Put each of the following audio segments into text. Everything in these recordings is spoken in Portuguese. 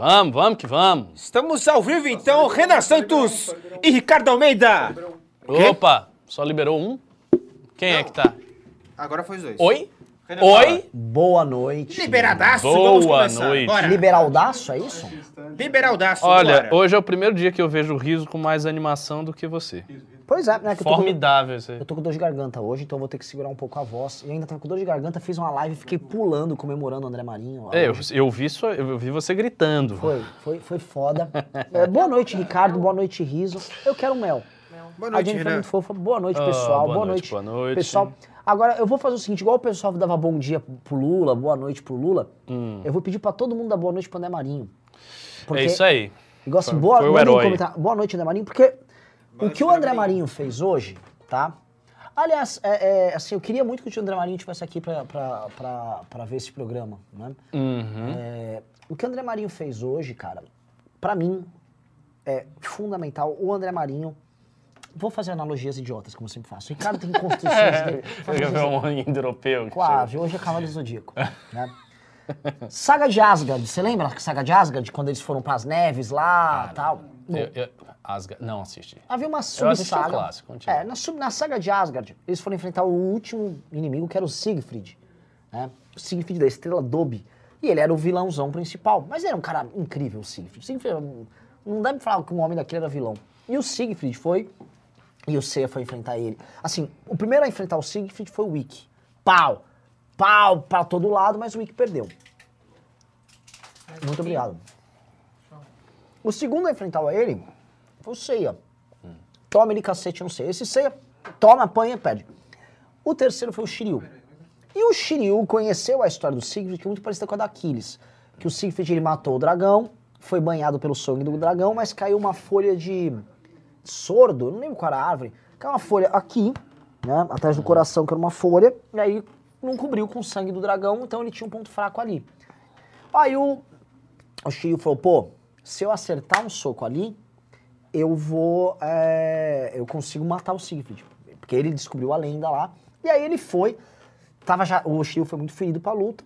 Vamos, vamos que vamos. Estamos ao vivo então, Renan Santos e Ricardo Almeida. Opa, só liberou um? Quem é que tá? Agora foi os dois. Oi? Renan, Oi? Boa noite. Liberadaço, Boa vamos começar. noite. Bora. Liberaldaço, é isso? Liberaldaço, Olha, bora. hoje é o primeiro dia que eu vejo o riso com mais animação do que você. Pois é, né? Que eu, tô com, Formidável isso aí. eu tô com dor de garganta hoje, então vou ter que segurar um pouco a voz. E ainda tava com dor de garganta, fiz uma live e fiquei pulando, comemorando o André Marinho. É, eu, eu vi sua, eu vi você gritando. Foi, foi, foi foda. É, boa noite, Ricardo. Boa noite, Riso. Eu quero mel. Boa A noite, Jennifer é Renan. muito fofa. Boa noite, Ah, pessoal. boa boa, noite, noite, boa noite. Pessoal, agora eu vou fazer o seguinte: igual o pessoal dava bom dia pro Lula, boa noite pro Lula, eu vou pedir pra todo mundo dar boa noite pro André Marinho. Hum. É isso aí. Igual assim, Foi- boa, foi herói. comentário. boa noite, André Marinho, porque o que o André Marinho fez hoje, tá? Aliás, é, é, assim, eu queria muito que o André Marinho estivesse aqui pra ver esse programa, né? Uhum. É, o que o André Marinho fez hoje, cara, pra mim, é fundamental. O André Marinho. Vou fazer analogias idiotas, como eu sempre faço. O Ricardo tem construções dele. Eu ver um indo-europeu. que Quase, hoje é Cavalo do Zodíaco. né? Saga de Asgard, você lembra a Saga de Asgard, quando eles foram pras neves lá e tal? Eu, eu, Asgard, não assisti. Havia uma subsaga. clássico, continua. É, na, sub- na saga de Asgard, eles foram enfrentar o último inimigo, que era o Siegfried. Né? O Siegfried da estrela Dobby. E ele era o vilãozão principal. Mas ele era um cara incrível, o Siegfried. Siegfried um- não dá pra falar que um homem daquele era vilão. E o Siegfried foi. E o Seiya foi enfrentar ele. Assim, o primeiro a enfrentar o Siegfried foi o Wick. Pau! Pau pra todo lado, mas o Wick perdeu. Muito obrigado. O segundo a enfrentar ele foi o Seiya. Toma ele cacete no Seiya. Esse Seiya toma, apanha e. O terceiro foi o Shiryu. E o Shiryu conheceu a história do Siegfried, que é muito parecida com a da Aquiles. Que o Siegfried ele matou o dragão, foi banhado pelo sangue do dragão, mas caiu uma folha de sordo, não lembro qual era a árvore, caiu uma folha aqui, né, atrás do coração, que era uma folha, e aí não cobriu com o sangue do dragão, então ele tinha um ponto fraco ali. Aí o, o Shiryu falou, pô, se eu acertar um soco ali, eu vou, é, eu consigo matar o Siegfried. Porque ele descobriu a lenda lá, e aí ele foi, tava já, o Shiryu foi muito ferido pra luta,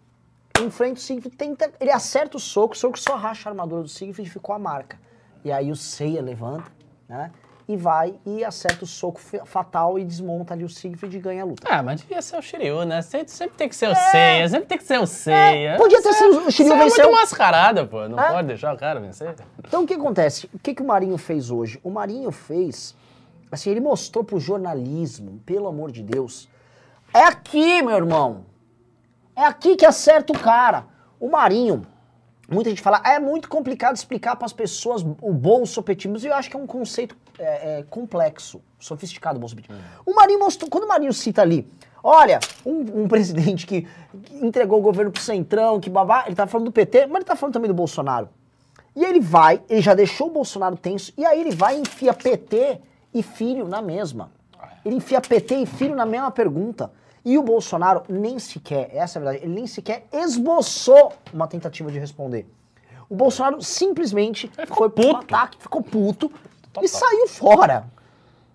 enfrenta o Siegfried, tenta, ele acerta o soco, o soco só racha a armadura do Siegfried e ficou a marca. E aí o Seiya levanta, né, e vai e acerta o soco fa- fatal e desmonta ali o Siegfried e ganha a luta. Ah, mas devia ser o Shiryu, né? Sempre, sempre tem que ser o Seiya, sempre tem que ser o Seiya. É, podia ter sido o Shiryu Você é muito mascarada, pô. Não É. pode deixar o cara vencer. Então o que acontece? O que, que o Marinho fez hoje? O Marinho fez, assim, ele mostrou pro jornalismo, pelo amor de Deus, é aqui, meu irmão. É aqui que acerta o cara. O Marinho, muita gente fala, "Ah, é muito complicado explicar para as pessoas o bolsopetismo, mas eu acho que é um conceito é, é, complexo, sofisticado o bolsopetismo. O Marinho mostrou, quando o Marinho cita ali, olha, um, um presidente que entregou o governo pro Centrão, que babá, ele tá falando do PT, mas ele tá falando também do Bolsonaro. E ele vai, ele já deixou o Bolsonaro tenso, e aí ele vai e enfia PT e filho na mesma. Ele enfia PT e filho na mesma pergunta. E o Bolsonaro nem sequer, essa é a verdade, ele nem sequer esboçou uma tentativa de responder. O Bolsonaro simplesmente foi pro puto. ataque, ficou puto Total. e saiu fora.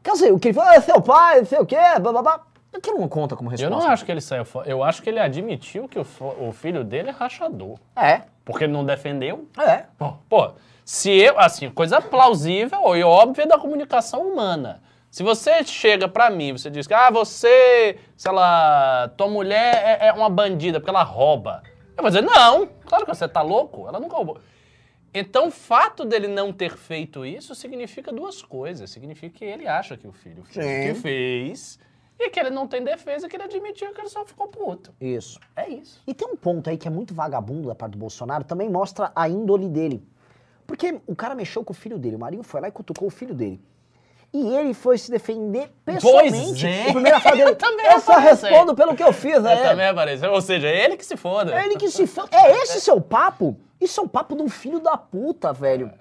Quer dizer, o que ele falou, é seu pai, não sei o quê, blá blá blá. Aquilo não conta como Eu resposta. não acho que ele saiu fora. Eu acho que ele admitiu que o, o filho dele é rachador. É, Porque ele não defendeu. é. Pô, pô, se eu, assim, coisa plausível e óbvia da comunicação humana. Se você chega pra mim, você diz que, ah, você, sei lá, tua mulher é, é uma bandida porque ela rouba. Eu vou dizer, não, claro que você tá louco, ela nunca roubou. Então, o fato dele não ter feito isso significa duas coisas. Significa que ele acha que o filho fez o que fez e que ele não tem defesa, que ele admitiu que ele só ficou puto. Isso. É isso. E tem um ponto aí que é muito vagabundo da parte do Bolsonaro, também mostra a índole dele. Porque o cara mexeu com o filho dele, o Marinho foi lá e cutucou o filho dele. E ele foi se defender pessoalmente. é. O primeiro fala dele, Também eu só apareceu. respondo pelo que eu fiz, É, é. também apareceu. Ou seja, é ele que se foda. É ele que se fa... É esse seu papo? Isso é um papo de um filho da puta, velho.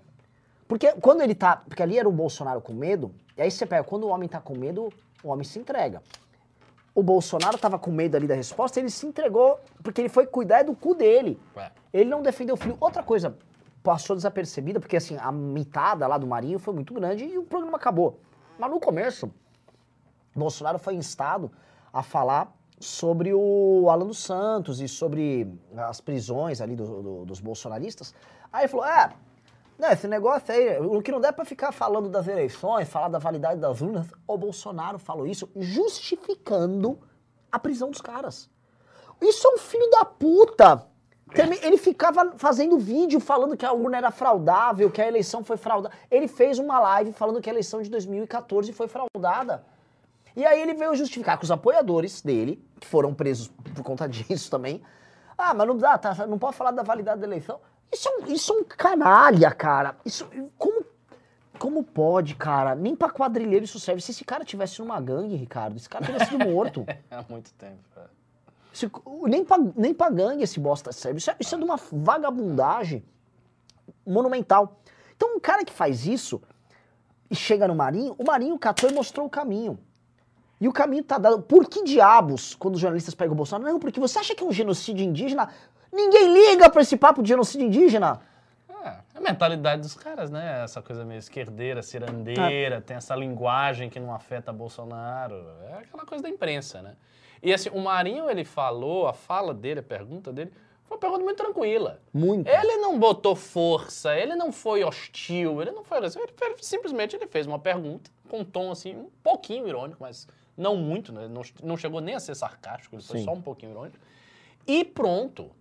Porque quando ele tá. Porque ali era o Bolsonaro com medo, e aí você pega, quando o homem tá com medo, o homem se entrega. O Bolsonaro tava com medo ali da resposta, ele se entregou, porque ele foi cuidar do cu dele. Ué. Ele não defendeu o filho. Outra coisa, passou desapercebida, porque assim, a mitada lá do Marinho foi muito grande e o programa acabou. Mas no começo, Bolsonaro foi instado a falar sobre o Alan dos Santos e sobre as prisões ali do- do- dos bolsonaristas. Aí ele falou, é, né, esse negócio aí, o que não dá é pra ficar falando das eleições, falar da validade das urnas, o Bolsonaro falou isso justificando a prisão dos caras. Isso é um filho da puta. Ele ficava fazendo vídeo falando que a urna era fraudável, que a eleição foi fraudada. Ele fez uma live falando que a eleição de 2014 foi fraudada. E aí ele veio justificar com os apoiadores dele, que foram presos por conta disso também. Ah, mas não dá, tá, não pode falar da validade da eleição. Isso é um, isso é um canalha, cara. Isso, como, como pode, cara? Nem pra quadrilheiro isso serve. Se esse cara tivesse numa gangue, Ricardo, esse cara teria sido morto. Há muito tempo. é. Isso- nem, pra, nem pra gangue esse bosta serve. Isso é, isso é de uma vagabundagem monumental. Então, um cara que faz isso e chega no Marinho, o Marinho catou e mostrou o caminho. E o caminho tá dado. Por que diabos, quando os jornalistas pegam o Bolsonaro? Não, porque você acha que é um genocídio indígena? Ninguém liga pra esse papo de genocídio indígena. É, a mentalidade dos caras, né? Essa coisa meio esquerdeira, cirandeira, tem essa linguagem que não afeta Bolsonaro. É aquela coisa da imprensa, né? E assim, o Marinho, ele falou, a fala dele, a pergunta dele, foi uma pergunta muito tranquila. Muito. Ele não botou força, ele não foi hostil, ele não foi agressivo, ele fez- simplesmente ele fez uma pergunta com um tom assim, um pouquinho irônico, mas não muito, né? não, não chegou nem a ser sarcástico, ele foi Sim. só um pouquinho irônico. E pronto.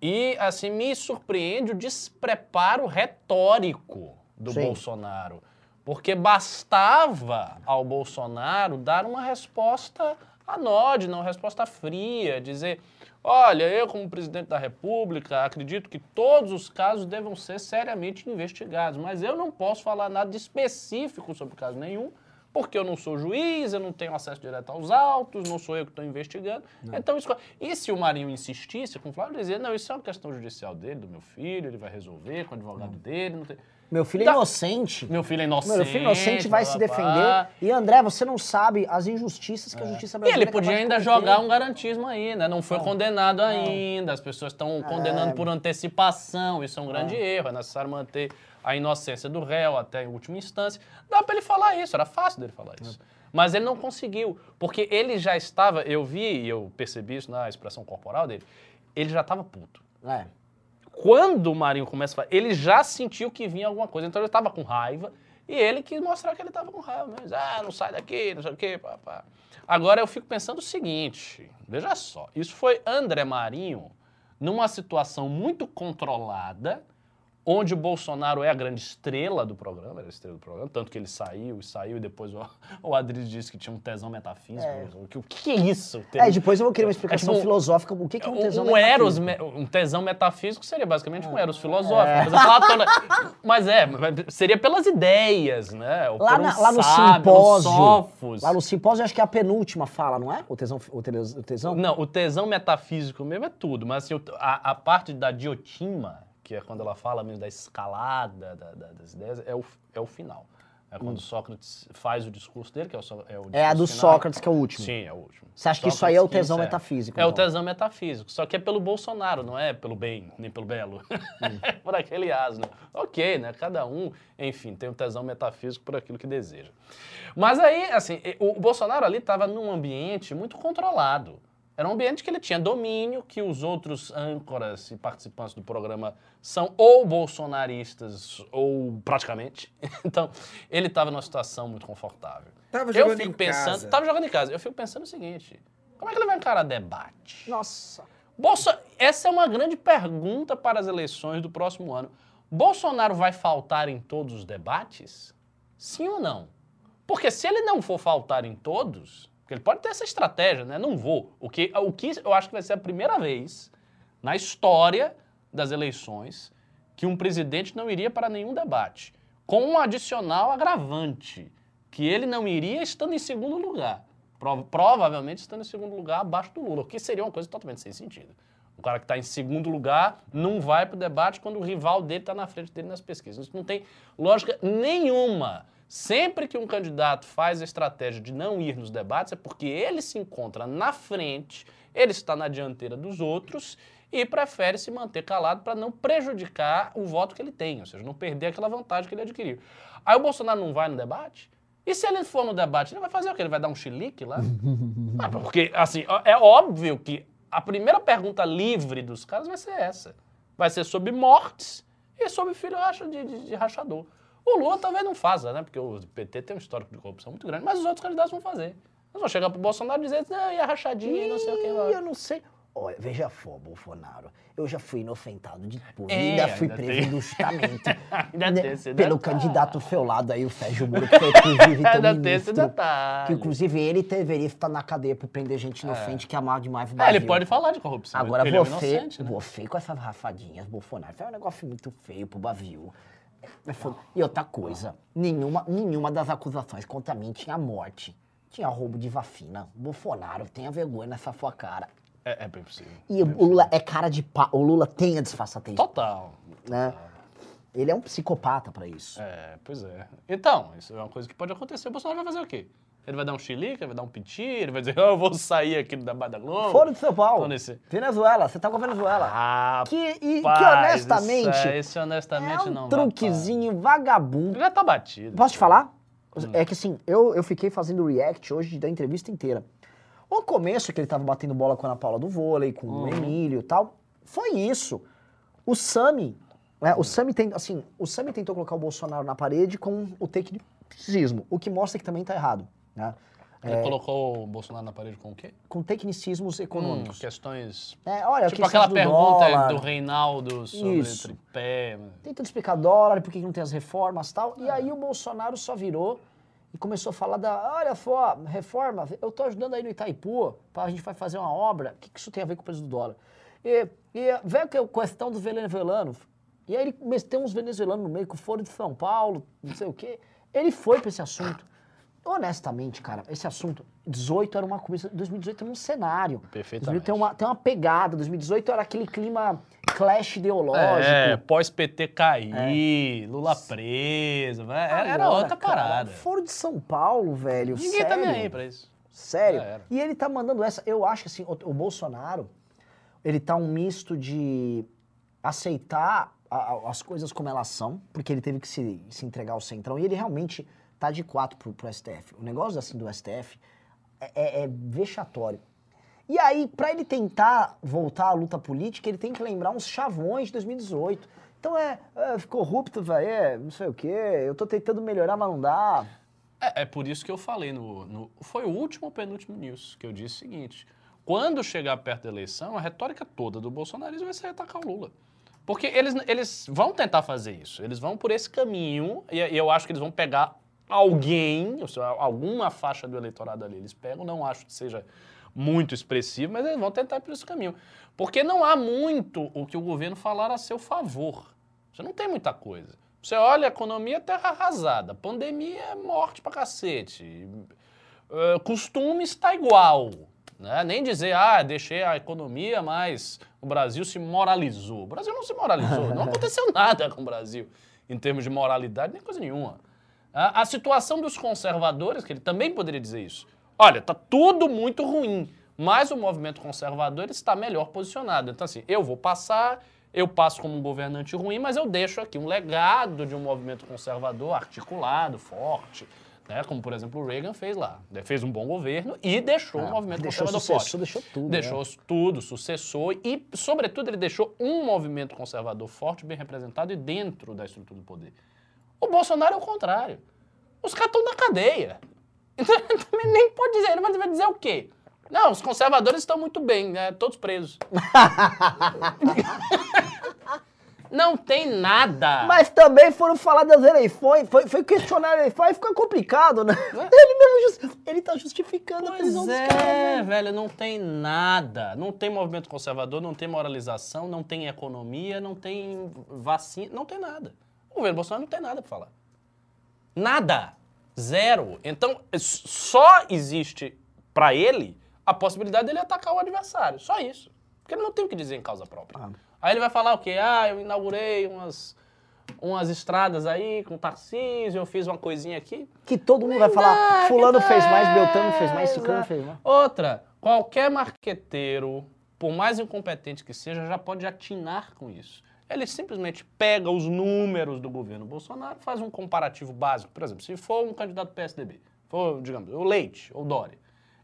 E assim, me surpreende o despreparo retórico do Sim. Bolsonaro. Porque bastava ao Bolsonaro dar uma resposta anódina, uma resposta fria, dizer: olha, eu, como presidente da República, acredito que todos os casos devam ser seriamente investigados, mas eu não posso falar nada de específico sobre caso nenhum, porque eu não sou juiz, eu não tenho acesso direto aos autos, não sou eu que estou investigando. Então, isso. E se o Marinho insistisse com o Flávio, dizia: não, isso é uma questão judicial dele, do meu filho, ele vai resolver com o advogado dele. Não tem... Meu filho é inocente. Meu filho é inocente. Meu filho inocente vai blá, se defender. blá. E André, você não sabe as injustiças que a justiça E brasileira ele é podia ainda jogar um garantismo aí, né? Não foi condenado ainda, as pessoas estão condenando por antecipação, isso é um grande erro, é necessário manter a inocência do réu até em última instância. Dá pra ele falar isso, era fácil dele falar isso. Mas ele não conseguiu, porque ele já estava, eu vi e eu percebi isso na expressão corporal dele, ele já estava puto. É. Quando o Marinho começa a falar, ele já sentiu que vinha alguma coisa, então ele estava com raiva e ele quis mostrar que ele estava com raiva mesmo. Ah, não sai daqui, não sei o quê, pá, pá. Agora eu fico pensando o seguinte, veja só, isso foi André Marinho numa situação muito controlada, onde o Bolsonaro é a grande estrela do programa, era a estrela do programa, tanto que ele saiu e saiu e depois o, o Adriles disse que tinha um tesão metafísico. O, que, o que é isso? É, depois eu vou querer uma explicação É, são- filosófica. O que, é um tesão um, eros, metafísico? me- um tesão metafísico seria basicamente um eros filosófico. Mas, é, seria pelas ideias, né? Ou Lá, um na- lá no sábio, simpósio. Lá no simpósio, acho que é a penúltima fala, não é? O tesão. O teles- o tesão? Não, o tesão metafísico mesmo é tudo, mas assim, a, a parte da diotima, que é quando ela fala mesmo da escalada da- da- das ideias, é o, é o final. É quando Sócrates faz o discurso dele, que é o, é o Hum. É a do final. Sócrates, que é o último. Sim, é o último. Você acha que isso aí é o Sócrates tesão metafísico, É o então? tesão metafísico, só que é pelo Bolsonaro, não é pelo bem, nem pelo belo. É por aquele asno. Ok, né? Cada um, enfim, tem o tesão metafísico por aquilo que deseja. Mas aí, assim, o Bolsonaro ali estava num ambiente muito controlado. Era um ambiente que ele tinha domínio, que os outros âncoras e participantes do programa são ou bolsonaristas ou praticamente. Então, ele estava numa situação muito confortável. Tava Eu fico em pensando, casa. tava jogando em casa. Eu fico pensando o seguinte: como é que ele vai encarar debate? Nossa. Bolsa, essa é uma grande pergunta para as eleições do próximo ano. Bolsonaro vai faltar em todos os debates? Sim ou não? Porque se ele não for faltar em todos, porque ele pode ter essa estratégia, né? Não vou. O que, o que eu acho que vai ser a primeira vez na história das eleições que um presidente não iria para nenhum debate. Com um adicional agravante, que ele não iria estando em segundo lugar. Prova- provavelmente estando em segundo lugar abaixo do Lula, o que seria uma coisa totalmente sem sentido. O cara que está em segundo lugar não vai para o debate quando o rival dele está na frente dele nas pesquisas. Isso não tem lógica nenhuma. Sempre que um candidato faz a estratégia de não ir nos debates é porque ele se encontra na frente, ele está na dianteira dos outros e prefere se manter calado para não prejudicar o voto que ele tem, ou seja, não perder aquela vantagem que ele adquiriu. Aí o Bolsonaro não vai no debate? E se ele for no debate, ele vai fazer o quê? Ele vai dar um chilique lá? Ah, Porque, assim, é óbvio que a primeira pergunta livre dos caras vai ser essa. Vai ser sobre mortes e sobre filho racha- de, de- de rachador. O Lula talvez não faça, né? Porque o PT tem um histórico de corrupção muito grande, mas os outros candidatos vão fazer. Eles vão chegar pro Bolsonaro e dizer, não, e a rachadinha, e não sei o que lá. Eu não sei. Olha, veja só, Bolsonaro. Eu já fui inofentado de tudo. É, ainda fui ainda preso tem. injustamente. Ainda né, tem pelo detalhe. candidato feulado aí, o Sérgio Moro, que foi inclusive teu Ainda tem esse ministro. Que inclusive ele deveria estar na cadeia por prender gente inocente que amava demais o É, Brasil. ele pode falar de corrupção. Agora é você, inocente, né? você com essas rafadinhas, Bolsonaro, foi um negócio muito feio pro Brasil. E outra coisa, nenhuma, nenhuma das acusações contra mim tinha morte. Tinha roubo de vacina. Bolsonaro, tenha vergonha nessa sua cara. É, é bem possível. E o Lula é cara de pau. O Lula tem a disfarçatez, Total. né? Ele é um psicopata pra isso. É, pois é. Então, isso é uma coisa que pode acontecer. O Bolsonaro vai fazer o quê? Ele vai dar um chilique, ele vai dar um piti, ele vai dizer, "Ah, eu vou sair aqui da Globo. Fora de São Paulo. Nesse- Venezuela, você tá com a Venezuela. Ah, que, e, que honestamente, Isso, é- esse honestamente é um não. truquezinho vagabundo. Ele já tá batido. Posso te falar? Hum. É que assim, eu, eu fiquei fazendo react hoje da entrevista inteira. O começo que ele tava batendo bola com a Ana Paula do vôlei, com Uhum. o Emílio e tal, foi isso. O Sami, né, o Sami tem, assim, o Sami tentou colocar o Bolsonaro na parede com o tecnicismo, o que mostra que também tá errado, né? Ele colocou o Bolsonaro na parede com o quê? Com tecnicismos Hum, econômicos. questões. É, olha, Tipo aquela do pergunta dólar, do Reinaldo sobre Isso. tripé. tentando explicar dólar, por que não tem as reformas e tal. É. E aí o Bolsonaro só virou e começou a falar da, olha só, reforma, eu tô ajudando aí no Itaipu, pra, a gente vai fazer uma obra, o que, que isso tem a ver com o preço do dólar? E, e que é a questão dos venezuelanos. E aí ele meteu uns venezuelanos no meio, com foro de São Paulo, não sei o quê. Ele foi pra esse assunto. Honestamente, cara, esse assunto, 18 era uma coisa, 2018 era um cenário. Perfeitamente. 2018 tem uma, tem uma pegada, 2018 era aquele clima clash ideológico. É, pós-PT cair, Lula preso. né? Era, outra cara, parada. Foro de São Paulo, velho. Ninguém sério. tá nem aí pra isso. Sério. E ele tá mandando essa. Eu acho que assim, o, o Bolsonaro, ele tá um misto de aceitar a- a- as coisas como elas são, porque ele teve que se, se entregar ao centrão, e ele realmente tá de quatro pro, pro STF. O negócio assim do STF é, é- é vexatório. E aí, pra ele tentar voltar à luta política, ele tem que lembrar uns chavões de 2018. Então é, é corrupto, velho, é, não sei o quê, eu tô tentando melhorar, mas não dá. É, é por isso que eu falei no, no- Foi o último penúltimo news que eu disse o seguinte: quando chegar perto da eleição, a retórica toda do bolsonarismo vai ser atacar o Lula. Porque eles, eles vão tentar fazer isso. Eles vão por esse caminho, e, e eu acho que eles vão pegar alguém, ou seja, alguma faixa do eleitorado ali. Eles pegam, não acho que seja muito expressivo, mas eles vão tentar ir por esse caminho. Porque não há muito o que o governo falar a seu favor. Você não tem muita coisa. Você olha a economia, terra arrasada. Pandemia é morte pra cacete. Eh, costume está igual. Né? Nem dizer, ah, deixei a economia, mas o Brasil se moralizou. O Brasil não se moralizou. Não aconteceu nada com o Brasil em termos de moralidade, nem coisa nenhuma. A, a situação dos conservadores, que ele também poderia dizer isso. Olha, tá tudo muito ruim, mas o movimento conservador está melhor posicionado. Então, assim, eu vou passar, eu passo como um governante ruim, mas eu deixo aqui um legado de um movimento conservador articulado, forte, né? Como, por exemplo, o Reagan fez lá. Fez um bom governo e deixou o movimento Ah, deixou conservador sucessor, forte. deixou tudo, Deixou tudo, sucessor e, sobretudo, ele deixou um movimento conservador forte, bem representado e dentro da estrutura do poder. O Bolsonaro é o contrário. Os caras estão na cadeia. Então, ele nem pode dizer, ele vai dizer o quê? Não, os conservadores estão muito bem, né? Todos presos. Não tem nada. Mas também foram falar das eleições, foi, foi questionar a eleição, aí fica complicado, né? Ele mesmo justi- ele tá justificando a prisão Pois dos caras. é, né? velho, não tem nada. Não tem movimento conservador, não tem moralização, não tem economia, não tem vacina, não tem nada. O governo Bolsonaro não tem nada pra falar. Nada. Zero. Então, só existe pra ele a possibilidade dele atacar o adversário. Só isso. Porque ele não tem o que dizer em causa própria. Ah. Aí ele vai falar o quê? Ah, eu inaugurei umas, umas estradas aí com Tarcísio, eu fiz uma coisinha aqui. Que todo mundo vai falar, Dá, fulano fez dá, mais, Beltrano fez mais. Ciclano fez mais. Outra, qualquer marqueteiro, por mais incompetente que seja, já pode atinar com isso. Ele simplesmente pega os números do governo Bolsonaro, faz um comparativo básico. Por exemplo, se for um candidato do PSDB, for, digamos, o Leite ou Dória,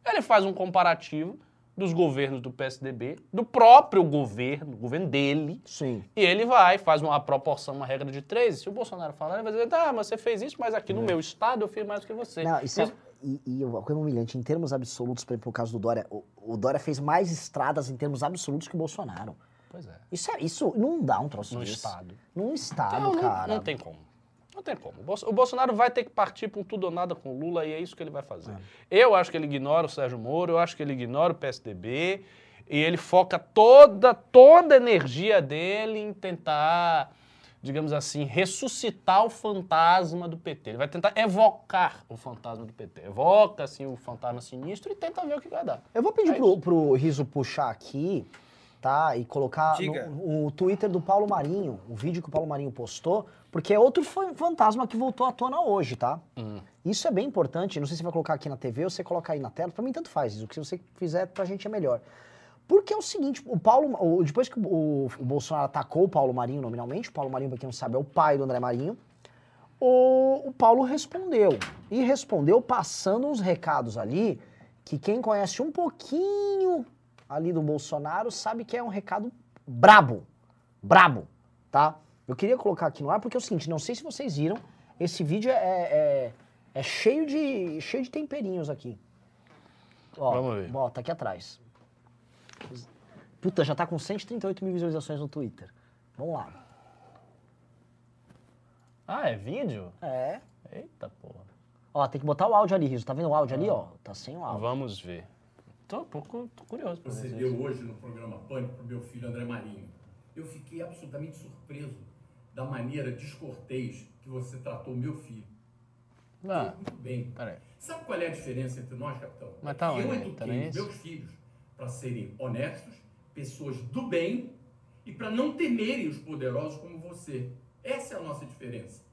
ele faz um comparativo dos governos do PSDB, do próprio governo, governo dele, Sim. e ele vai, faz uma proporção, uma regra de três. Se o Bolsonaro falar, ele vai dizer, tá, mas você fez isso, mas aqui no meu estado eu fiz mais do que você. Não, isso é, e, e uma coisa humilhante, em termos absolutos, por exemplo, no caso do Dória, o, o Dória fez mais estradas em termos absolutos que o Bolsonaro. Pois é. Isso, é, isso não dá um troço desse. estado. Num estado, Não, não, cara. não tem como. Não tem como. O Bolso- O Bolsonaro vai ter que partir para um tudo ou nada com o Lula e é isso que ele vai fazer. Eu acho que ele ignora o Sérgio Moro, eu acho que ele ignora o PSDB e ele foca toda, toda a energia dele em tentar, digamos assim, ressuscitar o fantasma do PT. Ele vai tentar evocar o fantasma do PT. Evoca, assim, o fantasma sinistro e tenta ver o que vai dar. Eu vou pedir É pro, pro Riso puxar aqui, tá? E colocar no, o Twitter do Paulo Marinho, o vídeo que o Paulo Marinho postou, porque é outro fa- fantasma que voltou à tona hoje, tá? Hum. Isso é bem importante. Não sei se você vai colocar aqui na TV ou você coloca aí na tela. Pra mim, tanto faz. O que você fizer pra gente é melhor. Porque é o seguinte, o Paulo, o- depois que o, o Bolsonaro atacou o Paulo Marinho nominalmente, o Paulo Marinho, pra quem não sabe, é o pai do André Marinho, o, o Paulo respondeu. E respondeu passando uns recados ali que quem conhece um pouquinho ali do Bolsonaro sabe que é um recado brabo. Brabo, tá? Eu queria colocar aqui no ar porque é o seguinte, não sei se vocês viram, esse vídeo é, é, é cheio, de, cheio de temperinhos aqui. Ó, Vamos ver. Ó, tá aqui atrás. Puta, já tá com 138 mil visualizações no Twitter. Vamos lá. Ah, é vídeo? É. Eita porra. Ó, tem que botar o áudio ali, Riso. Tá vendo o áudio ali, ó? Tá sem o áudio. Vamos ver. Tô um pouco tô curioso Você deu hoje no programa Pânico para o meu filho André Marinho. Eu fiquei absolutamente surpreso da maneira descortês que você tratou meu filho. Ah, Muito bem. peraí. Sabe qual é a diferença entre nós, capitão? Mas tá eu eduquei Tá isso? meus filhos para serem honestos, pessoas do bem e para não temerem os poderosos como você. Essa é a nossa diferença.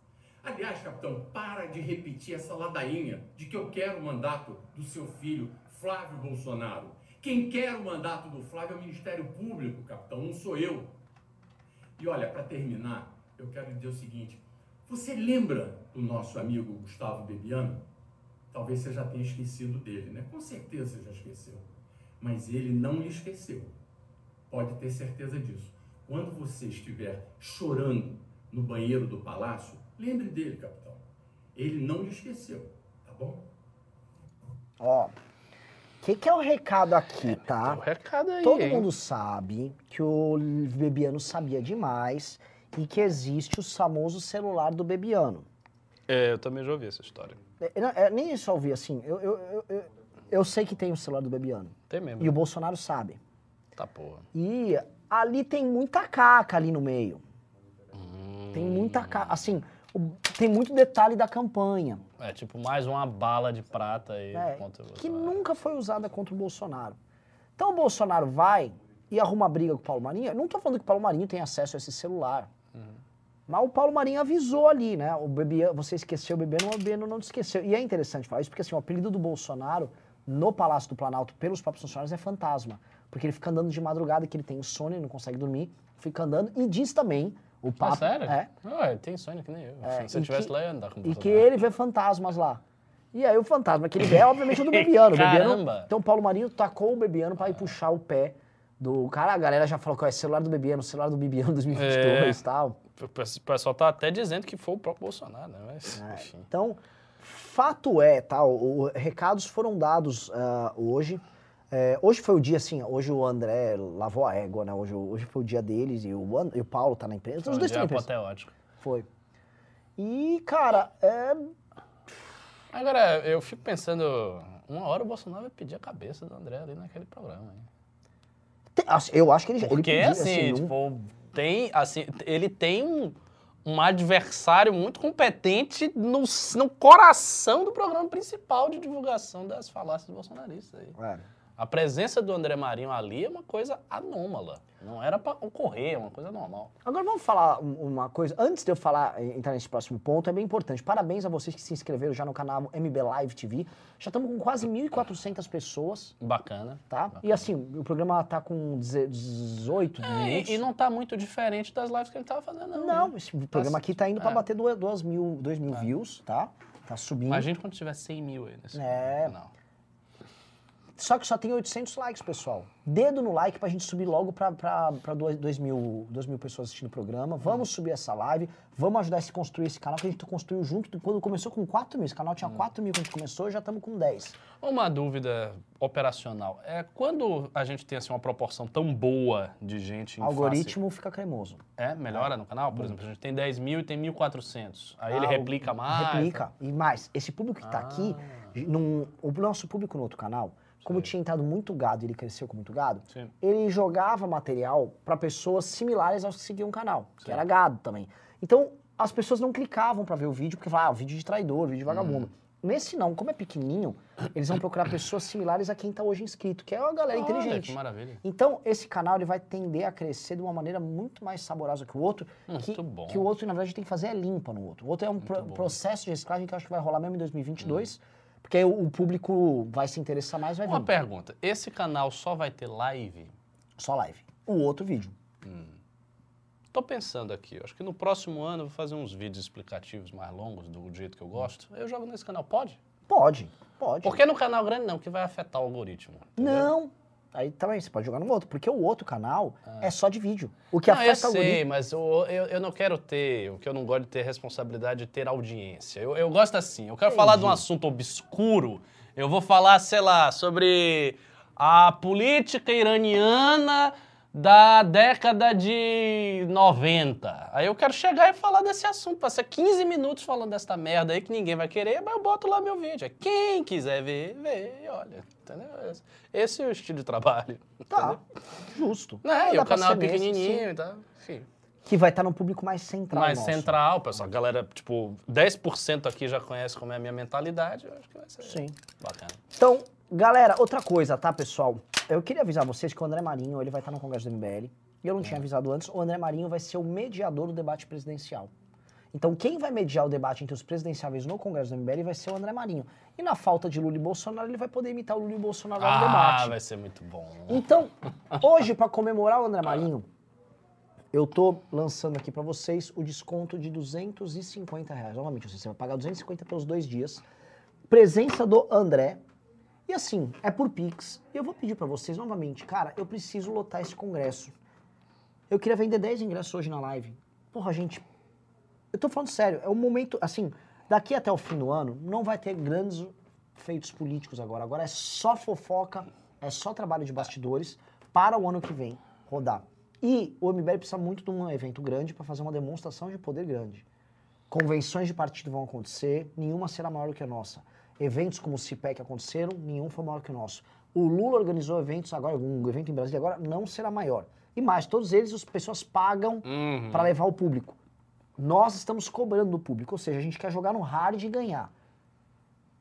Aliás, capitão, para de repetir essa ladainha de que eu quero o mandato do seu filho, Flávio Bolsonaro. Quem quer o mandato do Flávio é o Ministério Público, capitão, não sou eu. E olha, para terminar, eu quero dizer o seguinte: você lembra do nosso amigo Gustavo Bebiano? Talvez você já tenha esquecido dele, né? Com certeza você já esqueceu. Mas ele não lhe esqueceu. Pode ter certeza disso. Quando você estiver chorando no banheiro do palácio, lembre dele, capitão. Ele não lhe esqueceu, tá bom? Ó. O que, que é o recado aqui, tá? O recado aí, Todo hein? mundo sabe que o Bebiano sabia demais e que existe o famoso celular do Bebiano. É, eu também já ouvi essa história. É, não, é, nem isso eu ouvi, assim. Eu, eu, eu, eu, eu sei que tem o celular do Bebiano. Tem mesmo. E o Bolsonaro sabe. Tá porra. E ali tem muita caca ali no meio. Tem Hum. muita caca. Assim, tem muito detalhe da campanha. É tipo mais uma bala de prata aí É, contra o que Bolsonaro. nunca foi usada contra o Bolsonaro. Então o Bolsonaro vai e arruma briga com o Paulo Marinho. Eu não tô falando que o Paulo Marinho tem acesso a esse celular. Mas o Paulo Marinho avisou ali, né? O Bebiano, você esqueceu o Bebiano, o Bebiano não te esqueceu. E é interessante falar isso, porque assim, o apelido do Bolsonaro no Palácio do Planalto pelos próprios funcionários é fantasma. Porque ele fica andando de madrugada, que ele tem insônia, não consegue dormir, fica andando. E diz também, o Ah, papo... sério? É, Ué, tem sonho que nem eu. É, Se eu tivesse que- lá, eu ia andar com o e que ele vê fantasmas lá. E aí o fantasma que ele vê é, obviamente, o do Bebiano. Bebiano Caramba! então o Paulo Marinho tacou o Bebiano pra ir puxar o pé do cara. A galera já falou que é celular do Bebiano, celular do Bebiano 2022 e tal. O pessoal tá até dizendo que foi o próprio Bolsonaro, né? Mas, É. Então, fato é, tá? O, o- recados foram dados ah, hoje. É, hoje foi o dia, assim, hoje o André lavou a égua, né? Hoje, hoje foi o dia deles e o, And- e o Paulo tá na empresa. Foi Os um dois estão na empresa. apoteótico. Foi. E, cara, é, Agora, eu fico pensando, uma hora o Bolsonaro vai pedir a cabeça do André ali naquele programa. Hein? tem- assim, eu acho que ele, ele Porque, pediu, assim, não- tipo, tem, assim, ele tem um, um adversário muito competente no, no coração do programa principal de divulgação das falácias bolsonaristas aí. É. A presença do André Marinho ali é uma coisa anômala. Não era pra ocorrer, é uma coisa normal. Agora vamos falar um- uma coisa. Antes de eu falar, eh, entrar nesse próximo ponto, é bem importante. Parabéns a vocês que se inscreveram já no canal MB Live TV. Já estamos com quase 1.400 pessoas, Bacana. tá? E assim, o programa tá com deze- 18 É, minutos. e, não tá muito diferente das lives que ele tava fazendo, não. Não, né? esse programa aqui tá indo pra É. bater 2 mil, dois mil views, tá? Tá subindo. Imagina quando tiver 100 mil aí nesse É. canal. Só que só tem 800 likes, pessoal. Dedo no like pra gente subir logo pra, pra, pra 2 mil, dois mil pessoas assistindo o programa. Vamos subir essa live, vamos ajudar a se construir esse canal que a gente construiu junto. Quando começou com 4 mil, esse canal tinha 4 mil quando a gente começou, já estamos com 10. Uma dúvida operacional. É quando a gente tem assim, uma proporção tão boa de gente em O algoritmo fica cremoso. face- É, melhora no canal? Por exemplo, a gente tem 10 mil e tem 1.400. Aí ele Ah, o- replica mais. Replica. E mais, esse público que tá aqui, Ah. num- o nosso público no outro canal, como tinha entrado muito gado e ele cresceu com muito gado, Sim. ele jogava material para pessoas similares aos que seguiam o canal, que Sim. era gado também. Então, as pessoas não clicavam para ver o vídeo, porque falavam, ah, vídeo de traidor, vídeo de vagabundo. Hum. Nesse não, como é pequenininho, eles vão procurar pessoas similares a quem tá hoje inscrito, que é uma galera Olha, inteligente. que maravilha. Então, esse canal ele vai tender a crescer de uma maneira muito mais saborosa que o outro. Muito que, bom. que o outro, na verdade, tem que fazer é limpa no outro. O outro é um pro- processo de reciclagem que eu acho que vai rolar mesmo em 2022, porque aí o, público vai se interessar mais, vai Uma vir. pergunta. Esse canal só vai ter live? Só live. O outro vídeo. Tô pensando aqui, acho que no próximo ano eu vou fazer uns vídeos explicativos mais longos, do jeito que eu gosto. Eu jogo nesse canal, pode? Pode, pode. Porque no canal grande não, que vai afetar o algoritmo. entendeu? Não. Aí também, você pode jogar no outro, porque o outro canal é só de vídeo. O que Ah. Não, eu afeta o sei, algoritmo. mas eu, eu, eu não quero ter, o que eu não gosto de ter responsabilidade de ter audiência. Eu, eu gosto assim, eu quero falar de um assunto obscuro, eu vou falar, sei lá, sobre a política iraniana da década de 90. Aí eu quero chegar e falar desse assunto, passar 15 minutos falando dessa merda aí que ninguém vai querer, mas eu boto lá meu vídeo. Aí Quem quiser ver, vê, e olha, entendeu? Esse- é o estilo de trabalho. Tá, justo. Né? Não E o canal é pequenininho e tal, enfim. Que vai estar num público mais central mais nosso. central, pessoal. A galera, tipo, 10% aqui já conhece como é a minha mentalidade. Eu acho que vai ser Sim. bacana. Então, galera, outra coisa, tá, pessoal? Eu queria avisar vocês que o André Marinho, ele vai estar no Congresso do MBL. E eu não tinha avisado antes, o André Marinho vai ser o mediador do debate presidencial. Então, quem vai mediar o debate entre os presidenciáveis no Congresso do MBL vai ser o André Marinho. E na falta de Lula e Bolsonaro, ele vai poder imitar o Lula e Bolsonaro lá no Ah, debate. vai ser muito bom. Então, hoje, para comemorar o André Marinho, eu tô lançando aqui para vocês o desconto de 250 reais. Novamente, você vai pagar 250 pelos dois dias. Presença do André. E assim, é por Pix. E eu vou pedir para vocês novamente, cara, eu preciso lotar esse congresso. Eu queria vender 10 ingressos hoje na live. Porra, gente, eu tô falando sério, é um momento, assim, daqui até o fim do ano, não vai ter grandes feitos políticos agora. Agora é só fofoca, é só trabalho de bastidores para o ano que vem rodar. E o MBL precisa muito de um evento grande para fazer uma demonstração de poder grande. Convenções de partido vão acontecer, nenhuma será maior do que a nossa. Eventos como o CIPEC aconteceram, nenhum foi maior que o nosso. O Lula organizou eventos agora, um evento em Brasília agora, não será maior. E mais, todos eles as pessoas pagam Uhum. para levar o público. Nós estamos cobrando do público, ou seja, a gente quer jogar no hard e ganhar.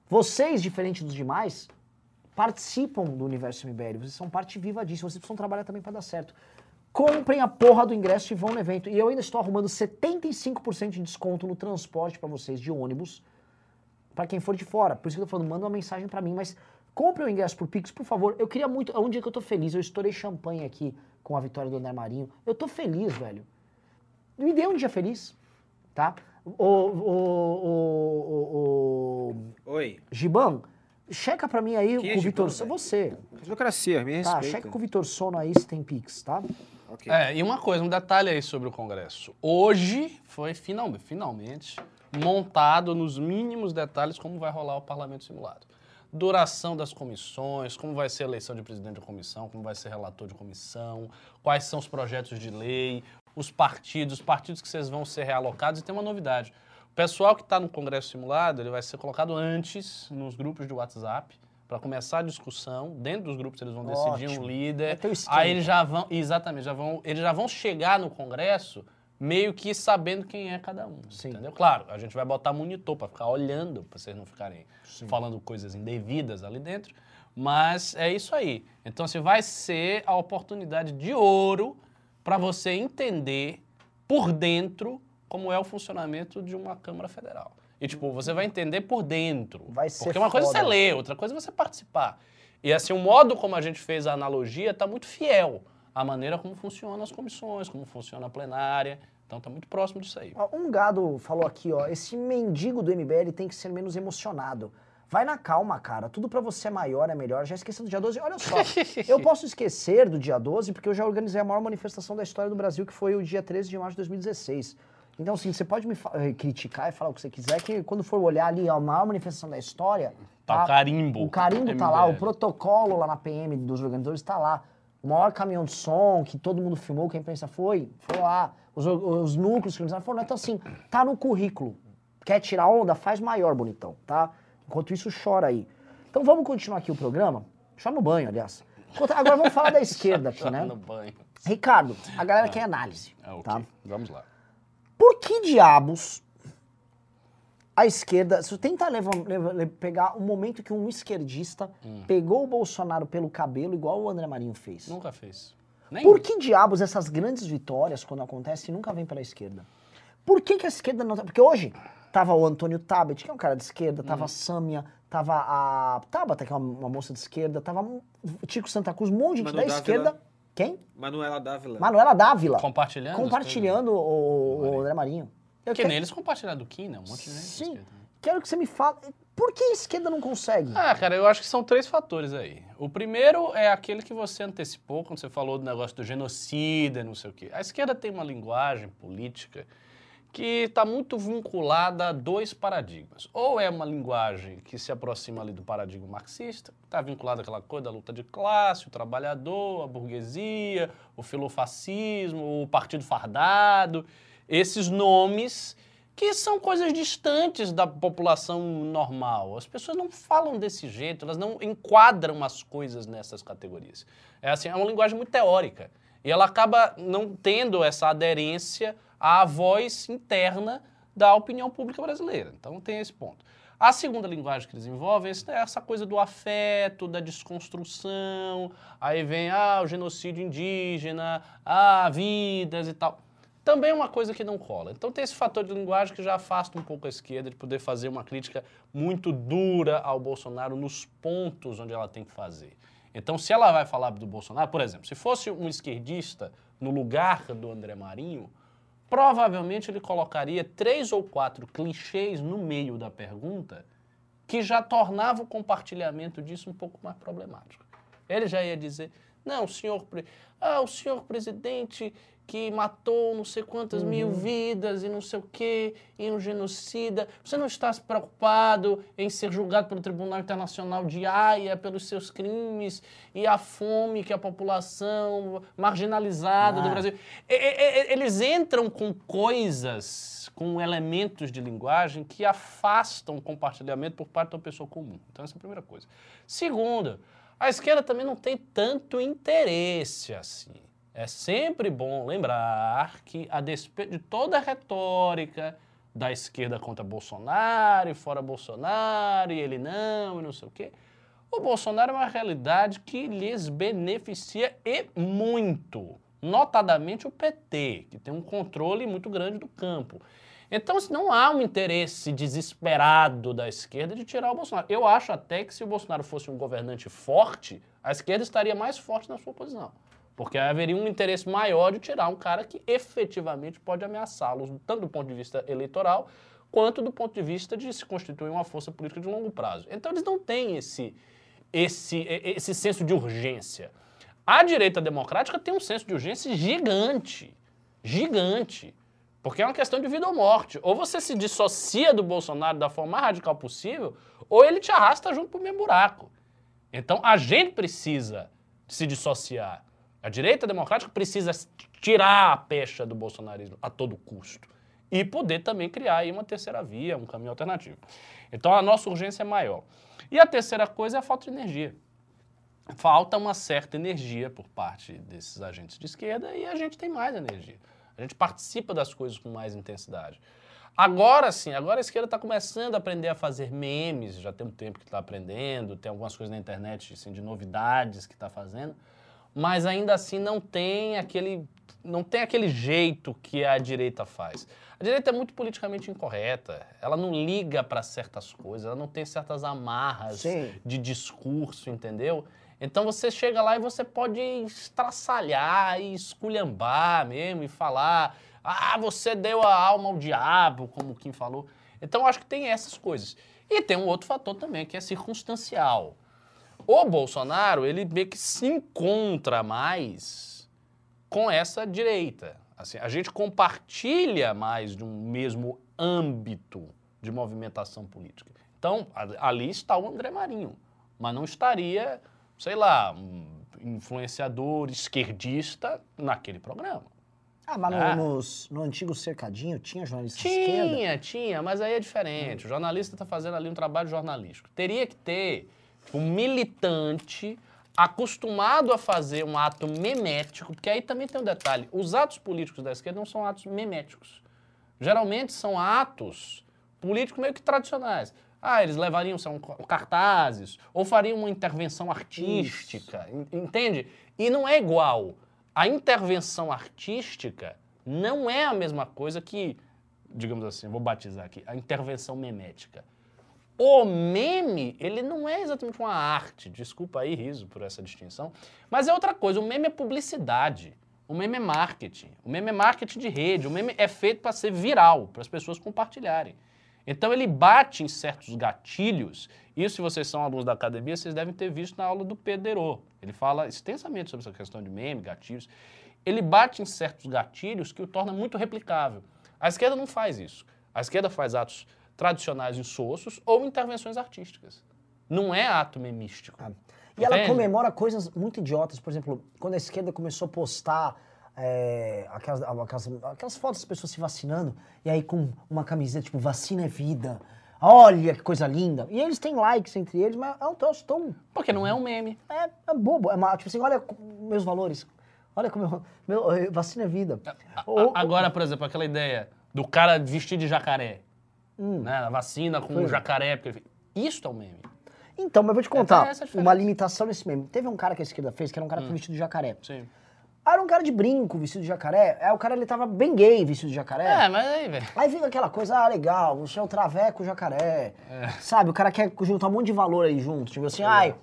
Vocês, diferente dos demais, participam do universo MBL, vocês são parte viva disso, vocês precisam trabalhar também para dar certo. Comprem a porra do ingresso e vão no evento. E eu ainda estou arrumando 75% de desconto no transporte para vocês de ônibus, para quem for de fora. Por isso que eu tô falando, manda uma mensagem para mim, mas compre o ingresso por Pix, por favor. Eu queria muito, é um dia que eu tô feliz, eu estourei champanhe aqui com a vitória do André Marinho. Eu tô feliz, velho. Me dê um dia feliz, tá? O, o, o, o, o Oi. Giban, checa pra mim aí Quem é com o Vitor Sono. Você. Democracia, me Tá, respeita. checa com o Vitor Sono aí se tem Pix, tá? Ok. É, e uma coisa, um detalhe aí sobre o Congresso. Hoje foi final, finalmente montado nos mínimos detalhes como vai rolar o parlamento simulado. Duração das comissões, como vai ser a eleição de presidente da comissão, como vai ser relator de comissão, quais são os projetos de lei, os partidos, os partidos que vocês vão ser realocados. E tem uma novidade. O pessoal que está no Congresso simulado, ele vai ser colocado antes nos grupos de WhatsApp para começar a discussão. Dentro dos grupos eles vão decidir Ótimo. um líder. Esquema. Aí eles já vão, exatamente, já vão, eles já vão chegar no Congresso meio que sabendo quem é cada um, Sim. entendeu? Claro, a gente vai botar monitor para ficar olhando, para vocês não ficarem falando coisas indevidas ali dentro, Mas é isso aí. Então, assim, vai ser a oportunidade de ouro para você entender por dentro como é o funcionamento de uma Câmara Federal. E, tipo, você vai entender por dentro. Vai ser Porque uma coisa é foda. você ler, outra coisa é você participar. E, assim, o modo como a gente fez a analogia está muito fiel à maneira como funcionam as comissões, como funciona a plenária. Então, está muito próximo disso aí. Ó, Um gado falou aqui, ó, esse mendigo do MBL tem que ser menos emocionado. Vai na calma, cara. Tudo pra você é maior, é melhor. Já esqueceu do dia 12? Olha só, eu posso esquecer do dia 12 porque eu já organizei a maior manifestação da história do Brasil, que foi o dia 13 de março de 2016. Então, assim, você pode me eh, criticar e falar o que você quiser, que quando for olhar ali a maior manifestação da história... Tá o carimbo. O carimbo tá lá, o protocolo lá na PM dos organizadores tá lá. O maior caminhão de som que todo mundo filmou, que a imprensa foi, foi lá. Os, os núcleos que organizaram foram lá. Então, assim, tá no currículo. Quer tirar onda? Faz maior, bonitão, tá? Enquanto isso, chora aí. Então vamos continuar aqui o programa. Chora no banho, aliás. Agora vamos falar da esquerda aqui, né? No banho. Ricardo, a galera quer análise, Ah, ok. tá? Vamos lá. Por que diabos a esquerda. Se você tenta levar, levar- le- pegar o momento que um esquerdista Hum. pegou o Bolsonaro pelo cabelo, igual o André Marinho fez. Nunca fez. Nem Por que diabos essas grandes vitórias, quando acontecem, nunca vêm pela esquerda? Por que, que a esquerda não. tá- Porque hoje tava o Antônio Tabet, que é um cara de esquerda, tava Hum. a Sâmia, tava a Tabata, que é uma, uma moça de esquerda, tava o Tico Santa Cruz, um monte de gente Manu da Dávila. esquerda. Quem? Manuela Dávila. Manuela Dávila. Compartilhando? Compartilhando o, o André Marinho. Coisas? Que quero- nem eles compartilharam do Kim, né? Um monte de gente. Sim. esquerda. Quero que você me fale. Por que a esquerda não consegue? Ah, cara, eu acho que são três fatores aí. O primeiro é aquele que você antecipou quando você falou do negócio do genocida, não sei o quê. A esquerda tem uma linguagem política que está muito vinculada a dois paradigmas. Ou é uma linguagem que se aproxima ali do paradigma marxista, está vinculada àquela coisa da luta de classe, o trabalhador, a burguesia, o filofascismo, o partido fardado, esses nomes que são coisas distantes da população normal. As pessoas não falam desse jeito, elas não enquadram as coisas nessas categorias. É assim, é uma linguagem muito teórica. E ela acaba não tendo essa aderência à voz interna da opinião pública brasileira. Então tem esse ponto. A segunda linguagem que eles envolvem é essa coisa do afeto, da desconstrução, aí vem ah, o genocídio indígena, ah, vidas e tal também é uma coisa que não cola. Então tem esse fator de linguagem que já afasta um pouco a esquerda de poder fazer uma crítica muito dura ao Bolsonaro nos pontos onde ela tem que fazer. Então, se ela vai falar do Bolsonaro, por exemplo, se fosse um esquerdista no lugar do André Marinho, provavelmente ele colocaria três ou quatro clichês no meio da pergunta que já tornava o compartilhamento disso um pouco mais problemático. Ele já ia dizer, não, senhor, ah, o senhor presidente que matou não sei quantas mil vidas e não sei o quê, e um genocida, você não está se preocupado em ser julgado pelo Tribunal Internacional de Haia pelos seus crimes e a fome que a população marginalizada do Ah. Brasil... E- e- e- Eles entram com coisas, com elementos de linguagem que afastam o compartilhamento por parte da pessoa comum. Então, essa é a primeira coisa. Segunda, a esquerda também não tem tanto interesse assim. É sempre bom lembrar que, a despeito de toda a retórica da esquerda contra Bolsonaro, e fora Bolsonaro, e ele não, e não sei o quê, o Bolsonaro é uma realidade que lhes beneficia e muito. Notadamente o PT, que tem um controle muito grande do campo. Então, se não há um interesse desesperado da esquerda de tirar o Bolsonaro. Eu acho até que se o Bolsonaro fosse um governante forte, a esquerda estaria mais forte na sua posição. Porque haveria um interesse maior de tirar um cara que efetivamente pode ameaçá-los, tanto do ponto de vista eleitoral, quanto do ponto de vista de se constituir uma força política de longo prazo. Então eles não têm esse, esse, esse senso de urgência. A direita democrática tem um senso de urgência gigante. Gigante. Porque é uma questão de vida ou morte. Ou você se dissocia do Bolsonaro da forma mais radical possível, ou ele te arrasta junto pro mesmo buraco. Então a gente precisa se dissociar. A direita democrática precisa tirar a pecha do bolsonarismo a todo custo e poder também criar aí uma terceira via, um caminho alternativo. Então a nossa urgência é maior. E a terceira coisa é a falta de energia. Falta uma certa energia por parte desses agentes de esquerda e a gente tem mais energia. A gente participa das coisas com mais intensidade. Agora sim, agora a esquerda está começando a aprender a fazer memes, já tem um tempo que está aprendendo, tem algumas coisas na internet assim, de novidades que está fazendo, mas ainda assim não tem aquele não tem aquele jeito que a direita faz. A direita é muito politicamente incorreta. Ela não liga para certas coisas, ela não tem certas amarras Sim. de discurso, entendeu? Então você chega lá e você pode estraçalhar e esculhambar mesmo e falar: ah, você deu a alma ao diabo, como Kim falou. Então eu acho que tem essas coisas. E tem um outro fator também, que é circunstancial. O Bolsonaro, ele meio que se encontra mais com essa direita. Assim, a gente compartilha mais de um mesmo âmbito de movimentação política. Então, ali está o André Marinho, mas não estaria, sei lá, um influenciador esquerdista naquele programa. Ah, mas no, Ah. nos- no antigo cercadinho tinha jornalista de esquerda? Tinha, tinha, mas aí é diferente. O jornalista está fazendo ali um trabalho jornalístico. Teria que ter um militante acostumado a fazer um ato memético, porque aí também tem um detalhe: os atos políticos da esquerda não são atos meméticos. Geralmente são atos políticos meio que tradicionais. Ah, eles levariam são cartazes, ou fariam uma intervenção artística, en- entende? E não é igual. A intervenção artística não é a mesma coisa que, digamos assim, vou batizar aqui, a intervenção memética. O meme, ele não é exatamente uma arte, desculpa aí, riso, por essa distinção, mas é outra coisa. O meme é publicidade, o meme é marketing, o meme é marketing de rede, o meme é feito para ser viral, para as pessoas compartilharem. Então ele bate em certos gatilhos, isso se vocês são alunos da academia, vocês devem ter visto na aula do Pedro. Ele fala extensamente sobre essa questão de meme, gatilhos. Ele bate em certos gatilhos que o torna muito replicável. A esquerda não faz isso. A esquerda faz atos tradicionais insossos ou intervenções artísticas. Não é ato memístico. E ela Entende? comemora coisas muito idiotas. Por exemplo, quando a esquerda começou a postar é, aquelas, aquelas, aquelas fotos das pessoas se vacinando, e aí com uma camiseta tipo, vacina é vida. Olha que coisa linda. E eles têm likes entre eles, mas é um troço tão. Porque não é um meme. É, é bobo. É uma, tipo assim, olha meus valores. Olha como eu, meu, eh, vacina é vida. Ou- A- Agora, por exemplo, aquela ideia do cara vestir de jacaré. Né? A vacina com Hum. Foi. um jacaré. Porque... Isso é um meme. Então, mas eu vou te contar diferença. uma limitação nesse meme. Teve um cara que a esquerda fez, que era um cara foi vestido de jacaré. Sim. Ah, Era um cara de brinco, vestido de jacaré. Aí o cara, ele tava bem gay, vestido de jacaré. É, mas aí, velho. Aí fica aquela coisa, ah, legal, você é o traveco jacaré. Sabe, o cara quer juntar um monte de valor aí junto. Tipo assim, ai.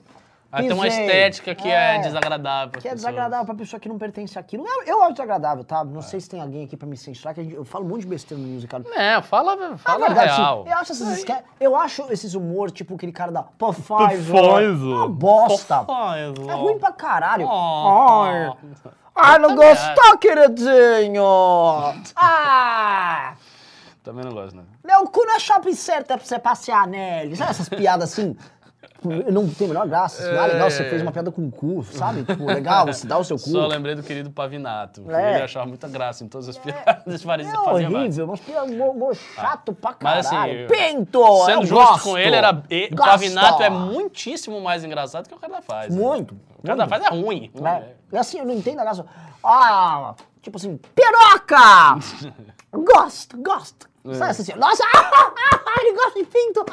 Aí tem uma estética que é, desagradável. pras Que é pessoas. desagradável pra pessoa que não pertence àquilo. Eu, eu acho desagradável, tá? Não sei se tem alguém aqui pra me censurar, que gente- eu falo um monte de besteira no musical. É, fala, fala verdade, assim, real. eu acho esses esque- eu acho esses humor, tipo aquele cara da Pfizer. Pfizer. Uma bosta. Pfizer. É ruim pra caralho. Oh. Ai. Ai, não também gostou, queridinho? Ah! Também não gosto, né? Meu cu não é shopping center pra você passear nele. Sabe essas piadas assim? Não tem a menor graça. Assim, ah, legal, você fez uma piada com o cu, sabe? Tipo, legal, você dá o seu cu. Só lembrei do querido Pavinato. que É. Ele achava muita graça em todas as piadas. fazia, É fazia mais. horrível, mas piada humor, humor chato pra caralho. Mas assim, Pinto! Sendo eu justo gosto. com ele, era, e, Gosto. Pavinato é muitíssimo mais engraçado que o cara da faz. né? Muito. O cara da faz é ruim. né? E assim, eu não entendo a graça. Ah, tipo assim, piroca! gosto, gosto. É. Sabe assim, nossa, ele gosta de pinto.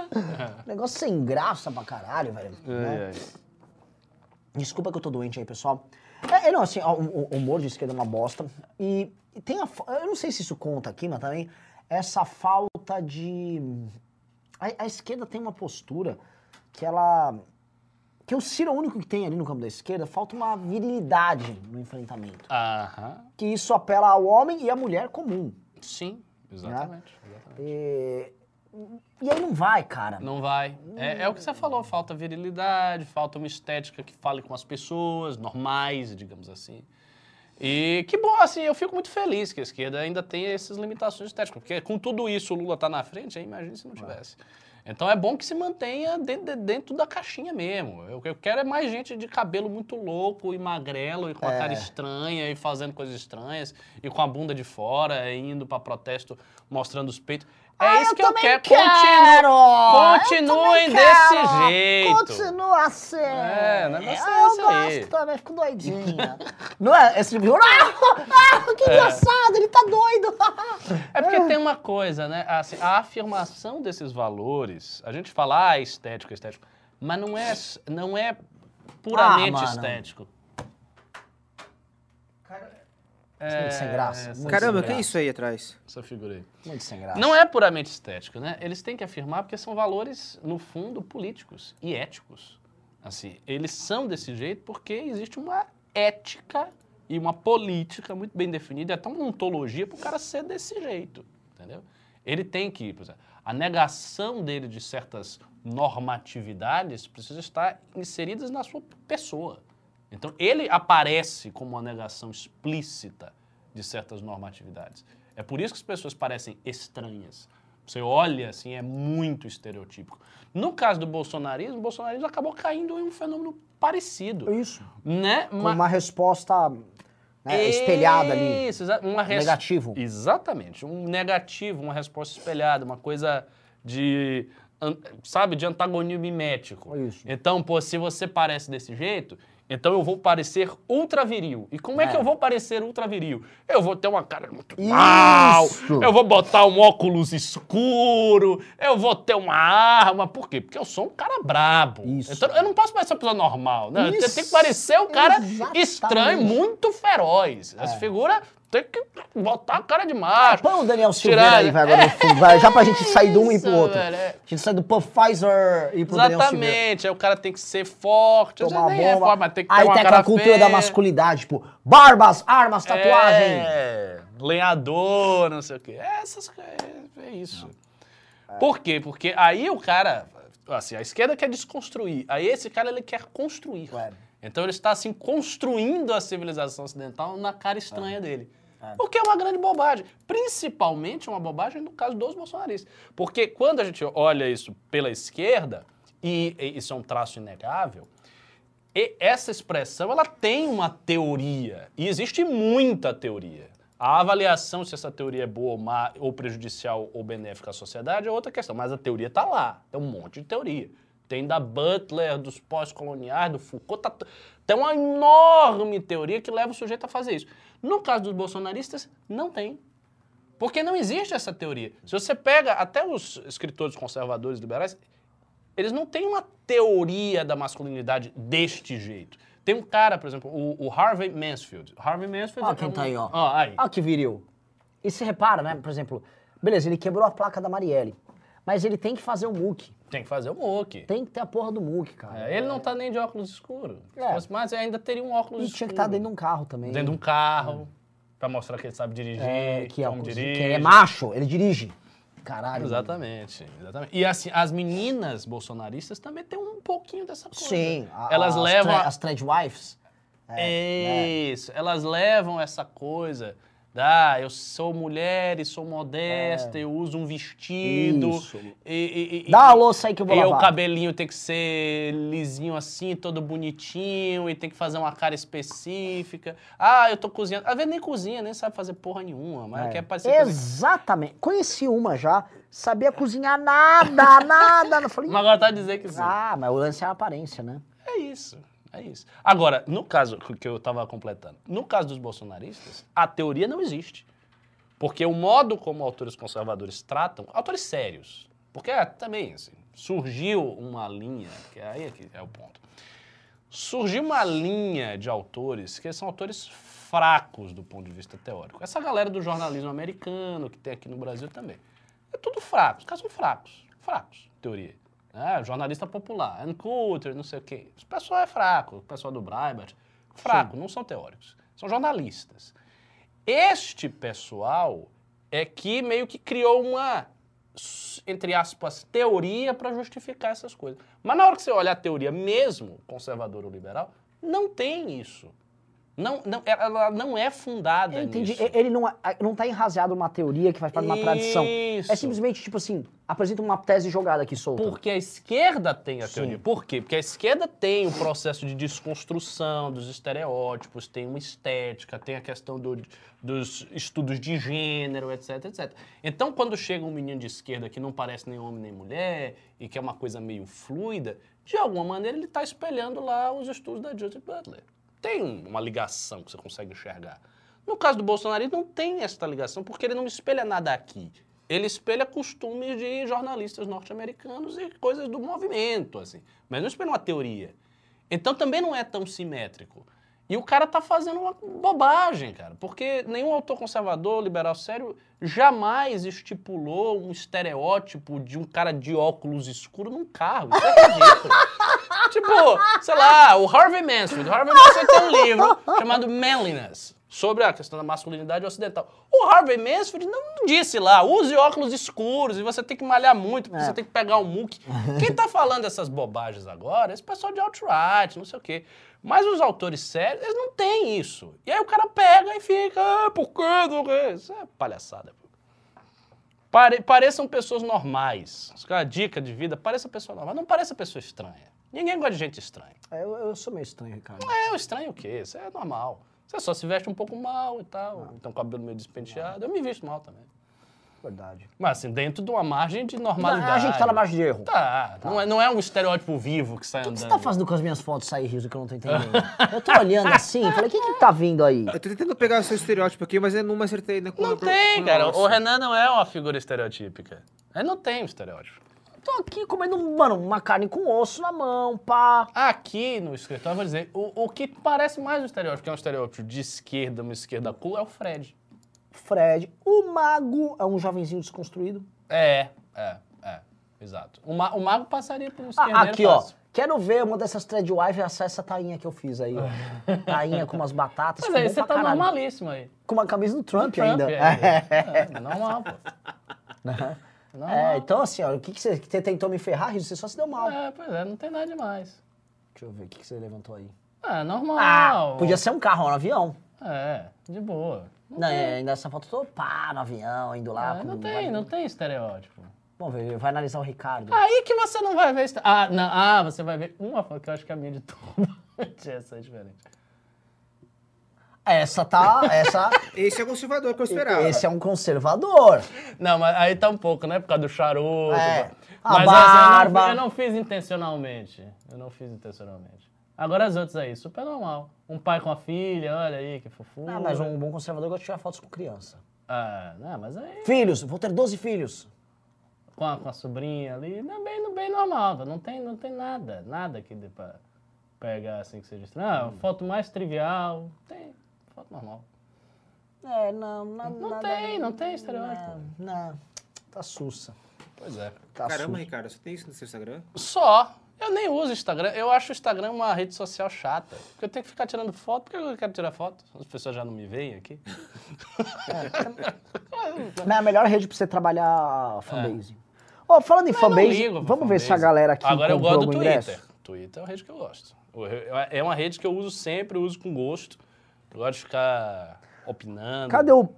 Negócio sem graça pra caralho, velho. né? É, é. Desculpa que eu tô doente aí, pessoal. É, é, não, assim, o, o humor de esquerda é uma bosta. E, tem a. Eu não sei se isso conta aqui, mas também essa falta de. A, a esquerda tem uma postura que ela. Que o Ciro é o único que tem ali no campo da esquerda, falta uma virilidade no enfrentamento. Aham. Que isso apela ao homem e à mulher comum. Sim, exatamente. exatamente. E, e aí não vai, cara. Não vai. É, é o que você falou, falta virilidade, falta uma estética que fale com as pessoas, normais, digamos assim. E que bom, assim, eu fico muito feliz que a esquerda ainda tem essas limitações estéticas, porque com tudo isso o Lula tá na frente, aí imagina se não tivesse. Então é bom que se mantenha dentro, de- dentro da caixinha mesmo. Eu- O que eu quero é mais gente de cabelo muito louco e magrelo e com a É. cara estranha e fazendo coisas estranhas e com a bunda de fora e indo pra protesto mostrando os peitos. É Ah, isso eu que eu quero. quero! Continuem Eu também desse quero! jeito. Continua assim! É, o negócio é eu esse aí. gosto também, fico doidinha. Não é esse tipo de... Ah, ah, que engraçado, ele tá doido! É porque tem uma coisa, né? Assim, a afirmação desses valores, a gente fala, ah, estético, estético, mas não é, não é puramente Ah, estético. Muito sem graça. muito Caramba, sem que é isso aí atrás? Essa figura aí. Muito sem graça. Não é puramente estético, né? Eles têm que afirmar porque são valores, no fundo, políticos e éticos. Assim, eles são desse jeito porque existe uma ética e uma política muito bem definida, até uma ontologia para o cara ser desse jeito, entendeu? Ele tem que, por exemplo, a negação dele de certas normatividades precisa estar inseridas na sua pessoa. Então, ele aparece como uma negação explícita de certas normatividades. É por isso que as pessoas parecem estranhas. Você olha assim, é muito estereotípico. No caso do bolsonarismo, o bolsonarismo acabou caindo em um fenômeno parecido. Isso. Né? Com uma resposta né, espelhada ali. Isso, uma res- Negativo. Exatamente. Um negativo, uma resposta espelhada, uma coisa de. Sabe, de antagonismo mimético. Isso. Então, pô, se você parece desse jeito, então eu vou parecer ultra viril. E como é, que É. eu vou parecer ultra viril? Eu vou ter uma cara muito mal, eu vou botar um óculos escuro, eu vou ter uma arma. Por quê? Porque eu sou um cara brabo. Isso. Então, eu não posso parecer uma pessoa normal, né? Eu Isso. tenho que parecer um cara Exatamente. estranho, muito feroz. Essa figura tem que botar a cara de macho. Põe o Daniel Silveira Tirar- aí, vai, agora no fundo, vai, já pra gente sair de um e pro outro. velho, é. A gente sai do Pfizer e pro Daniel Silveira. Exatamente. Aí o cara tem que ser forte. Tomar é bomba. forte, mas tem que ter Aí uma tem aquela cultura feia. da masculinidade, tipo, barbas, armas, tatuagem. É, lenhador, não sei o quê. É, Essas coisas, é isso. Por quê? Porque aí o cara, assim, a esquerda quer desconstruir. Aí esse cara, ele quer construir. Claro. Então ele está, assim, construindo a civilização ocidental na cara estranha dele. É. O que é uma grande bobagem. Principalmente uma bobagem no caso dos bolsonaristas. Porque quando a gente olha isso pela esquerda, e, e isso é um traço inegável, e essa expressão ela tem uma teoria. E existe muita teoria. A avaliação se essa teoria é boa ou má, ou prejudicial ou benéfica à sociedade é outra questão. Mas a teoria está lá. Tem um monte de teoria. Tem da Butler, dos pós-coloniais, do Foucault. tá- tem uma enorme teoria que leva o sujeito a fazer isso. No caso dos bolsonaristas, não tem. Porque não existe essa teoria. Se você pega até os escritores conservadores liberais, eles não têm uma teoria da masculinidade deste jeito. Tem um cara, por exemplo, o, o Harvey Mansfield. Harvey Mansfield Ó é quem um- tá aí, ó. Ó, aí. Ó que viril. E se repara, né, por exemplo, beleza, ele quebrou a placa da Marielle, mas ele tem que fazer o MOOC. Tem que fazer o MOOC. Tem que ter a porra do MOOC, cara. É, ele não tá nem de óculos escuros. É. Mais, ainda teria um óculos E escuro. tinha que estar dentro de um carro também. Dentro de um carro, pra mostrar que ele sabe dirigir, É, que, é, como que dirige. ele é macho, ele dirige. Caralho. Exatamente, exatamente. E assim, as meninas bolsonaristas também têm um pouquinho dessa coisa. Sim. a- Elas as levam... tra- a- As wives. É, Isso, elas levam essa coisa ah, eu sou mulher e sou modesta, eu uso um vestido. É. Isso. E, e- e- Dá a louça aí que eu vou e o lavar. cabelinho tem que ser lisinho assim, todo bonitinho, e tem que fazer uma cara específica. Ah, eu tô cozinhando. Às vezes nem cozinha, nem sabe fazer porra nenhuma, mas É. quer parecer coisa- Exatamente. Conheci uma já, sabia cozinhar nada, nada. Eu falei, Mas agora tá dizendo que sim. ah, mas o lance é a aparência, né? É isso, é isso. Agora, no caso que eu estava completando, no caso dos bolsonaristas, a teoria não existe. Porque o modo como autores conservadores tratam, autores sérios, porque é, também assim, surgiu uma linha, que aí é que é o ponto. Surgiu uma linha de autores que são autores fracos do ponto de vista teórico. Essa galera do jornalismo americano, que tem aqui no Brasil também. É tudo fraco, os caras são fracos, fracos, teoria. Né? jornalista popular, Ann Coulter, não sei o quê. O pessoal é fraco, o pessoal do Breitbart, fraco, não são teóricos, são jornalistas. Este pessoal é que meio que criou uma, entre aspas, teoria para justificar essas coisas. Mas na hora que você olha a teoria mesmo, conservadora ou liberal, não tem isso. Não, não, ela não é fundada Eu entendi. nisso. Ele não, não tá enraseado numa teoria que faz parte de uma tradição. É simplesmente, tipo assim, apresenta uma tese jogada aqui solta. Porque a esquerda tem a Sim. teoria. Por quê? Porque a esquerda tem o processo de desconstrução dos estereótipos, tem uma estética, tem a questão do- dos estudos de gênero, etc, etc. Então, quando chega um menino de esquerda que não parece nem homem nem mulher e que é uma coisa meio fluida, de alguma maneira ele está espelhando lá os estudos da Judith Butler. Tem uma ligação que você consegue enxergar. No caso do Bolsonaro, não tem essa ligação, porque ele não espelha nada aqui. Ele espelha costumes de jornalistas norte-americanos e coisas do movimento, assim. Mas não espelha uma teoria. Então também não é tão simétrico. E o cara tá fazendo uma bobagem, cara. Porque nenhum autor conservador, liberal sério, jamais estipulou um estereótipo de um cara de óculos escuros num carro. Isso é ridículo. tipo, sei lá, o Harvey Mansfield. O Harvey Mansfield tem um livro chamado Manliness, sobre a questão da masculinidade ocidental. O Harvey Mansfield não disse lá, use óculos escuros e você tem que malhar muito, porque É. você tem que pegar um muque. Quem tá falando essas bobagens agora é esse pessoal de alt-right, não sei o quê. Mas os autores sérios, eles não têm isso. E aí o cara pega e fica, ah, por quê? Não quê?" Isso é palhaçada. Pare- pareçam pessoas normais. Isso é uma dica de vida, pareça pessoa normal. Não pareça pessoa estranha. Ninguém gosta de gente estranha. É, Eu, eu sou meio estranho, Ricardo. É, o estranho o quê? Isso é normal. Você só se veste um pouco mal e tal, então cabelo meio despenteado. Eu me visto mal também. Verdade. Mas assim, dentro de uma margem de normalidade. A gente tá na margem de erro. Tá, Não, é, não é um estereótipo vivo que sai O que andando. você tá fazendo com as minhas fotos sair riso que eu não tô entendendo? eu tô olhando assim, falei, o que que tá vindo aí? Eu tô tentando pegar o seu estereótipo aqui, mas eu não acertei com Não a- tem, cara. nossa. O Renan não é uma figura estereotípica. Ele não tem um estereótipo. Tô aqui comendo, mano, uma carne com osso na mão, pá. Aqui no escritório, eu vou dizer, o, o que parece mais um estereótipo, que é um estereótipo de esquerda, uma esquerda cool, é o Fred. Fred. O mago é um jovenzinho desconstruído. É, é, é. Exato. O, ma- o mago passaria por um Ah, aqui, ó. fácil. Quero ver uma dessas thread wife essa, tainha que eu fiz aí, ó. tainha com umas batatas. Mas aí bom você tá caralho. normalíssimo aí. Com uma camisa do Trump, Trump, ainda. é, é, normal, pô. Normal. É, então assim, ó, o que, que você, que tentou me ferrar, Riso? Você só se deu mal. É, pois é, não tem nada demais. Deixa eu ver, o que, que você levantou aí? É, normal. Ah, podia ser um carro, um avião. É, de boa. Não, Não, é, ainda essa foto pá, no avião, indo lá. é, não tem, não tem estereótipo. Vamos ver, vai analisar o Ricardo. Aí que você não vai ver... este- Ah, não, ah, você vai ver uma foto que eu acho que a minha de turbante, essa é diferente. Essa tá, essa... Esse é o conservador que eu esperava. esse é um conservador. Não, mas aí tá um pouco, né? Por causa do charuto. É. Mas A essa barba. Eu não, eu não fiz intencionalmente. Eu não fiz intencionalmente. Agora as outras aí, super normal. Um pai com a filha, olha aí, que fofura. Ah, mas um bom conservador gosta de tirar fotos com criança. Ah, não, mas aí Filhos, vou ter 12 filhos. com a, com a sobrinha ali, não é bem, bem normal. Não tem, não tem nada, nada que dê pra pegar assim que seja estranho. Ah, foto mais trivial, tem foto normal. É, não, não, Não nada- tem, não tem estereótipo. Não, não, tá sussa. Pois é. Tá Caramba, sussa. Ricardo, você tem isso no seu Instagram? Só. Eu nem uso Instagram. Eu acho o Instagram uma rede social chata. Porque eu tenho que ficar tirando foto. Por que eu quero tirar foto? As pessoas já não me veem aqui. Mas é a melhor rede pra você trabalhar fanbase. Ó, falando em Mas fanbase, vamos ver se a fanbase. galera aqui Agora eu gosto do Twitter. ingresso. Twitter é uma rede que eu gosto. É uma rede que eu uso sempre, eu uso com gosto. Eu gosto de ficar opinando. Cadê o,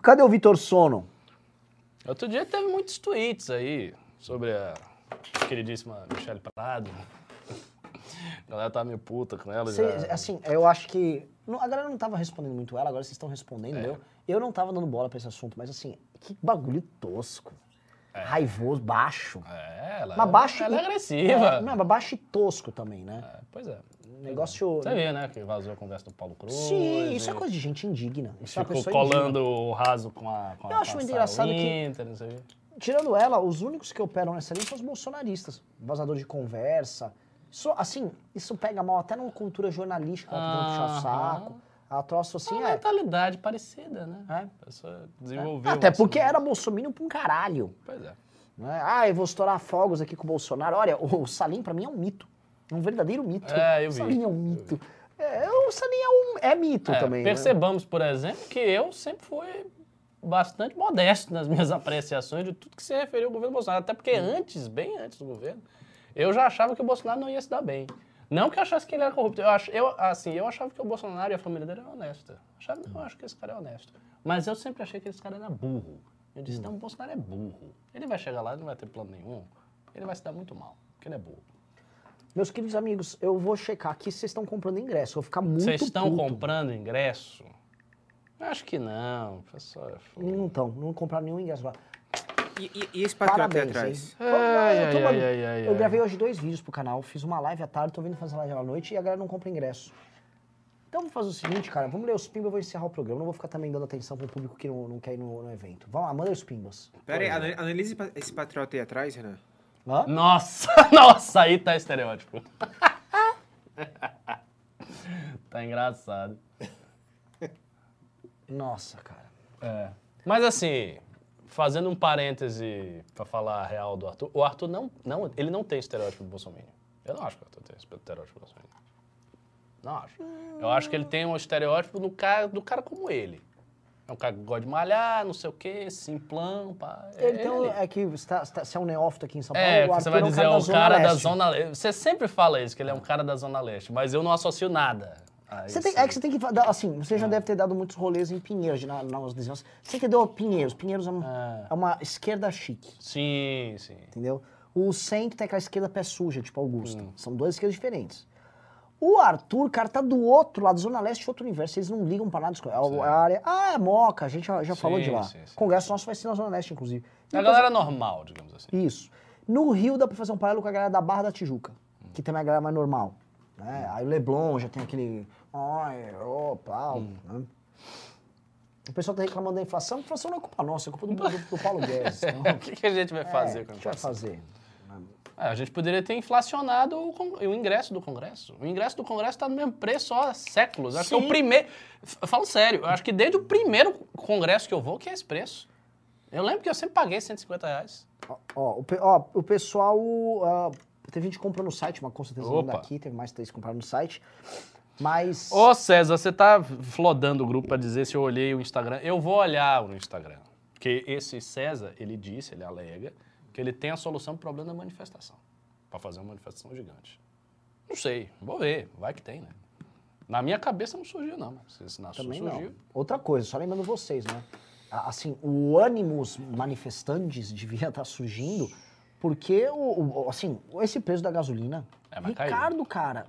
cadê o Vitor Sono? Outro dia teve muitos tweets aí sobre a queridíssima Michelle Prado. A galera tava meio puta com ela Cê- já. assim, eu acho que. não- a galera não tava respondendo muito ela, agora vocês estão É. respondendo, eu. Eu não tava dando bola pra esse assunto, mas assim, que bagulho tosco. Raivoso, baixo. É, ela, Mas baixo. ela é e- agressiva. É, não, mas baixo e tosco também, né? É, pois é. Negócio. Você viu, né, que vazou a conversa do Paulo Cruz. Sim, isso é coisa de gente indigna. Isso é Ficou indigna. colando o raso com a com a- Eu acho a muito Sarah engraçado que- Winter, não sei. Tirando ela, os únicos que operam nessa linha são os bolsonaristas. Vazador de conversa. Isso, assim, isso pega mal até numa cultura jornalística, tentando puxar o saco. A troço assim, Uma é. mentalidade parecida, né? É. Pessoa desenvolveu. Até isso, porque né? era bolsominion pra um caralho. Pois é. Né? Ah, eu vou estourar fogos aqui com o Bolsonaro. Olha, o Salim pra mim é um mito. É um verdadeiro mito. É, eu o vi, Salim é um mito. É, o Salim é, um, é mito É, também. né? percebamos, por exemplo, que eu sempre fui bastante modesto nas minhas apreciações de tudo que se referiu ao governo Bolsonaro. Até porque antes, bem antes do governo, eu já achava que o Bolsonaro não ia se dar bem. Não que eu achasse que ele era corrupto. Eu, ach, eu, assim, eu achava que o Bolsonaro e a família dele eram honesta. Achava, eu acho que esse cara é honesto. Mas eu sempre achei que esse cara era burro. Eu disse, não, o Bolsonaro é burro. Ele vai chegar lá e não vai ter plano nenhum. Ele vai se dar muito mal, porque ele é burro. Meus queridos amigos, eu vou checar aqui se vocês estão comprando ingresso. Eu vou ficar muito Vocês estão puto. comprando ingresso? Acho que não, pessoal. foda. Não estão, não compraram nenhum ingresso lá. E, e- e esse patrão aqui atrás? Ai, eu, tô- ai, mano, ai, ai, eu ai. gravei hoje dois vídeos pro canal, fiz uma live à tarde, tô vindo fazer live à noite e a galera não compra ingresso. Então vamos fazer o seguinte, cara, vamos ler os pimbas, eu vou encerrar o programa. Não vou ficar também dando atenção pro público que não, não quer ir no, no evento. Vamos lá, manda os pimbas. Pera aí, ana- analise esse patriota aí atrás, Renan. Hã? Nossa, nossa, aí tá estereótipo. tá engraçado. Nossa, cara. É. Mas assim, fazendo um parêntese pra falar a real do Arthur, o Arthur não, não, ele não tem estereótipo do Bolsonaro. Eu não acho que o Arthur tem estereótipo do Bolsonaro. Não acho. Eu acho que ele tem um estereótipo do cara, do cara como ele. É um cara que gosta de malhar, não sei o quê, simplão, pá. É Ele tem é que você, tá, é um neófito aqui em São Paulo, É, o que Arthur você vai é um dizer, cara é o cara da. Zona Leste. Você sempre fala isso, que ele é um cara da Zona Leste, mas eu não associo nada. Você tem- é que você tem que dar, assim, você já deve ter dado muitos rolês em Pinheiros, na, nas desenhos. Você entendeu Pinheiros? Pinheiros é, um- Ah. é uma esquerda chique, Sim, sim. entendeu? O centro tem aquela esquerda pé suja, tipo Augusta. Hum. São duas esquerdas diferentes. O Arthur, cara, tá do outro lado, Zona Leste, outro universo. Eles não ligam pra nada. É o- a área. Ah, é Moca, a gente já, já falou de lá. sim, sim. Congresso nosso vai ser na Zona Leste, inclusive. E A galera normal, digamos assim. Isso. No Rio dá pra fazer um paralelo com a galera da Barra da Tijuca, que também é a galera mais normal. Né? Aí o Leblon já tem aquele. Ai, opa, né? O pessoal tá reclamando da inflação. A inflação não é culpa nossa, é culpa do, do, do Paulo Guedes. Então, o que, que a gente vai fazer é, com o a que vai inflação? fazer? É, a gente poderia ter inflacionado o, o ingresso do Congresso. O ingresso do Congresso está no mesmo preço há séculos. Acho que é Sim. o primeiro. Falo sério, eu acho que desde o primeiro Congresso que eu vou, que é esse preço. Eu lembro que eu sempre paguei 150 reais. Ó, ó, o, pe- o pessoal. ah, teve gente que comprou no site, mas com certeza não Opa. daqui, teve mais três que compraram no site. Mas. Ô César, você tá flodando o grupo para dizer se eu olhei o Instagram. Eu vou olhar no Instagram. Porque esse César, ele disse, ele alega, que ele tem a solução pro problema da manifestação. Para fazer uma manifestação gigante. Não sei, vou ver, vai que tem, né? Na minha cabeça não surgiu, não. Se, na sua Também surgiu. não. Outra coisa, só lembrando vocês, né? Assim, o ânimos manifestantes devia estar surgindo porque, o, o- assim, esse preço da gasolina... É, mas caiu. Ricardo, cara,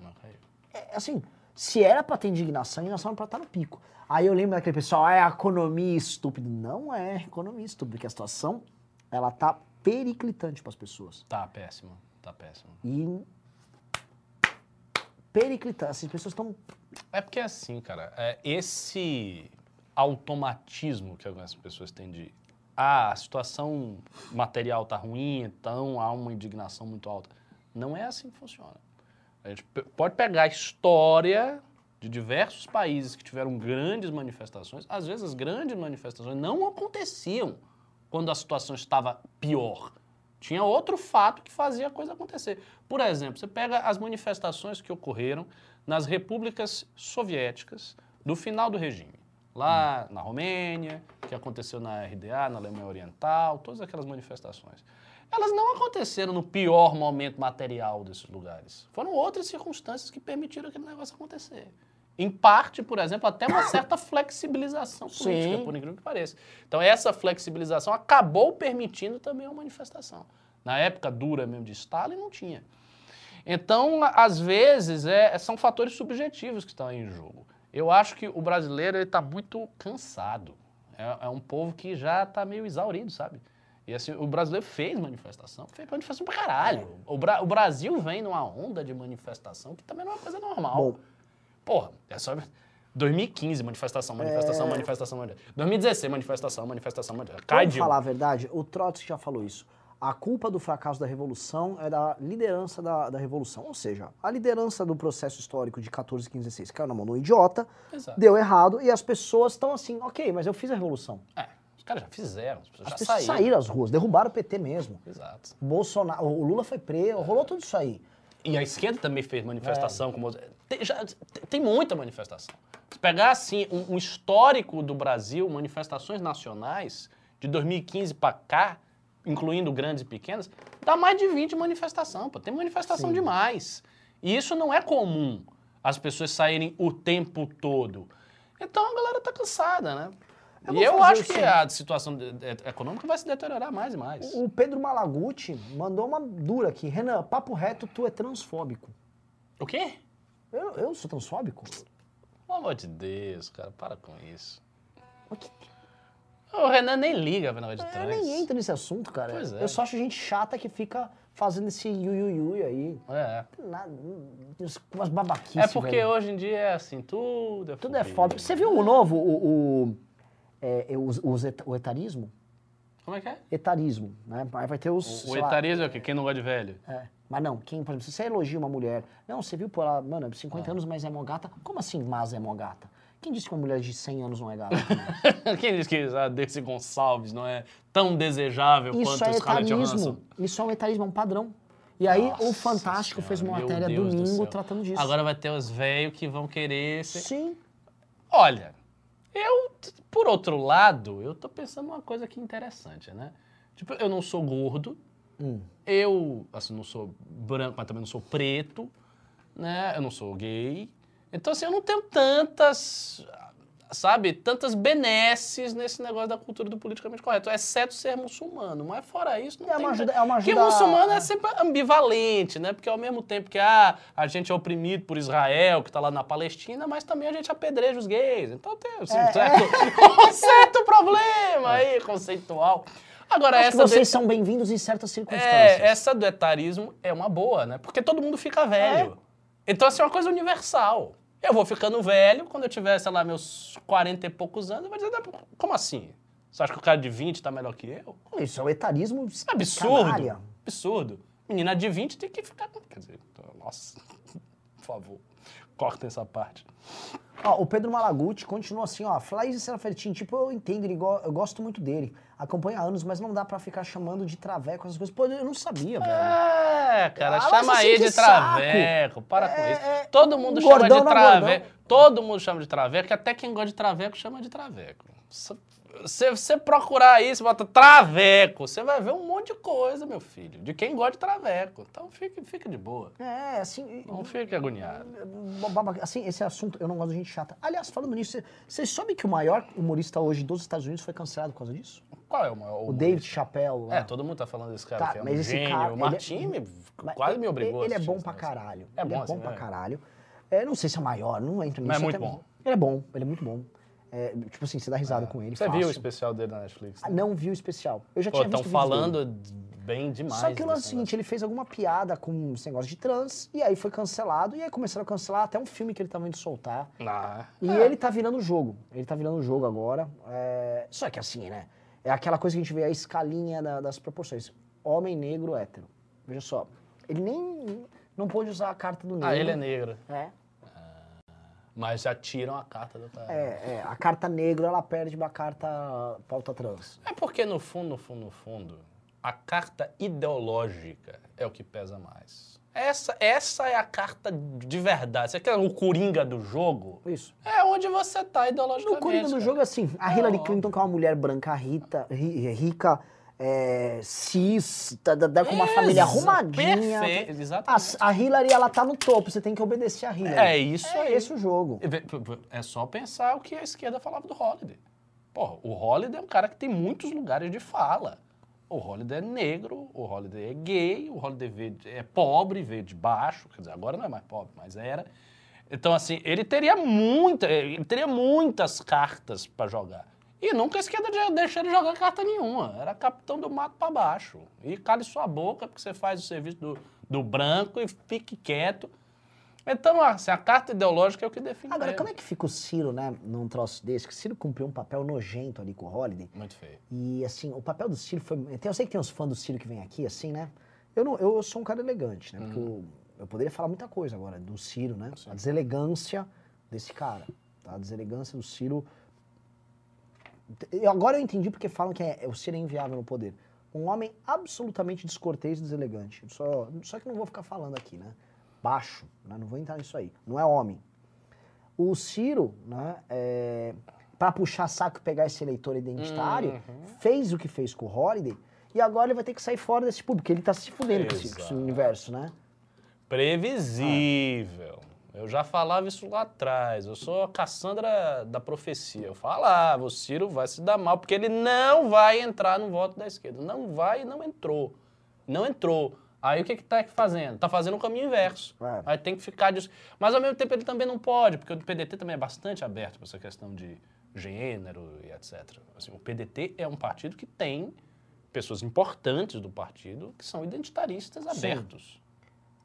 é, assim, se era pra ter indignação, a indignação era pra estar no pico. Aí eu lembro daquele pessoal, ah, é economia estúpida. Não é economia estúpida, porque a situação, ela tá periclitante pras pessoas. Tá péssimo, tá péssimo. E... Periclitante, as pessoas estão... É porque assim, cara, é, esse automatismo que algumas pessoas têm de ah, a situação material tá ruim, então há uma indignação muito alta. Não é assim que funciona. A gente pode pegar a história de diversos países que tiveram grandes manifestações. Às vezes as grandes manifestações não aconteciam quando a situação estava pior. Tinha outro fato que fazia a coisa acontecer. Por exemplo, você pega as manifestações que ocorreram nas repúblicas soviéticas do final do regime. Lá na Romênia, que aconteceu na RDA, na Alemanha Oriental, todas aquelas manifestações. Elas não aconteceram no pior momento material desses lugares. Foram outras circunstâncias que permitiram aquele negócio acontecer. Em parte, por exemplo, até uma certa flexibilização política, Sim. por incrível que pareça. Então, essa flexibilização acabou permitindo também uma manifestação. Na época dura mesmo de Stalin, não tinha. Então, a- às vezes, é, são fatores subjetivos que estão em jogo. Eu acho que o brasileiro está muito cansado. É, é um povo que já está meio exaurido, sabe? E assim, o brasileiro fez manifestação, fez manifestação pra caralho. O, Bra- o Brasil vem numa onda de manifestação que também não é uma coisa normal. Bom. Porra, é só. 2015, manifestação, manifestação, manifestação, manifestação. 2016, manifestação, manifestação, manifestação. Cai Vamos de falar a verdade? O Trotsky já falou isso. A culpa do fracasso da Revolução é da liderança da, da Revolução. Ou seja, a liderança do processo histórico de 14, 15, 16 caiu na mão do idiota, Exato. deu errado, e as pessoas estão assim, ok, mas eu fiz a Revolução. É, os caras já fizeram, as pessoas As já pessoas saíram. saíram às ruas, derrubaram o PT mesmo. Exato. Bolsonaro, o Lula foi preso, rolou tudo isso aí. E a esquerda também fez manifestação. Como, tem, já- tem muita manifestação. Se pegar assim, um, um histórico do Brasil, manifestações nacionais, de 2015 para cá, incluindo grandes e pequenas, dá mais de 20 manifestações. Pô. Tem manifestação demais. E isso não é comum, as pessoas saírem o tempo todo. Então a galera tá cansada, né? Eu e eu acho o que a situação econômica vai se deteriorar mais e mais. O Pedro Malaguti mandou uma dura aqui. Renan, papo reto, tu é transfóbico. O quê? Eu, eu sou transfóbico? Pelo amor de Deus, cara, para com isso. Mas que- O Renan nem liga pra negócio de Eu trans. nem entro nesse assunto, cara. Pois é. Eu só acho gente chata que fica fazendo esse iuiui aí. É. Nada, umas babaquices, É porque velho. hoje em dia é assim, tudo é Tudo é foda. Você viu o novo, o, o, é, é, os- os et- o etarismo? Como é que é? Etarismo, né? Aí vai ter os... O, o lá, etarismo é o quê? Quem não gosta de velho? É. Mas não, quem, por exemplo, se você elogia uma mulher, não, você viu por ela, mano, Ah. 50 anos, mas é mó gata. Como assim, mas é mó gata? Quem disse que uma mulher de 100 anos não é gata? Quem diz que a Dercy Gonçalves não é tão desejável Isso quanto é Scarlett. Johansson? Isso é um etarismo, é um padrão. E aí o Nossa Fantástico fez uma Senhora, matéria Deus do domingo céu. tratando disso. Agora vai ter os velhos que vão querer... ser- Sim. Olha, eu, por outro lado, eu tô pensando uma coisa aqui interessante, né? Tipo, eu não sou gordo, Hum. eu, assim, não sou branco, mas também não sou preto, né? Eu não sou gay. Então, assim, eu não tenho tantas, sabe, tantas benesses nesse negócio da cultura do politicamente correto, exceto ser muçulmano. Mas fora isso, não É tem... uma ajuda- é uma Porque ajuda- muçulmano é. é sempre ambivalente, né? Porque ao mesmo tempo que ah, a gente é oprimido por Israel, que tá lá na Palestina, mas também a gente apedreja os gays. Então tem assim, É, um, certo, um certo problema aí, conceitual. Agora, Acho que essa vocês de- são bem-vindos em certas circunstâncias. é, essa do etarismo é uma boa, né? Porque todo mundo fica velho. Então, assim, é uma coisa universal. Eu vou ficando velho, quando eu tiver, sei lá, meus 40 e poucos anos, eu vou dizer, "Não, como assim? Você acha que o cara de 20 tá melhor que eu? Isso é o etarismo absurdo. canalha. Absurdo. Menina de 20 tem que ficar. Quer dizer, nossa, por favor, corta essa parte. Ó, o Pedro Malaguti continua assim, ó. Flaís e Serafertin, tipo, eu entendo, ele go- eu gosto muito dele. Acompanha há anos, mas não dá pra ficar chamando de traveco essas coisas. Pô, eu não sabia, velho. É, cara, Ah, chama aí de saco. traveco. Para com É, isso. é, Todo mundo chama de é traveco. Todo mundo chama de traveco, e até quem gosta de traveco chama de traveco. Se você procurar aí, você bota traveco, você vai ver um monte de coisa, meu filho, de quem gosta de traveco. Então fique, fique de boa. É, assim. Não fique agoniado. Baba- Assim, esse assunto, eu não gosto de gente chata. Aliás, falando nisso, você- vocês sabem que o maior humorista hoje dos Estados Unidos foi cancelado por causa disso? Qual é o maior? O humorista? David Chappelle. É, todo mundo tá falando desse cara Tá, que é um mas esse gênio. cara, o ele é- me- Mas quase ele- me obrigou. a Ele é assistir bom esse pra caralho. É ele bom é assim, bom pra é. caralho. É, não sei se é maior, não entro nisso. Mas é muito até- bom. Ele é bom, ele é muito bom. É, tipo assim, você dá risada com ele. Você fácil. viu o especial dele na Netflix? Ah, Não vi o especial. Eu já Pô, tinha estão visto dele. falando bem demais. Só que o é seguinte, ele fez alguma piada com esse negócio de trans, e aí foi cancelado, e aí começaram a cancelar até um filme que ele tava indo soltar. Ah, E ele tá virando o jogo. Ele tá virando o jogo agora. É, Só que assim, né? É aquela coisa que a gente vê a escalinha da- das proporções. Homem negro hétero. Veja só. Ele nem. Não pôde usar a carta do negro. Ah, ele é negro. É. Mas já tiram a carta do cara. É, é, a carta negro ela perde pra carta pauta trans. É porque, no fundo, no fundo, no fundo, a carta ideológica é o que pesa mais. Essa, essa é a carta de verdade. Você quer o coringa do jogo? Isso. É onde você tá ideologicamente. No Coringa do cara. jogo, assim, a Hillary óbvio. Clinton, que é uma mulher branca, rita, ri- rica, é, cis, tá, tá- tá com uma Exa- família arrumadinha. perfeito, exatamente. A, a Hillary, ela tá no topo, você tem que obedecer a Hillary. É isso É aí. esse o jogo. É só pensar o que a esquerda falava do Holiday. Porra, o Holiday é um cara que tem muitos lugares de fala. O Holiday é negro, o Holiday é gay, o Holiday veio é pobre, veio de baixo, quer dizer, agora não é mais pobre, mas era. Então, assim, ele teria muita, ele teria muitas cartas pra jogar. E nunca a esquerda de- deixou ele jogar carta nenhuma. Era capitão do mato pra baixo. E cale sua boca, porque você faz o serviço do, do branco e fique quieto. Então, assim, a carta ideológica é o que define Agora, como é que fica o Ciro, né, num troço desse? Que o Ciro cumpriu um papel nojento ali com o Holiday. Muito feio. E, assim, o papel do Ciro foi... Eu sei que tem uns fãs do Ciro que vem aqui, assim, né? Eu, não, eu sou um cara elegante, né? Porque eu, eu poderia falar muita coisa agora do Ciro, né? A deselegância desse cara. Tá? A deselegância do Ciro... Eu- Agora eu entendi porque falam que é, o Ciro é inviável no poder. Um homem absolutamente descortês e deselegante. Só, só que não vou ficar falando aqui, né? Baixo, né? não vou entrar nisso aí. Não é homem. O Ciro, né, é, para puxar saco e pegar esse eleitor identitário, Uhum. fez o que fez com o Holiday e agora ele vai ter que sair fora desse público, porque ele tá se fudendo com esse, com esse universo, né? Previsível. Eu já falava isso lá atrás. Eu sou a Cassandra da profecia. Eu falava, o Ciro vai se dar mal, porque ele não vai entrar no voto da esquerda. Não vai e não entrou. Não entrou. Aí o que que tá fazendo? Tá fazendo o caminho inverso. É. Aí tem que ficar disso. Mas ao mesmo tempo ele também não pode, porque o PDT também é bastante aberto para essa questão de gênero e etc. Assim, o PDT é um partido que tem pessoas importantes do partido que são identitaristas abertos.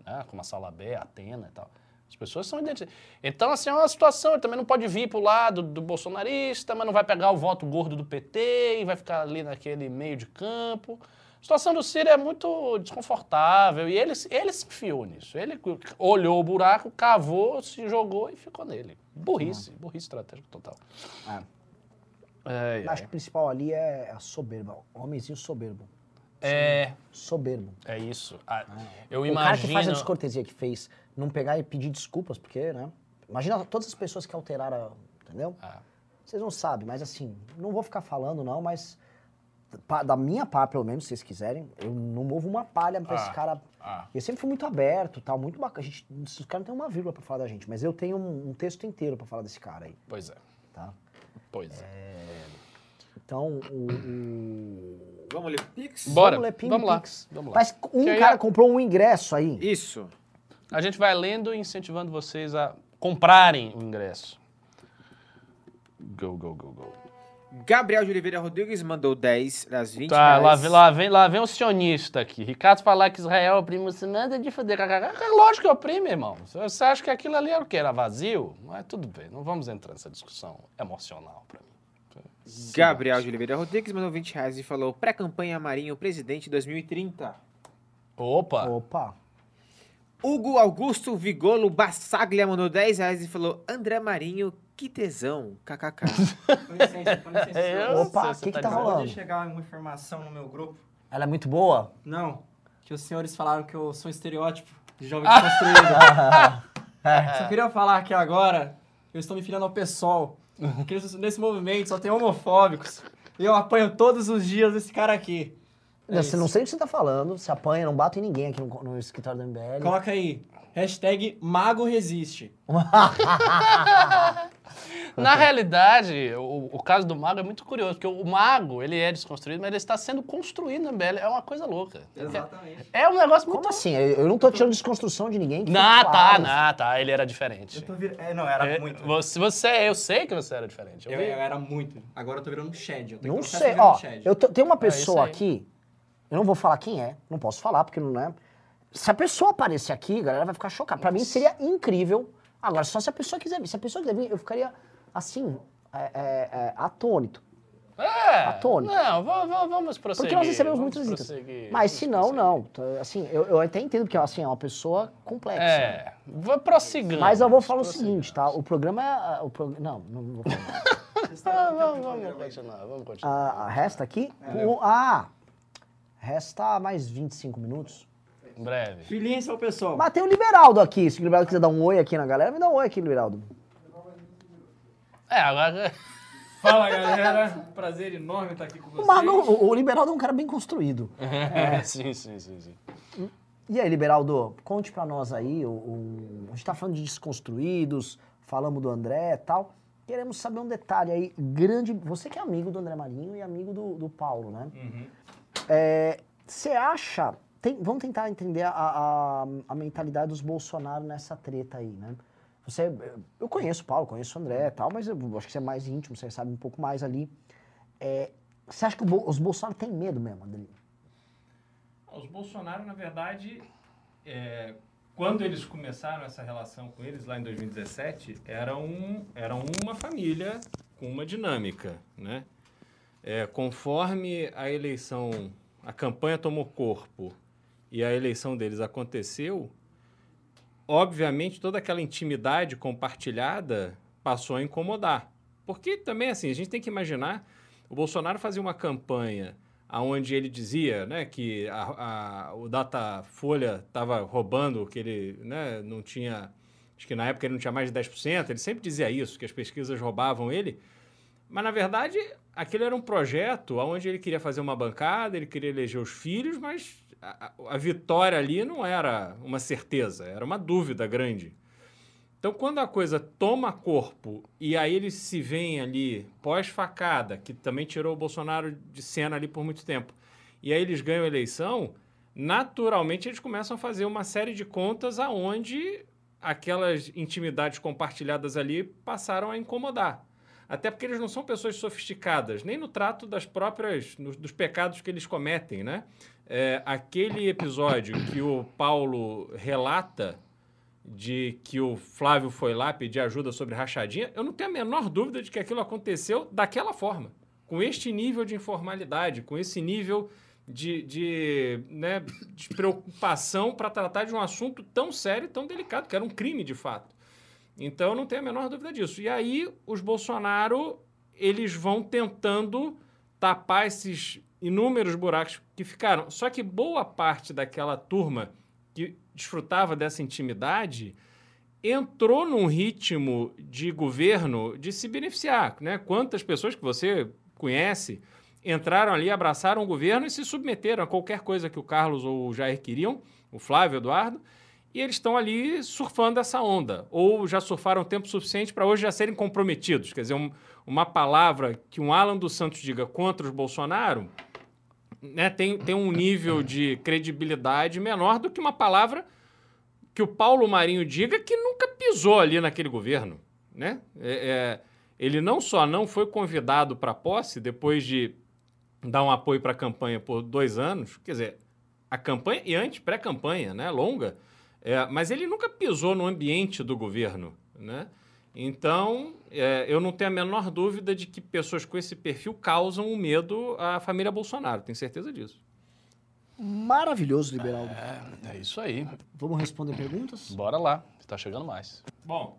Né? Como a Salabé, a Atena e tal. As pessoas são identitaristas. Então, assim, é uma situação. Ele também não pode vir pro lado do bolsonarista, mas não vai pegar o voto gordo do PT e vai ficar ali naquele meio de campo. A situação do Ciro é muito desconfortável e ele, ele se enfiou nisso. Ele olhou o buraco, cavou, se jogou e ficou nele. Burrice, burrice estratégica total. É. É, Acho que o principal ali é a soberba. Homenzinho soberbo. é, Soberbo. é isso. Ah, eu O cara que imagino. faz a descortesia que fez, não pegar e pedir desculpas, porque, né? Imagina todas as pessoas que alteraram, entendeu? Ah. Vocês não sabem, mas assim, não vou ficar falando não, mas da minha parte, pelo menos, se vocês quiserem, eu não movo uma palha pra esse Ah, cara. ah. Eu sempre fui muito aberto, tal, muito bacana. A gente, os caras não tem uma vírgula pra falar da gente, mas eu tenho um, um texto inteiro pra falar desse cara aí, Pois é, tá? pois é. Então, o... o... Vamos ler Pix? Bora, Vamos ler Ping vamos lá, Pix. vamos lá. Mas um Que cara é- comprou um ingresso aí. Isso. A gente vai lendo e incentivando vocês a comprarem o ingresso. Go, go, go, go. Gabriel de Oliveira Rodrigues mandou 10 das 20 Tá, lá, reais. vem- lá, vem, lá vem o sionista aqui. Ricardo falar que Israel oprime o nada de foder. É lógico que oprime, irmão. Você acha que aquilo ali era o quê? Era vazio? Mas tudo bem, não vamos entrar nessa discussão emocional pra mim. Gabriel de Oliveira Rodrigues mandou 20 reais e falou pré-campanha Marinho presidente 2030. Opa! Opa. Hugo Augusto Vigolo Bassaglia mandou 10 reais e falou André Marinho, que tesão, kkk. Com licença, com licença. É, eu Opa, o você que que tá dizendo. rolando? Chegar uma informação no meu grupo. Ela é muito boa? Não, que os senhores falaram que eu sou um estereótipo de jovem desconstruído. Só queria falar aqui agora, eu estou me filiando ao PSOL. Nesse- nesse movimento só tem homofóbicos. E eu apanho todos os dias esse cara aqui. É Não, você isso. não sei o que você tá falando, se apanha, não bato em ninguém aqui no, no escritório do MBL. Coloca aí, hashtag Mago Resiste. Na realidade, o, o caso do mago é muito curioso, porque o mago, ele é desconstruído, mas ele está sendo construído na MBL. É uma coisa louca. Exatamente. É um negócio muito... Como assim? Eu, eu não tô tirando desconstrução de ninguém. Não, tá, não, tá. Ele era diferente. Eu tô vir... é, não, era É, muito. Você, você, eu sei que você era diferente. Eu Eu, era muito. Agora eu tô virando um Shed. Eu tô em Não sei, um ó, Shed. eu tô- tem uma É pessoa aí. aqui, eu não vou falar quem é, não posso falar porque não é. Se a pessoa aparecer aqui, a galera vai ficar chocada. Pra mim seria incrível. Agora, só se a pessoa quiser vir. Se a pessoa quiser vir, eu ficaria, assim, é, é, é, atônito. É, Atônito. Não, va- va- vamos prosseguir. Porque nós recebemos muitas visitas. prosseguir, Mas se não, prosseguir. não. Assim, eu, eu até entendo que assim, é uma pessoa complexa. É, vou prosseguindo. Mas eu vou falar o seguinte, tá? O programa é. O prog... Não, não vou falar. Ah, vamos, vamos continuar, vamos continuar. Ah, resta aqui? o- ah! Resta mais 25 minutos. Em breve. Filhinha ao pessoal. Mas tem o Liberaldo aqui. Se o Liberaldo quiser dar um oi aqui na galera, me dá um oi aqui, Liberaldo. É, agora... Fala galera, prazer enorme estar aqui com vocês. Mago- o- o Liberaldo é um cara bem construído. É, sim, sim, sim, sim. E aí, Liberaldo, conte pra nós aí. O, o- a gente tá falando de desconstruídos, falamos do André e tal. Queremos saber um detalhe aí grande. Você que é amigo do André Marinho e amigo do, do Paulo, né? É, Você acha. tem- vamos tentar entender a, a, a mentalidade dos Bolsonaro nessa treta aí, né? Você, eu conheço o Paulo, conheço o André e tal, mas eu acho que você é mais íntimo, você sabe um pouco mais ali. É, você acha que os Bolsonaro têm medo mesmo, André? Os Bolsonaro, na verdade, é, quando eles começaram essa relação com eles lá em 2017, era, um, era uma família com uma dinâmica, né? É, conforme a eleição, a campanha tomou corpo e a eleição deles aconteceu, obviamente toda aquela intimidade compartilhada passou a incomodar. Porque também, assim, a gente tem que imaginar, o Bolsonaro fazia uma campanha onde ele dizia né, que a, a- o Datafolha estava roubando, que ele né, não tinha... Acho que na época ele não tinha mais de 10%, ele sempre dizia isso, que as pesquisas roubavam ele. Mas, na verdade, aquele era um projeto onde ele queria fazer uma bancada, ele queria eleger os filhos, mas a, a- vitória ali não era uma certeza, era uma dúvida grande. Então, quando a coisa toma corpo e aí eles se veem ali pós-facada, que também tirou o Bolsonaro de cena ali por muito tempo, e aí eles ganham a eleição, naturalmente eles começam a fazer uma série de contas aonde aquelas intimidades compartilhadas ali passaram a incomodar. Até porque eles não são pessoas sofisticadas, nem no trato das próprias, nos- dos pecados que eles cometem, né? É, aquele episódio que o Paulo relata de que o Flávio foi lá pedir ajuda sobre rachadinha, eu não tenho a menor dúvida de que aquilo aconteceu daquela forma, com este nível de informalidade, com esse nível de, de, né, de preocupação para tratar de um assunto tão sério e tão delicado, que era um crime de fato. Então não tenho a menor dúvida disso. E aí os Bolsonaro, eles vão tentando tapar esses inúmeros buracos que ficaram. Só que boa parte daquela turma que desfrutava dessa intimidade entrou num ritmo de governo de se beneficiar, né? Quantas pessoas que você conhece entraram ali, abraçaram o governo e se submeteram a qualquer coisa que o Carlos ou o Jair queriam, o Flávio Eduardo, e eles estão ali surfando essa onda, ou já surfaram tempo suficiente para hoje já serem comprometidos. Quer dizer, um- uma palavra que um Alan dos Santos diga contra os Bolsonaro né, tem, tem um nível de credibilidade menor do que uma palavra que o Paulo Marinho diga que nunca pisou ali naquele governo. Né? É- é, ele não só não foi convidado para posse depois de dar um apoio para a campanha por dois anos, quer dizer, a campanha e antes, pré-campanha, né, longa, é, mas ele nunca pisou no ambiente do governo. Né? Então, é, eu não tenho a menor dúvida de que pessoas com esse perfil causam o medo à família Bolsonaro, tenho certeza disso. Maravilhoso, Liberaldo. É, é isso aí. Vamos responder perguntas? Bora lá, tá chegando mais. Bom,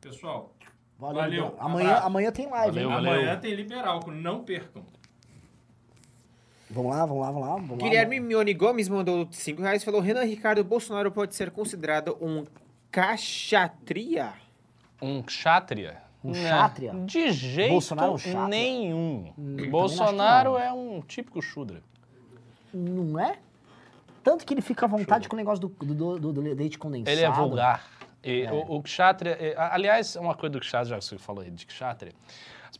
pessoal, Valeu. Valeu. Amanhã, amanhã tem live, Valeu, hein? valeu. amanhã tem Liberal, não percam. Vamos lá, vamos lá, vamos lá. Vamos Guilherme lá. Mione Gomes mandou 5 reais e falou: Renan Ricardo Bolsonaro pode ser considerado um caxatria? Um kshatriya? Um Não, kshatriya? De jeito Bolsonaro é um nenhum. também Bolsonaro é um típico shudra. Não é? Tanto que ele fica à vontade com o negócio do, do, do- do leite condensado. Ele é vulgar. E É. o, o kshatriya, é, aliás, uma coisa do kshatriya, já que você falou aí de kshatriya,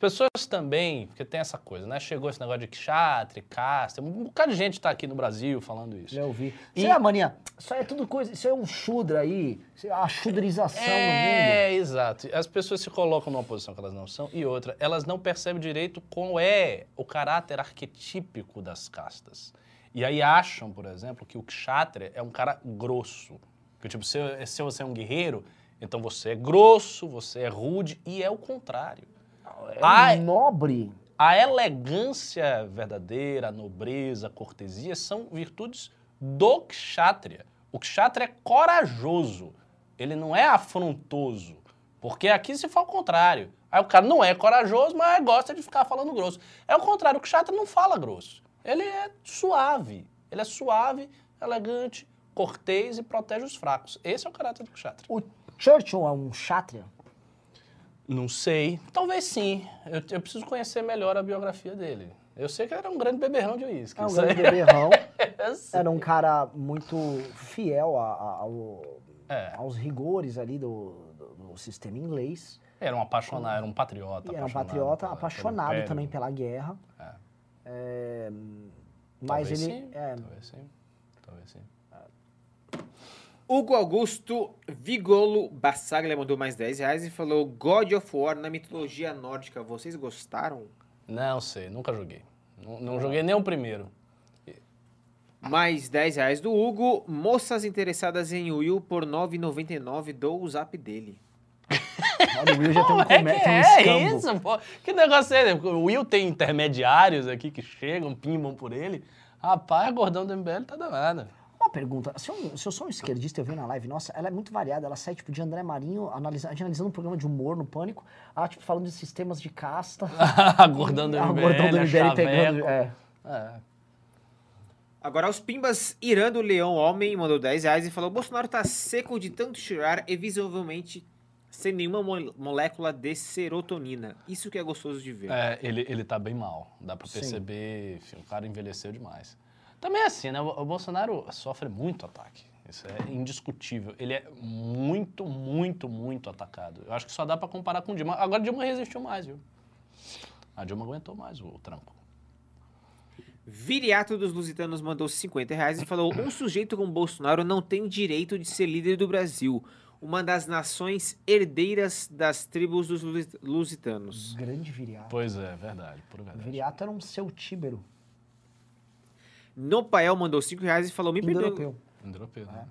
pessoas também, porque tem essa coisa, né? Chegou esse negócio de kshatriya, casta, um bocado de gente tá aqui no Brasil falando isso. Já ouvi. E- Isso é, maninha, isso é tudo coisa, isso é um chudra aí, é a chudrização no mundo. É, exato. As pessoas se colocam numa posição que elas não são e outra, elas não percebem direito qual é o caráter arquetípico das castas. E aí acham, por exemplo, que o kshatriya é um cara grosso. Que tipo, se, se você é um guerreiro, então você é grosso, você é rude, e é o contrário. A, Nobre. a elegância verdadeira, a nobreza, a cortesia são virtudes do kshatriya. O kshatriya é corajoso, ele não é afrontoso. Porque aqui se for o contrário. Aí o cara não é corajoso, mas gosta de ficar falando grosso. É o contrário, o kshatriya não fala grosso. Ele é suave. Ele é suave, elegante, cortês e protege os fracos. Esse é o caráter do kshatriya. O Churchill é um kshatriya? Não sei. Talvez sim. Eu, eu preciso conhecer melhor a biografia dele. Eu sei que ele era um grande beberrão de uísque. É um grande beberrão. Sei. Era um cara muito fiel a- a- ao- É. aos rigores ali do, do- do sistema inglês. Era um apaixonado, era um patriota. Era um patriota, pela- pelo apaixonado império. também pela guerra. É, mas Talvez ele... Sim, é, Talvez sim. Talvez sim. Hugo Augusto Vigolo Bassaglia mandou mais 10 reais e falou: God of War na mitologia nórdica, vocês gostaram? Não sei, nunca joguei. Não, não joguei nem o primeiro. Mais 10 reais do Hugo. Moças interessadas em Will por 9,99 dou o zap dele. olha, o Will já tem um, Como é tem um é isso, pô? Que negócio é esse? O Will tem intermediários aqui que chegam, pimbam por ele. Rapaz, gordão do MBL tá danado. Uma pergunta, se eu, se eu sou um esquerdista, eu vi na live, nossa, ela é muito variada, ela sai, tipo, de André Marinho, analisa, a gente analisando um programa de humor no Pânico, ela, tipo, falando de sistemas de casta, gordão do a MBL, do MBL pegando... É. É. Agora, os Pimbas Irando Leão Homem mandou 10 reais e falou: Bolsonaro tá seco de tanto chorar e visivelmente sem nenhuma mo- molécula de serotonina. Isso que é gostoso de ver. É, ele, ele tá bem mal. Dá pra perceber, enfim, o cara envelheceu demais. Também é assim, né? O Bolsonaro sofre muito ataque. Isso é indiscutível. Ele é muito, muito, muito atacado. Eu acho que só dá pra comparar com o Dilma. Agora, Dilma resistiu mais, viu? A Dilma aguentou mais o tranco. Viriato dos Lusitanos mandou 50 reais e falou: Um sujeito como Bolsonaro não tem direito de ser líder do Brasil, uma das nações herdeiras das tribos dos Lusi- Lusitanos. Grande viriato. Pois é, verdade, por verdade. Viriato era um seu tíbero. Nopael mandou 5 reais e falou: Me perdoe. Indo-europeu, né?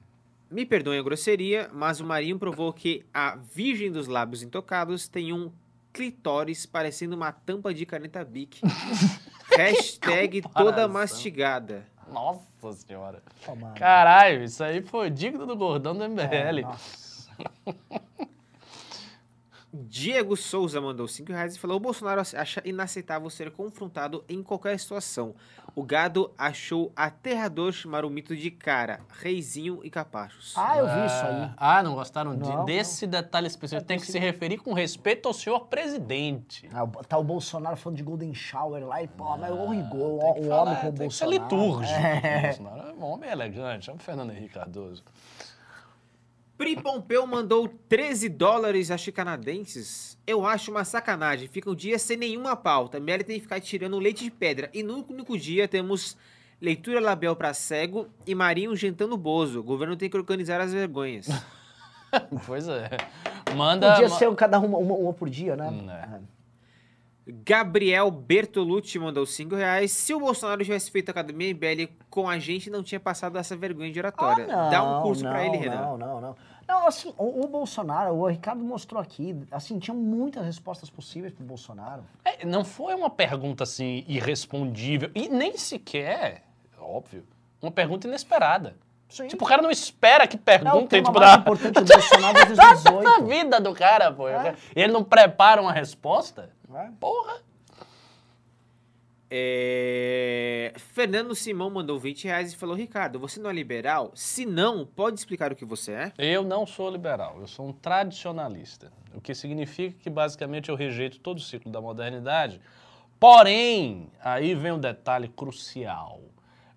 me perdoem a grosseria, mas o Marinho provou que a Virgem dos Lábios Intocados tem um clitóris parecendo uma tampa de caneta Bic. Hashtag toda mastigada. Nossa senhora. Mano. Caralho, isso aí foi digno do gordão do MBL. É, nossa. Diego Souza mandou 5 reais e falou: O Bolsonaro acha inaceitável ser confrontado em qualquer situação. O gado achou aterrador chamar o mito de cara, reizinho e capachos. Ah, eu vi isso aí. Ah, não gostaram de- Não, desse detalhe específico. Tem que se referir com respeito ao senhor presidente. Ah, o- tá o Bolsonaro falando de Golden Shower lá e, pô, mas o rigor, o falar, homem como o tem que ser Bolsonaro. litúrgico. É. Bolsonaro é um homem elegante, é um Fernando Henrique Cardoso. Pri Pompeu mandou 13 dólares que canadenses. Eu acho uma sacanagem. Fica um dia sem nenhuma pauta. Meli tem que ficar tirando leite de pedra. E no único dia temos leitura label pra cego e Marinho jantando bozo. O governo tem que organizar as vergonhas. Pois é. Manda. Podia ser cada uma, uma, uma por dia, né? Hum, é. Gabriel Bertolucci mandou 5 reais. Se o Bolsonaro tivesse feito a Academia MBL com a gente, não tinha passado essa vergonha de oratória. Ah, Dá um curso pra não, ele, Renan. Não, não, não. Não, assim, o, o Bolsonaro, o Ricardo mostrou aqui, assim, tinha muitas respostas possíveis pro Bolsonaro. É, não foi uma pergunta assim irrespondível. E nem sequer, óbvio, uma pergunta inesperada. Sim. Tipo, o cara não espera que é perguntem, tema tipo, mais da, importante do Bolsonaro desde os da 18. vida do cara, pô. É. Ele não prepara uma resposta? né? Porra. É, Fernando Simão mandou 20 reais e falou: Ricardo, você não é liberal? Se não, pode explicar o que você é? Eu não sou liberal, eu sou um tradicionalista. O que significa que basicamente eu rejeito todo o ciclo da modernidade. Porém, aí vem um detalhe crucial.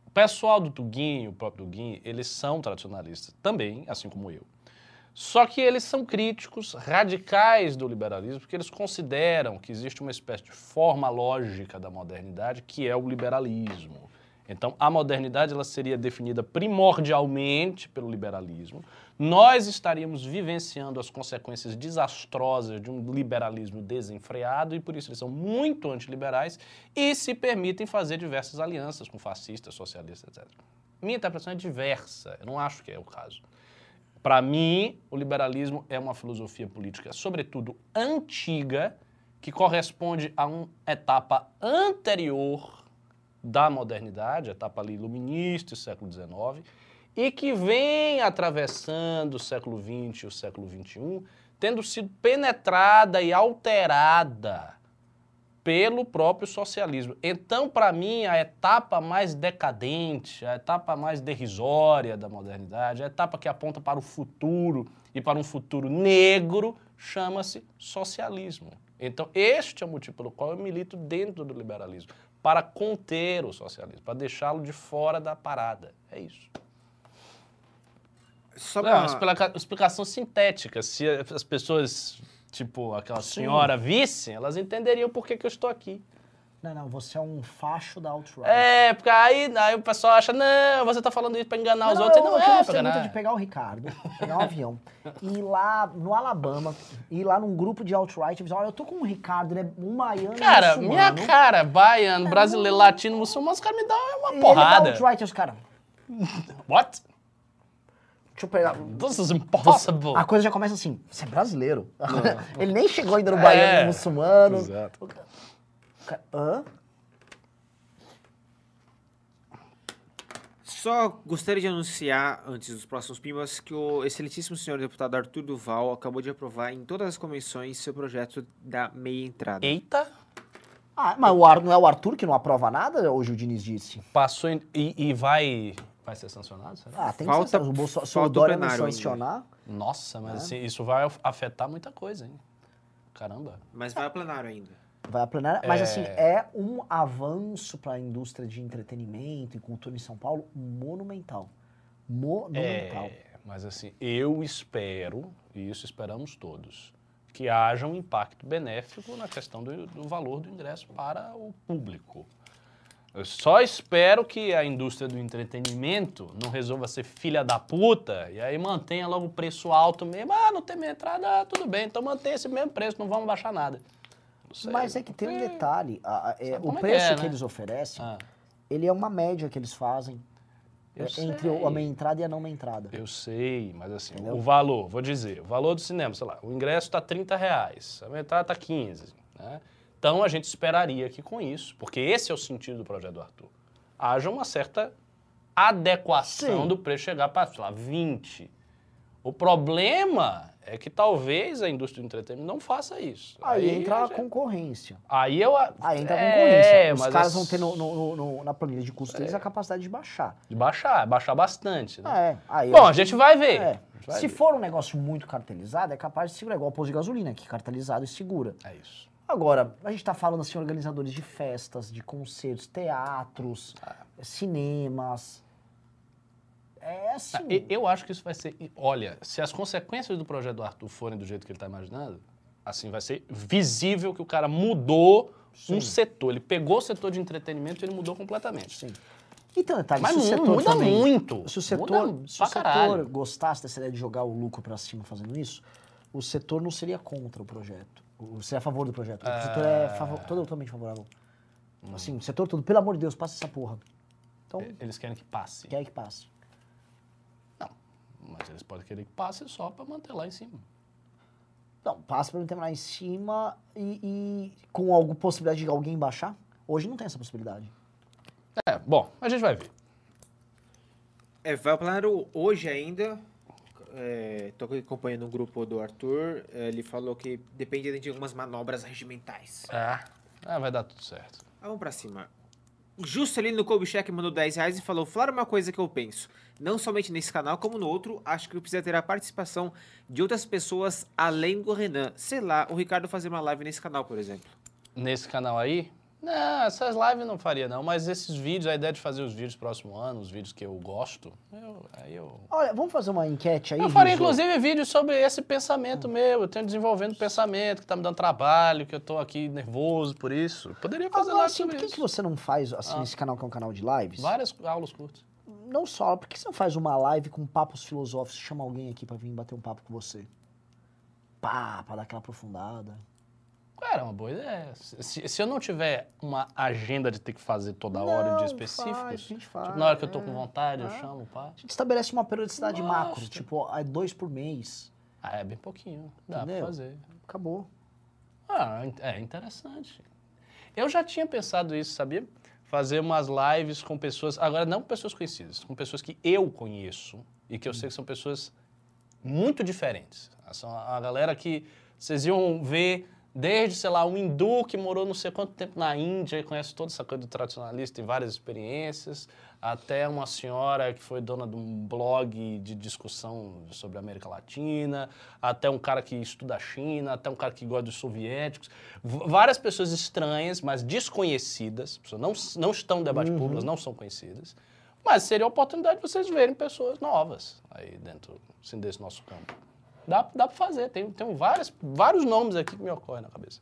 O pessoal do Tuguinho, o próprio Tuguinho, eles são tradicionalistas também, assim como eu. Só que eles são críticos radicais do liberalismo, porque eles consideram que existe uma espécie de forma lógica da modernidade, que é o liberalismo. Então, a modernidade ela seria definida primordialmente pelo liberalismo. Nós estaríamos vivenciando as consequências desastrosas de um liberalismo desenfreado e por isso eles são muito antiliberais e se permitem fazer diversas alianças com fascistas, socialistas, etc. Minha interpretação é diversa, eu não acho que é o caso. Para mim, o liberalismo é uma filosofia política, sobretudo antiga, que corresponde a uma etapa anterior da modernidade, etapa ali iluminista, século XIX, e que vem atravessando o século XX e o século XXI, tendo sido penetrada e alterada pelo próprio socialismo. Então, para mim, a etapa mais decadente, a etapa mais derrisória da modernidade, a etapa que aponta para o futuro e para um futuro negro, chama-se socialismo. Então, este é o motivo pelo qual eu milito dentro do liberalismo, para conter o socialismo, para deixá-lo de fora da parada. É isso. Só Não, é uma pra... explica- explicação sintética. Se as pessoas, tipo aquela senhora, vissem, elas entenderiam por que, que eu estou aqui. Não, não, você é um facho da alt-right. É, porque aí, aí o pessoal acha, não, você tá falando isso pra enganar os não, outros. eu, não eu é pra gostei muito enganar. de pegar o Ricardo, pegar um avião, e ir lá no Alabama, ir lá num grupo de alt-right e dizer, olha, eu tô com o Ricardo, ele é um baiano Cara, muçulmano. minha cara, baiano, brasileiro, latino, muçulmano, os caras me dão uma Ele é porrada. da alt-right, e os caras, What? Deixa eu pegar... This is impossible. A coisa já começa assim, você é brasileiro. ele nem chegou ainda no baiano É, e no muçulmano. exato. O cara- o cara, Hã? Só gostaria de anunciar, antes dos próximos pimbas, que o excelentíssimo senhor deputado Arthur Duval acabou de aprovar em todas as comissões seu projeto da meia entrada. Eita, Ah, mas o Ar, não é o Arthur que não aprova nada, hoje o Diniz disse. passou em- e, e vai... Vai ser sancionado, será? Ah, tem Falta- que ser. O Bolso- Se o Dória não plenário ainda. sancionar... Nossa, É. mas assim, isso vai afetar muita coisa, hein? Caramba. Mas vai ao plenário ainda. Vai a plenária, mas É. assim, é um avanço para a indústria de entretenimento e cultura em São Paulo monumental. Monumental. É, mas assim, eu espero, e isso esperamos todos, que haja um impacto benéfico na questão do, do valor do ingresso para o público. Eu só espero que a indústria do entretenimento não resolva ser filha da puta e aí mantenha logo o preço alto mesmo. Ah, não tem minha entrada, ah, tudo bem, então mantém esse mesmo preço, não vamos baixar nada. Mas é que tem um porque- detalhe, a- é, o é que preço é, que né? eles oferecem, Ah, ele é uma média que eles fazem Eu é, entre sei. a meia entrada e a não meia entrada. Eu sei, mas assim, Entendeu? o valor, vou dizer, o valor do cinema, sei lá, o ingresso está 30 reais, a metade está 15. Né? Então a gente esperaria que com isso, porque esse é o sentido do projeto do Arthur, haja uma certa adequação Sim. do preço chegar para, sei lá, 20. O problema é que talvez a indústria do entretenimento não faça isso. Aí, entra a gente- concorrência. Aí eu. Aí entra a é, concorrência. Os mas caras as- vão ter no- no- no- na planilha de custos deles a capacidade de baixar. De baixar, baixar bastante. Né? É, aí Bom, eu- a gente vai ver. é. Gente vai Se ver. for um negócio muito cartelizado, é capaz de segurar, igual o posto de gasolina, que cartelizado e segura. É isso. Agora, a gente tá falando assim, organizadores de festas, de concertos, teatros, Ah. cinemas. É assim. Ah, e- Eu acho que isso vai ser. Olha, se as consequências do projeto do Arthur forem do jeito que ele está imaginando, assim, vai ser visível que o cara mudou um setor. Ele pegou o setor de entretenimento e ele mudou completamente. Sim. Então, detalhe, Mas se o setor muda também- muito. Se o setor, Muda se o setor caralho. gostasse dessa ideia de jogar o lucro pra cima fazendo isso, o setor não seria contra o projeto. O- Seria a favor do projeto. O setor é favo- totalmente favorável. Hum. Assim, o setor todo, pelo amor de Deus, passa essa porra. Então, Eles querem que passe. quer que passe. Mas eles podem querer que passe só para manter lá em cima. Não, passa pra não ter lá em cima e, e com alguma possibilidade de alguém baixar. Hoje não tem essa possibilidade. É, bom, a gente vai ver. É, vai ao plenário hoje ainda. É, tô aqui acompanhando o grupo do Arthur. é, Ele falou que depende de algumas manobras regimentais. É. Ah, vai dar tudo certo. Ah, Vamos pra cima. Juscelino Kubitschek mandou 10 reais e falou: Falar uma coisa que eu penso. Não somente nesse canal, como no outro, acho que precisa ter a participação de outras pessoas além do Renan. Sei lá, o Ricardo fazer uma live nesse canal, por exemplo. Nesse canal aí, não, essas lives não faria não, mas esses vídeos, a ideia de fazer os vídeos próximo ano, os vídeos que eu gosto, eu, aí eu... Olha, vamos fazer uma enquete aí. Eu faria Rizzo? inclusive vídeos sobre esse pensamento meu, eu tenho desenvolvendo pensamento que tá me dando trabalho, que eu tô aqui nervoso por isso. Poderia fazer Agora, assim, sobre por que, que você não faz, assim, Ah. nesse canal que é um canal de lives? Várias aulas curtas. Não só, por que você não faz uma live com papos filosóficos, chama alguém aqui pra vir bater um papo com você? Pá, pra dar aquela aprofundada. Era uma boa ideia. Se, se eu não tiver uma agenda de ter que fazer toda hora Não, de faz, específicos, faz, tipo, na hora que eu tô é. com vontade, eu Ah. chamo, pá. A gente estabelece uma periodicidade Nossa. macro, tipo, é dois por mês. Ah, é bem pouquinho, dá Entendeu? pra fazer. Acabou. Ah, é interessante. Eu já tinha pensado isso, sabia? Fazer umas lives com pessoas, agora não pessoas conhecidas, com pessoas que eu conheço e que eu sei que são pessoas muito diferentes. São a galera que vocês iam ver desde, sei lá, um hindu que morou não sei quanto tempo na Índia e conhece toda essa coisa do tradicionalista e várias experiências, até uma senhora que foi dona de um blog de discussão sobre a América Latina, até um cara que estuda a China, até um cara que gosta dos soviéticos. V- várias pessoas estranhas, mas desconhecidas, pessoas não, não estão no debate público, não são conhecidas, mas seria a oportunidade de vocês verem pessoas novas aí dentro assim, desse nosso campo. Dá, dá pra fazer, tem, tem várias, vários nomes aqui que me ocorrem na cabeça.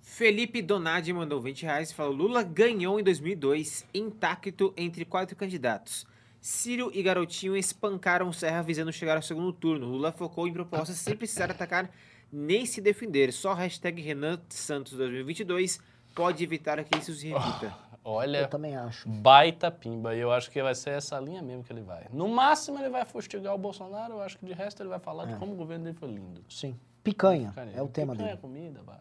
Felipe Donadi mandou 20 reais e falou: Lula ganhou em 2002, intacto entre quatro candidatos. Ciro e Garotinho espancaram Serra visando chegar ao segundo turno. Lula focou em propostas sem precisar atacar nem se defender. Só hashtag Renan Santos 2022 pode evitar que isso se repita. Olha, Eu também acho. baita pimba. E eu acho que vai ser essa linha mesmo que ele vai. No máximo ele vai fustigar o Bolsonaro, eu acho que de resto ele vai falar de como o governo dele foi lindo. Sim. Picanha, Picanha. é o tema Picanha, dele. comida, vá.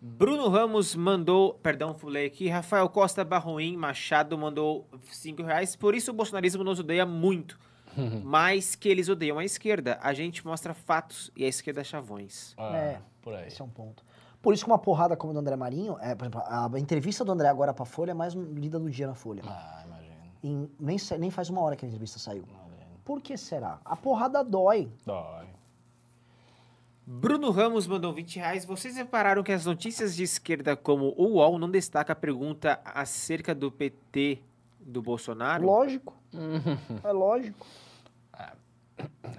Bruno Ramos mandou, perdão, fulei aqui. Rafael Costa Barroim Machado mandou 5 reais. Por isso o bolsonarismo nos odeia muito. mais que eles odeiam a esquerda. A gente mostra fatos e a esquerda chavões. Ah, É. Por aí. Esse é um ponto. Por isso que uma porrada como a do André Marinho, é, por exemplo, a entrevista do André agora pra Folha é mais lida do dia na Folha. Ah, imagino. Em- nem, nem faz uma hora que a entrevista saiu. Imagino. Por que será? A porrada dói. Dói. Bruno Ramos mandou 20 reais. Vocês repararam que as notícias de esquerda, como o UOL, não destaca a pergunta acerca do PT do Bolsonaro? Lógico. É lógico.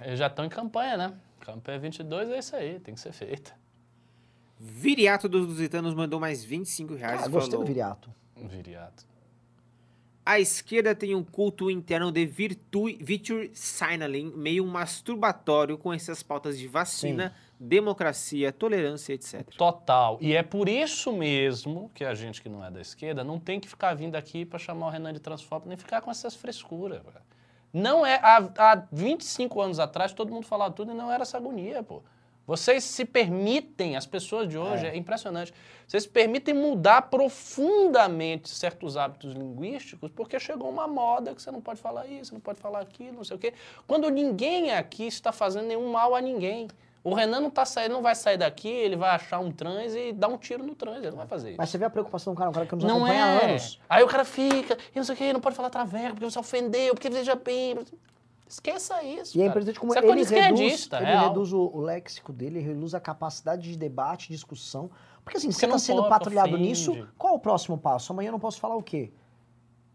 Eles já estão em campanha, né? Campanha 22 é isso aí, tem que ser feita. Viriato dos Lusitanos mandou mais 25 reais. Ah, e gostei falou, do viriato. Viriato. A esquerda tem um culto interno de virtu virtue signaling, meio masturbatório com essas pautas de vacina, democracia, tolerância, etc. Total. E é por isso mesmo que a gente que não é da esquerda não tem que ficar vindo aqui para chamar o Renan de transfóbico, nem ficar com essas frescuras. Não é. Há, há 25 anos atrás todo mundo falava tudo e não era essa agonia, pô. Vocês se permitem, as pessoas de hoje, é, impressionante, vocês se permitem mudar profundamente certos hábitos linguísticos porque chegou uma moda que você não pode falar isso, não pode falar aquilo, não sei o quê. Quando ninguém aqui está fazendo nenhum mal a ninguém. O Renan não, tá saindo, não vai sair daqui, ele vai achar um trans e dar um tiro no trans, ele não vai fazer isso. Mas você vê a preocupação do cara, um cara que nos não acompanha é. há anos. Aí o cara fica, e não sei o que, não pode falar traveco, porque você ofendeu, porque veja bem. Esqueça isso. E é cara. impressionante como Isso é ele reduz, ele real. reduz o, o léxico dele, ele reduz a capacidade de debate, discussão. Porque assim, Porque você está sendo patrulhado ofende. nisso, qual o próximo passo? Amanhã eu não posso falar o quê?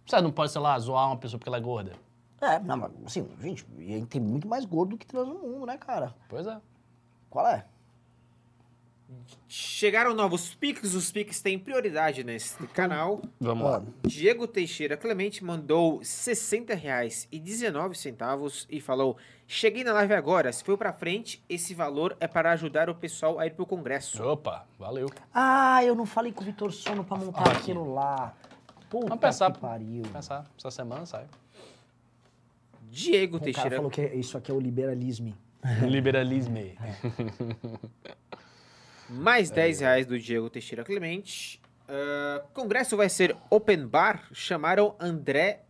Você não pode, sei lá, zoar uma pessoa porque ela é gorda. É, não, mas assim, gente, tem muito mais gordo do que trans no mundo, né, cara? Pois é. Qual é? Chegaram novos piques, os piques têm prioridade nesse canal. Vamos Ó, Diego Teixeira Clemente mandou 60 reais e 19 centavos e falou: Cheguei na live agora, se for pra frente, esse valor é para ajudar o pessoal a ir pro congresso. Opa, valeu. Ah, eu não falei com o Vitor Sono pra montar Aqui. aquilo lá. Puta Vamos pensar. que pariu. Vamos pensar, essa semana sai. Diego O cara Teixeira. falou que isso aqui é o liberalismo. Liberalismo. Mais 10 reais do Diego Teixeira Clemente. Ah, congresso vai ser open bar. Chamaram André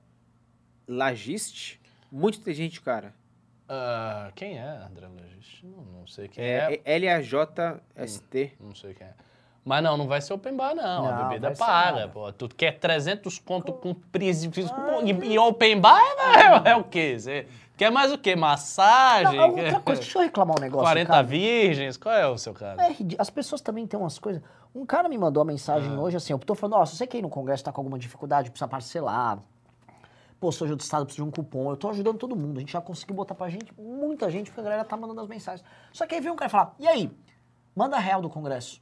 Lagiste. Muito inteligente, cara. Ah, quem é André Logis? Não, não sei quem É, é. L-A-J-S-T. Não sei quem é. Mas não, não vai ser open bar, não. a Não, bebida vai ser paga, pô. Tu quer 300 conto com pris... E, e open bar é, é o quê? Você quer mais o quê? Massagem? Não, outra coisa, deixa eu reclamar um negócio. 40 cara. virgens? Qual é o seu caso? É. As pessoas também têm umas coisas. Um cara me mandou uma mensagem Ah. hoje assim, eu tô falando, se você quer ir no congresso tá com alguma dificuldade, precisa parcelar. Pô, sou outro estado, preciso de um cupom. Eu tô ajudando todo mundo. A gente já conseguiu botar pra gente, muita gente, porque a galera tá mandando as mensagens. Só que aí vem um cara e fala, e aí? Manda real do congresso.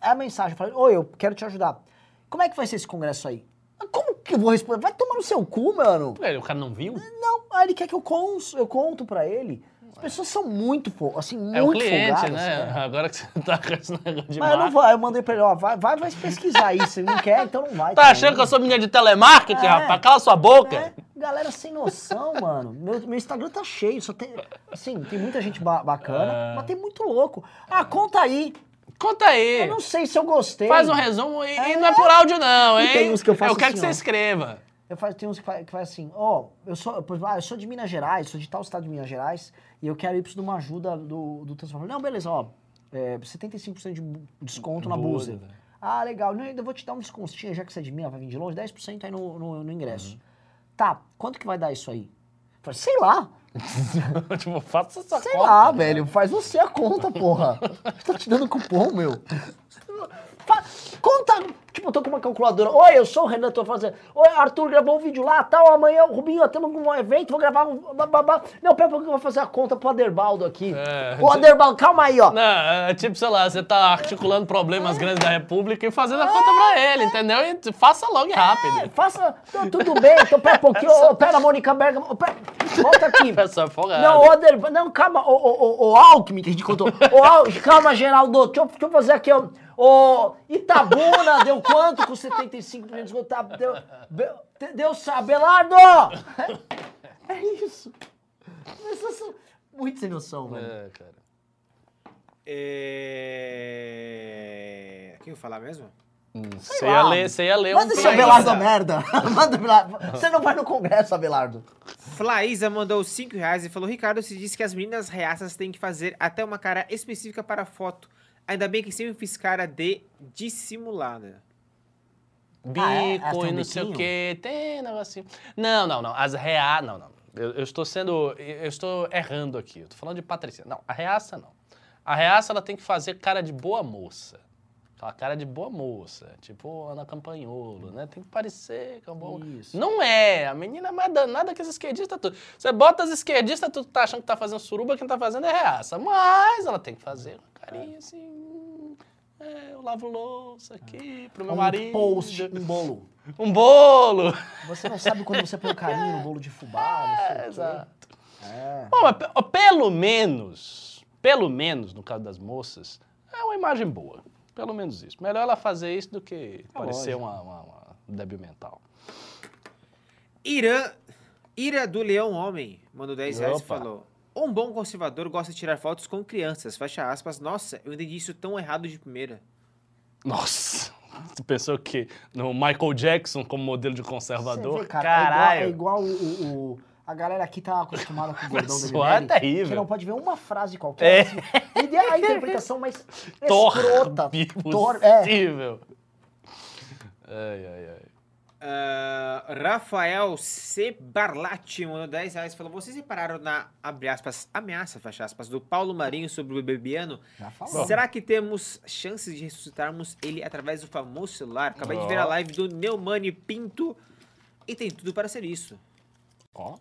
É a mensagem, eu falei, oi, eu quero te ajudar. Como é que vai ser esse congresso aí? "Ah, Como que eu vou responder? Vai tomar no seu cu, mano. Ué, O cara não viu? Não, aí ele quer que eu, cons, eu conto pra ele. As pessoas são muito, fo- assim, muito É o cliente, folgadas, né? cara. Agora que você tá com esse negócio de Mas eu não marca. vou, eu mandei pra ele, ó, vai, vai, vai pesquisar isso. Ele não quer, então não vai. Tá achando que eu sou menina de telemarketing, É. rapaz? Cala sua boca. É, galera sem noção, mano. Meu, meu Instagram tá cheio, só tem. Assim, tem muita gente ba- bacana, É. mas tem muito louco. Ah, conta aí. Conta aí. Eu não sei se eu gostei. Faz um resumo e, e não é por áudio, não, E hein? tem uns que eu faço Eu quero assim, que você ó. escreva. Eu faço, tem uns que faz, que faz assim, ó, eu sou, por exemplo, ah, eu sou de Minas Gerais, sou de tal estado de Minas Gerais, e eu quero ir preciso de uma ajuda do, do Transformador. Não, beleza, ó, é, 75% de desconto na Boa, Buzer. velho. Ah, legal, não, ainda vou te dar um descontinho, já que você é de Minas, vai vir de longe, 10% aí no, no, no ingresso. Uhum. Tá, quanto que vai dar isso aí? Eu falei, sei lá, tipo, faça essa sei conta. lá, velho, faz você a conta, porra. Tô te dando cupom, meu. Fa- Conta, tipo, eu tô com uma calculadora. Oi, eu sou o Renan, tô fazendo. Oi, Arthur, gravou um vídeo lá, tal, amanhã, o Rubinho, temos um evento, vou gravar um... bababá. Não, pera pouquinho, eu vou fazer a conta pro Aderbaldo aqui. É, Ô, Aderbaldo, calma aí, ó. Não, é tipo, sei lá, você tá articulando problemas grandes da República e fazendo a conta pra ele, entendeu? E faça logo e É, rápido. faça, então, tudo bem, então pera um pouquinho, ô, pera, Mônica Bergamo, pera, volta aqui. Pessoa folgada. Não, o Ader, não, calma, o, o, o, o Alckmin que a gente contou. O Al, calma, Geraldo, deixa eu, deixa eu fazer aqui. O Itabuna deu quanto com 75 de desconto? Tá, Deu, deu, Abelardo! É, é isso. Muito sem noção, velho. É, cara. É... O que eu ia falar mesmo? Você ia ler, você ia ler Manda um esse. Abelardo a merda. Manda, Abelardo. Você não vai no congresso, Abelardo. Flaísa mandou 5 reais e falou: Ricardo, se disse que as meninas reaças têm que fazer até uma cara específica para foto. Ainda bem que sempre fiz cara de dissimulada. Bico Ah, é? E um não sei o quê, tem negocinho. Não, não, não. As reaças. Não, não. Eu, eu estou sendo. Eu estou errando aqui. Eu estou falando de patricinha. Não, a reaça não. A reaça ela tem que fazer cara de boa moça. Aquela cara de boa moça. Tipo Ana Campanholo, né? Tem que parecer com a boa. Isso. Não é. A menina é mais danada que as esquerdistas tudo. Você bota as esquerdistas, tu tá achando que tá fazendo suruba, quem tá fazendo é reaça. Mas ela tem que fazer uma carinha assim. hum, É, eu lavo louça aqui pro meu um marido. post, um bolo. Um bolo. Você não sabe quando você põe o carinho no bolo de fubá, não sei É, exato. É. Bom, mas pelo menos, pelo menos no caso das moças, é uma imagem boa. Pelo menos isso. Melhor ela fazer isso do que parecer lógico. uma, uma, uma débil mental. Irã, Ira do Leão Homem, mandou 10 reais e Opa. falou. Um bom conservador gosta de tirar fotos com crianças, fecha aspas. Nossa, eu entendi isso tão errado de primeira. Nossa, você pensou que no Michael Jackson como modelo de conservador? Vê, cara, Caralho. É igual, é igual o, o- o- A galera aqui tá acostumada com o bordão do Pessoal, é MBL, terrível. Você não pode ver uma frase qualquer. É. assim, e dê a interpretação mais escrota. Tor- é. Ai, ai, ai. Ah, Rafael C. Barlatti mandou 10 reais e falou: Vocês repararam na, abre aspas, ameaça, fecha aspas, do Paulo Marinho sobre o bebiano? Já falou. Será que temos chances de ressuscitarmos ele através do famoso celular? Acabei de ver a live do Neumani Pinto e tem tudo para ser isso. Ó,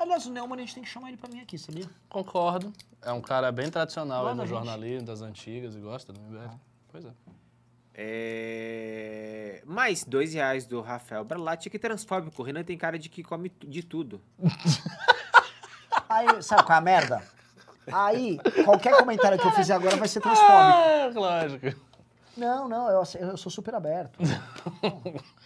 Aliás, o Neumann a gente tem que chamar ele pra mim aqui, sabia? concordo. É um cara bem tradicional aí no gente. jornalismo das antigas e gosta do MBL. Pois é. É... Mais dois reais do Rafael Barlatti, que transfóbico. O Renan tem cara de que come de tudo. Aí, sabe qual é a merda? Aí, qualquer comentário que eu fizer agora vai ser transfóbico. Ah, lógico. Não, não, eu, eu sou super aberto.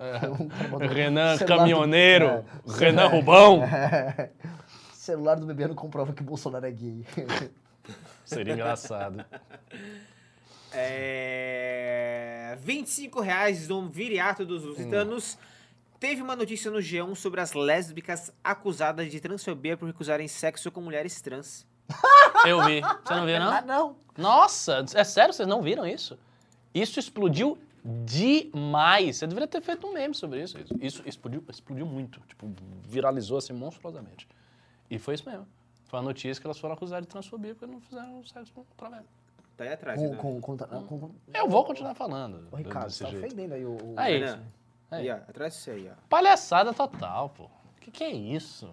Um mandou- Renan celular do- Caminhoneiro, é. Renan Rubão. Celular do bebê não comprova que o Bolsonaro é gay. Seria engraçado. É... 25 reais do Viriato dos Lusitanos. Teve uma notícia no G1 sobre as lésbicas acusadas de transfobia por recusarem sexo com mulheres trans. Eu vi. Você não viu, Ah, não? não. Nossa, é sério? Vocês não viram isso? Isso explodiu demais. Você deveria ter feito um meme sobre isso. Isso, isso explodiu, explodiu muito. Tipo, viralizou assim monstruosamente. E foi isso mesmo. Foi a notícia que elas foram acusadas de transfobia porque não fizeram sexo com outra mulher. Tá aí atrás, Com, Renan. com, com, com, com- Eu vou continuar falando. Ô, Ricardo, você tá jeito. ofendendo aí o... o- Aí. Renan, Aí. atrás disso aí, ó. Palhaçada total, pô. O que, que é isso?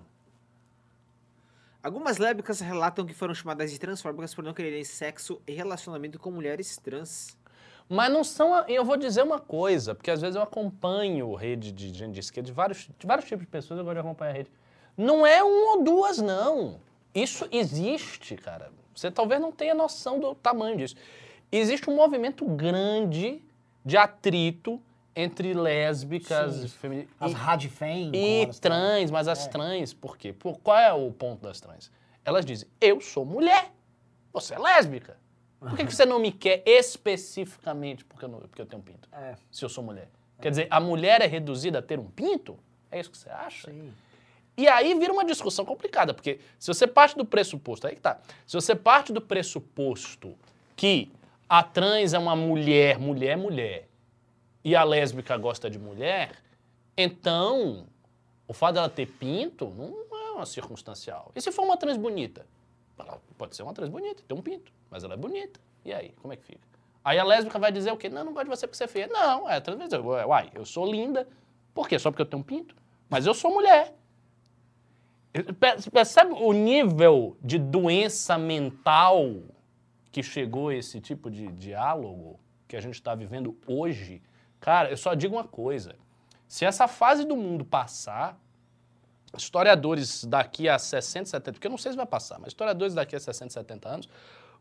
Algumas lésbicas relatam que foram chamadas de transfóbicas por não quererem sexo e relacionamento com mulheres trans. Mas não são. a- Eu vou dizer uma coisa, porque às vezes eu acompanho rede de gente de esquerda, de vários, de vários tipos de pessoas, eu gosto de acompanhar a rede. Não é uma ou duas, não. Isso existe, cara. Você talvez não tenha noção do tamanho disso. Existe um movimento grande de atrito entre lésbicas Sim. e, femi- As radfem. e trans, mas as trans, por quê? Por, qual é o ponto das trans? Elas dizem, eu sou mulher, você é lésbica. Por que, que você não me quer especificamente porque eu, não- porque eu tenho um pinto? É, Se eu sou mulher. Quer dizer, a mulher é reduzida a ter um pinto? É isso que você acha? sim. E aí vira uma discussão complicada, porque se você parte do pressuposto, aí que tá. Se você parte do pressuposto que a trans é uma mulher, mulher, mulher, e a lésbica gosta de mulher, então o fato dela ter pinto não é uma circunstancial. E se for uma trans bonita? Ela pode ser uma trans bonita, ter um pinto, mas ela é bonita. E aí, como é que fica? Aí a lésbica vai dizer o quê? Não, não gosto de você porque você é feia. Não, é, trans uai, eu sou linda. Por quê? Só porque eu tenho um pinto? Mas eu sou mulher. Pe- Percebe o nível de doença mental que chegou esse tipo de diálogo que a gente está vivendo hoje? Cara, eu só digo uma coisa. Se essa fase do mundo passar, historiadores daqui a 60, 70, porque eu não sei se vai passar, mas historiadores daqui a 60, 70 anos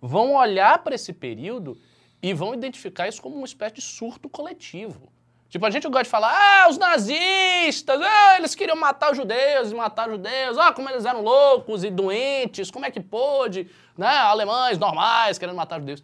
vão olhar para esse período e vão identificar isso como uma espécie de surto coletivo. Tipo, a gente gosta de falar, ah, os nazistas, ah, eles queriam matar os judeus e matar os judeus, ah, como eles eram loucos e doentes, como é que pôde, né, alemães normais querendo matar os judeus.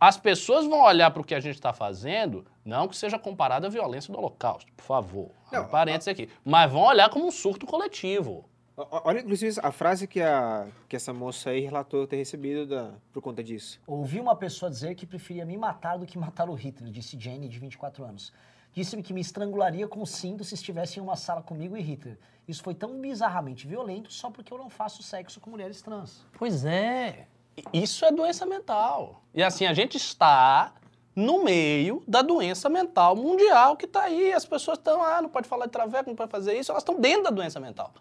As pessoas vão olhar para o que a gente está fazendo, não que seja comparado à violência do Holocausto, por favor. Não, um parênteses aqui. Mas vão olhar como um surto coletivo. Olha, inclusive, a frase que, a, que essa moça aí relatou ter recebido da, por conta disso. Ouvi uma pessoa dizer que preferia me matar do que matar o Hitler, disse Jenny, de 24 anos. Disse-me que me estrangularia com o cinto se estivesse em uma sala comigo e Hitler. Isso foi tão bizarramente violento só porque eu não faço sexo com mulheres trans. Pois é. Isso é doença mental. E assim, a gente está no meio da doença mental mundial que está aí. As pessoas estão, ah, não pode falar de traveco, não pode fazer isso. Elas estão dentro da doença mental.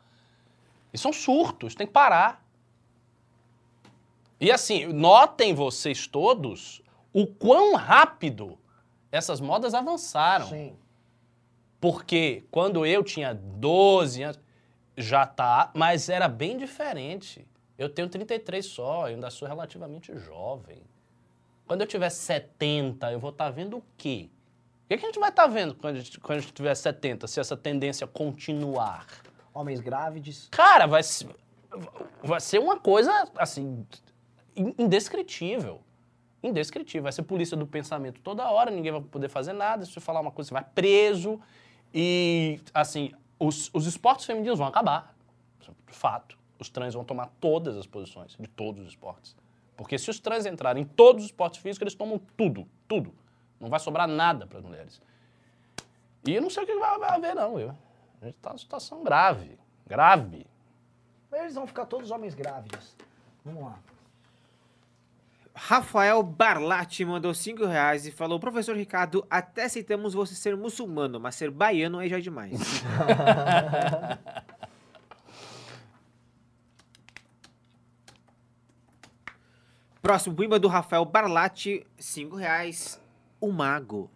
E são surtos, tem que parar. E assim, notem vocês todos o quão rápido essas modas avançaram. Sim. Porque quando eu tinha 12 anos, já tá, mas era bem diferente. Eu tenho 33 só, eu ainda sou relativamente jovem. Quando eu tiver 70, eu vou estar vendo o quê? O que, que a gente vai estar vendo quando a gente, quando a gente tiver 70, se essa tendência continuar? Homens grávidos. Cara, vai, vai ser uma coisa, assim, in- indescritível. Indescritível. Vai ser polícia do pensamento toda hora, ninguém vai poder fazer nada. Se você falar uma coisa, você vai preso. E, assim, os, os esportes femininos vão acabar. Fato. Os trans vão tomar todas as posições de todos os esportes. Porque se os trans entrarem em todos os esportes físicos, eles tomam tudo, tudo. Não vai sobrar nada para as mulheres. E eu não sei o que vai, haver, não. Eu. A gente está numa situação grave. Grave. Eles vão ficar todos homens grávidos. Vamos lá. Rafael Barlatti mandou 5 reais e falou: Professor Ricardo, até aceitamos você ser muçulmano, mas ser baiano aí já é demais. Próximo pimba do Rafael Barlatti, 5 reais. O mago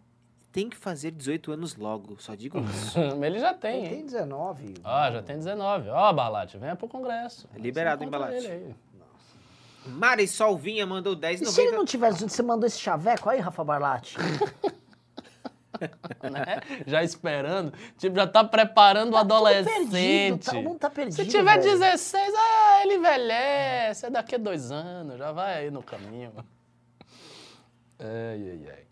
tem que fazer 18 anos logo, só digo isso. Ele já tem, Ele tem hein? 19. Ó, já tem 19. Ó, Balate, venha pro Congresso. É liberado, hein, Balate? aí. Marisol Vinha mandou E se ele 10,90. não tivesse, você mandou esse chaveco aí, Rafa Barlatti? né? Já esperando. Tipo, já tá preparando o adolescente. perdido, tá- o mundo tá perdido, Se tiver velho. 16, ah, ele envelhece. É daqui a dois anos, já vai aí no caminho. Ai, ai, ai.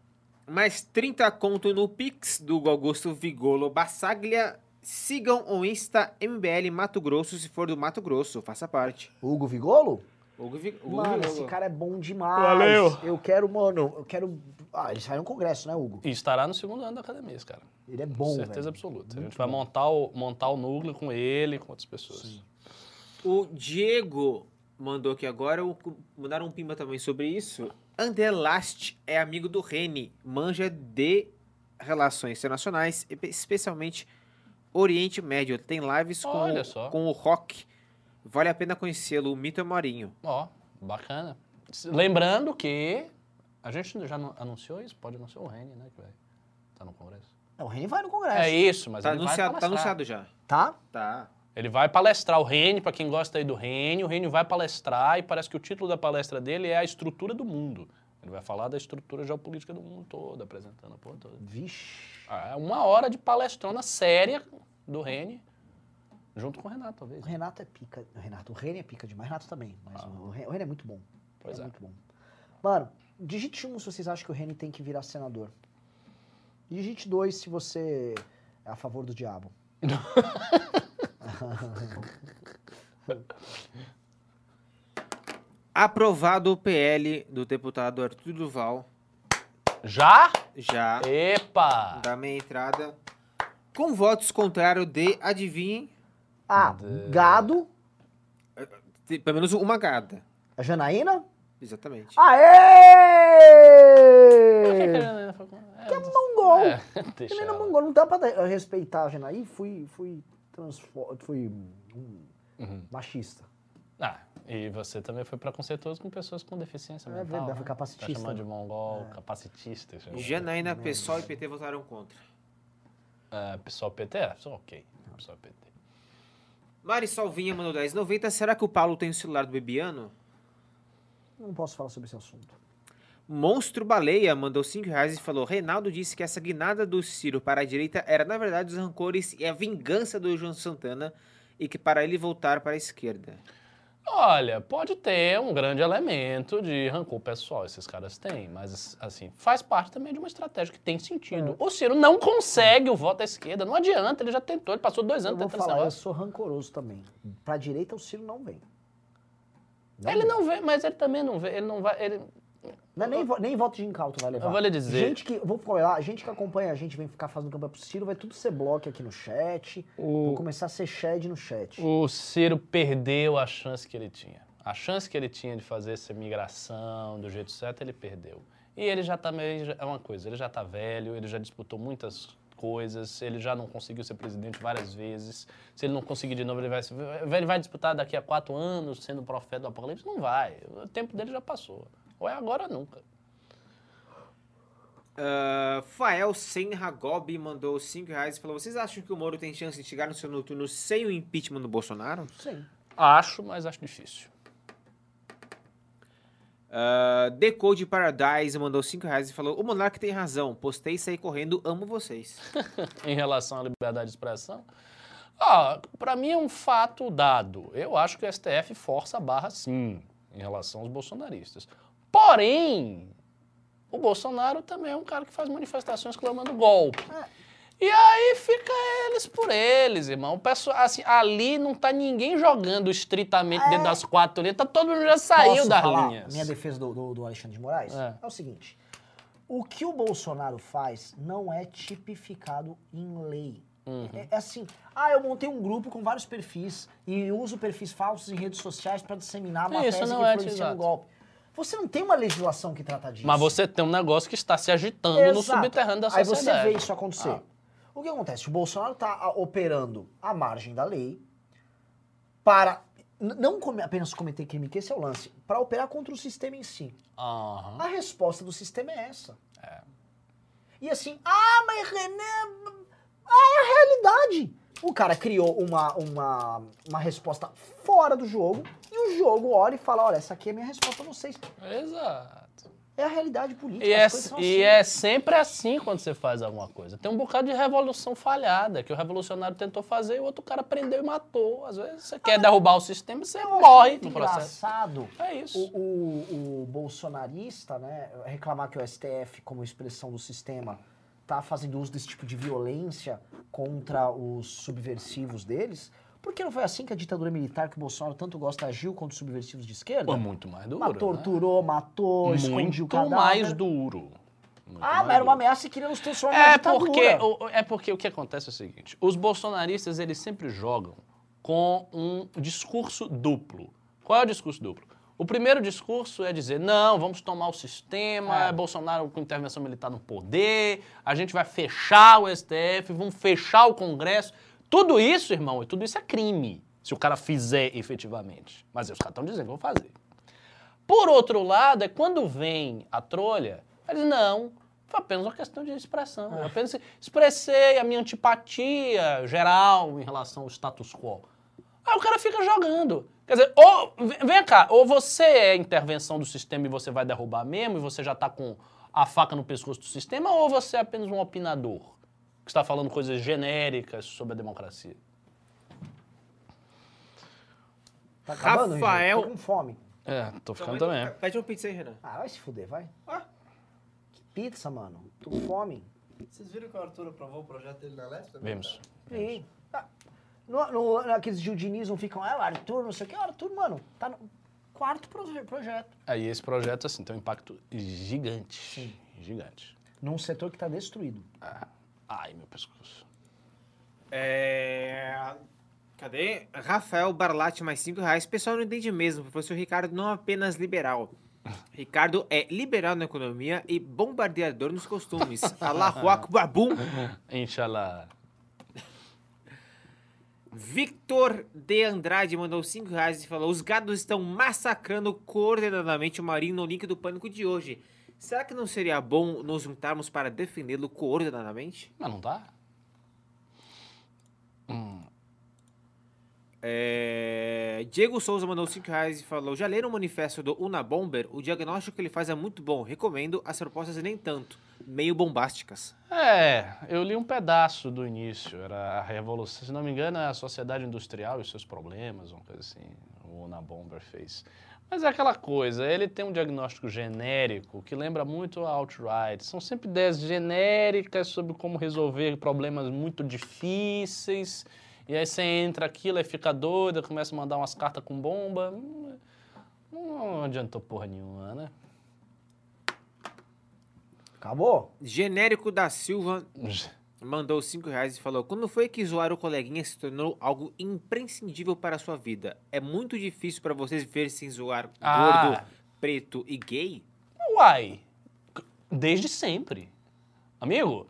Mais 30 conto no Pix do Augusto Vigolo Bassaglia. Sigam o Insta MBL Mato Grosso se for do Mato Grosso, faça parte. Hugo Vigolo? Hugo Vi- Hugo Mano, Vigolo. esse cara é bom demais. Valeu. Eu quero, mano, eu quero... Ah, ele saiu no congresso, né, Hugo? E estará no segundo ano da academia, esse cara. Ele é bom, Certeza velho. absoluta. a gente vai montar o, montar o núcleo com ele e com outras pessoas. O Diego mandou aqui agora, mandaram um pimba também sobre isso. Anderlast é amigo do Reni, manja de relações internacionais, espe- especialmente Oriente Médio. Tem lives com, Olha o- só. com o Rock. Vale a pena conhecê-lo, o Mito é Morinho. Ó, bacana. S- Lembrando que a gente já anu- anunciou isso, pode anunciar o Reni, né, que vai tá no Congresso. Não, o Reni vai no congresso. É isso, mas Tá ele anunciado, vai tá anunciado já. Tá? Tá. Ele vai palestrar o Reni, pra quem gosta aí do Reni, o Reni vai palestrar e parece que o título da palestra dele é a estrutura do mundo. Ele vai falar da estrutura geopolítica do mundo todo, apresentando a porra toda. Vixe. Ah, É uma hora de palestrona séria do Reni, junto com o Renato, talvez. O Renato é pica. O Renato, o Reni é pica demais. O Renato também. Mas o, Reni, o Reni é muito bom. Pois é, é. muito bom. Mano, digite um se vocês acham que o Reni tem que virar senador. Digite dois se você é a favor do diabo. Aprovado o PL do deputado Arthur Duval. Já? Já. Epa! Da minha entrada. Com votos contrários de, adivinhem, Ah, gado. te- pelo menos uma gada. A Janaína? Exatamente. Aê! Que é mongol. É, deixa Menina ela. mongol, não dá pra dar- respeitar a Janaína. Fui, fui, fui hum, Uhum. machista. Ah, e você também foi preconceituoso com pessoas com deficiência É mental. verdade, né? foi capacitista. Tá chamando de mongol, capacitista. já. Janaína, PSOL e PT votaram contra. É, pessoal PT, é, só ok. Pessoal PT. Marisol Vinha mandou 10,90. Será que o Paulo tem o celular do Bebiano? Não posso falar sobre esse assunto. Monstro Baleia mandou 5 reais e falou: Reinaldo disse que essa guinada do Ciro para a direita era, na verdade, os rancores e a vingança do João Santana e que para ele voltar para a esquerda. Olha, pode ter um grande elemento de rancor pessoal, esses caras têm, mas assim, faz parte também de uma estratégia que tem sentido. O Ciro não consegue o voto à esquerda, não adianta, ele já tentou, ele passou dois Eu anos vou tentando falar, eu sou rancoroso também. Pra direita o Ciro não vem. Ele vem. não vê, mas ele também não vê, ele não vai, ele... Não é nem, vo- nem voto de incauto vai levar. Eu vou lhe dizer. Gente que, vou falar, gente que acompanha a gente, vem ficar fazendo campanha pro Ciro, vai tudo ser bloco aqui no chat. O- Vou começar a ser shed no chat. O Ciro perdeu a chance que ele tinha. A chance que ele tinha de fazer essa migração do jeito certo, ele perdeu. E ele já tá meio. É uma coisa, ele já tá velho, ele já disputou muitas coisas, ele já não conseguiu ser presidente várias vezes. Se ele não conseguir de novo, ele vai, ele vai disputar daqui a quatro anos sendo profeta do apocalipse? Não vai. O tempo dele já passou. Ou é agora ou nunca. Ah, Fael Sen Hagobi mandou 5 reais e falou: Vocês acham que o Moro tem chance de chegar no seu noturno sem o impeachment do Bolsonaro? Sim. Acho, mas acho difícil. Uh, Decode Paradise mandou 5 reais e falou: O Monark tem razão, postei e saí correndo, amo vocês. em relação à liberdade de expressão? Ah, para mim é um fato dado. Eu acho que o STF força a barra sim em relação aos bolsonaristas. Porém, o Bolsonaro também é um cara que faz manifestações clamando golpe. E aí fica eles por eles, irmão. O pessoal, assim, ali não tá ninguém jogando estritamente dentro das quatro linhas, tá todo mundo já saiu Posso das falar linhas. Minha defesa do, do- do Alexandre de Moraes É. é. o seguinte: o que o Bolsonaro faz não é tipificado em lei. Uhum. É, é assim, ah, eu montei um grupo com vários perfis e uso perfis falsos em redes sociais para disseminar uma Isso tese não que é influencia no exato. golpe. Você não tem uma legislação que trata disso. Mas você tem um negócio que está se agitando no Exato. subterrâneo da Aí sociedade. você vê isso acontecer. Ah. O que acontece? O Bolsonaro está operando à margem da lei para não come- apenas cometer crime, que esse é o lance, para operar contra o sistema em si. Aham. A resposta do sistema é essa. E assim, ah, mas René. Ah, é a realidade. O cara criou uma, uma, uma resposta fora do jogo e o jogo olha e fala: olha, essa aqui é a minha resposta a vocês. Exato. É a realidade política. E, é, e assim. é sempre assim quando você faz alguma coisa. Tem um bocado de revolução falhada, que o revolucionário tentou fazer e o outro cara prendeu e matou. Às vezes você quer derrubar o sistema e você morre no processo. engraçado É isso. o, o, o bolsonarista, né, reclamar que o STF, como expressão do sistema, tá fazendo uso desse tipo de violência contra os subversivos deles. Porque não foi assim que a ditadura militar que o Bolsonaro tanto gosta agiu contra os subversivos de esquerda? Pô, muito mais duro. Mas né? torturou, matou, escondia o Muito cadáver. mais duro. Muito Ah, mas era uma ameaça e queria nos transformar É porque, o- é porque o que acontece é o seguinte: os bolsonaristas eles sempre jogam com um discurso duplo. Qual é o discurso duplo? O primeiro discurso é dizer: não, vamos tomar o sistema, É. Bolsonaro com intervenção militar no poder, a gente vai fechar o STF, vamos fechar o Congresso. Tudo isso, irmão, tudo isso é crime, se o cara fizer efetivamente. Mas os caras estão dizendo que vão fazer. Por outro lado, é quando vem a trolha, eles não, foi apenas uma questão de expressão. Eu apenas expressei a minha antipatia geral em relação ao status quo. Aí o cara fica jogando. Quer dizer, ou, vem- cá, ou você é intervenção do sistema e você vai derrubar mesmo, e você já tá com a faca no pescoço do sistema, ou você é apenas um opinador que está falando coisas genéricas sobre a democracia. Tá acabando, Rafael-. Tô com fome. É, tô ficando também. Pede uma pizza aí, Renan. Ah, vai se fuder, vai. Que pizza, mano. Tô com fome. Vocês viram que o Arthur aprovou o projeto dele na Leste? Vemos. Sim. Tá. No, no, naqueles Gildinismo ficam, ah, o Arthur, não sei o que. O Arthur, mano, tá no quarto proje- projeto. Aí esse projeto, assim, tem um impacto gigante. Gigante. Num setor que tá destruído. Ai, meu pescoço. É... Cadê? Rafael Barlatti, mais 5 reais. Pessoal, não entende mesmo. O professor Ricardo não é apenas liberal. Ricardo é liberal na economia e bombardeador nos costumes. Allahu Akbar, bum. Inshallah. Victor de Andrade mandou 5 reais e falou: Os gados estão massacrando coordenadamente o Marinho no link do pânico de hoje. Será que não seria bom nos juntarmos para defendê-lo coordenadamente? Mas não tá? É, Diego Souza mandou 5 reais e falou: Já leram o manifesto do Unabomber? O diagnóstico que ele faz é muito bom. Recomendo. As propostas nem tanto. Meio bombásticas. É, eu li um pedaço do início. Era a revolução, se não me engano, é a sociedade industrial e seus problemas, uma coisa assim. o Na Bomber fez. Mas é aquela coisa, ele tem um diagnóstico genérico que lembra muito a Outright. São sempre ideias genéricas sobre como resolver problemas muito difíceis. E aí você entra aquilo, aí fica doida, começa a mandar umas cartas com bomba. Não adiantou porra nenhuma, né? Acabou? Genérico da Silva mandou 5 reais e falou: Quando foi que zoar o coleguinha se tornou algo imprescindível para a sua vida? É muito difícil para vocês viver sem zoar Ah. gordo, preto e gay? Uai, desde sempre. Amigo,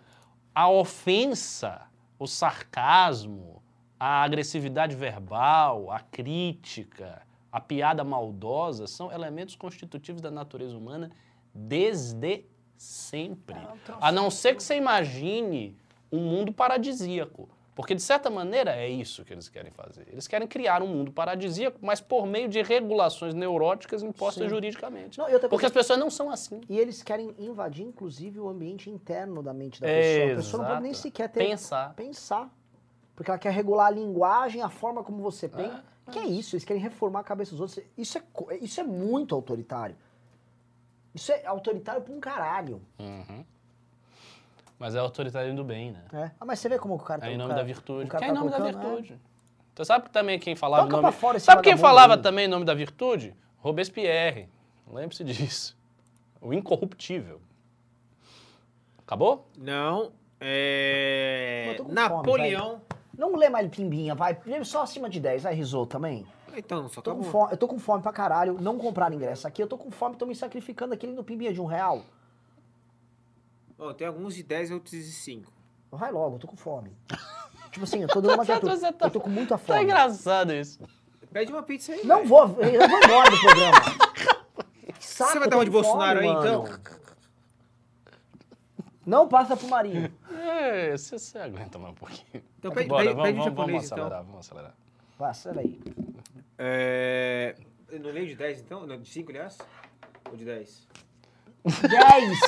a ofensa, o sarcasmo, a agressividade verbal, a crítica, a piada maldosa são elementos constitutivos da natureza humana desde sempre. A não ser que você imagine um mundo paradisíaco. Porque, de certa maneira, é isso que eles querem fazer. Eles querem criar um mundo paradisíaco, mas por meio de regulações neuróticas impostas Sim. juridicamente. Não, Porque coisa- as pessoas não são assim. E eles querem invadir, inclusive, o ambiente interno da mente da É, pessoa. A pessoa não pode nem exato. sequer ter... Pensar. Pensar. Porque ela quer regular a linguagem, a forma como você pensa. É, que é isso? Eles querem reformar a cabeça dos outros. Isso é, isso é muito autoritário. Isso é autoritário pra um caralho. Uhum. Mas é autoritário do bem, né? É. Ah, mas você vê como o cara É em o nome cara- da virtude. o cara Que é em tá nome da é. virtude. Você sabe também quem falava Toca em nome... fora esse Sabe quem falava também em nome da virtude? Robespierre. Lembre-se disso. O incorruptível. Acabou? Não. É. Com fome, Napoleão. Não lê mais pimbinha, vai. Lê Só acima de 10, vai, risoto também. Então, só Tô com fome, eu tô com fome pra caralho. Não compraram ingresso aqui. Eu tô com fome, tô me sacrificando aqui no pimbinha de um real. Ó, tem alguns de 10 e outros de 5. Vai logo, eu tô com fome. tipo assim, eu tô dando uma. Você tá- Eu tô com muita Tá fome. engraçado isso. Pede uma pizza aí. Não velho. vou, eu vou embora do programa. Que saco, Você vai dar uma de Bolsonaro fome, aí, então? Não passa pro Marinho. É, você, você aguenta mais um pouquinho. Então pede, Bora, pede, vamos, pede vamos, vamos japonês, então. acelerar, vamos acelerar. Vai, acelera aí. É... Eu não leio de 10, então? Não, de 5, aliás? Ou de 10? 10!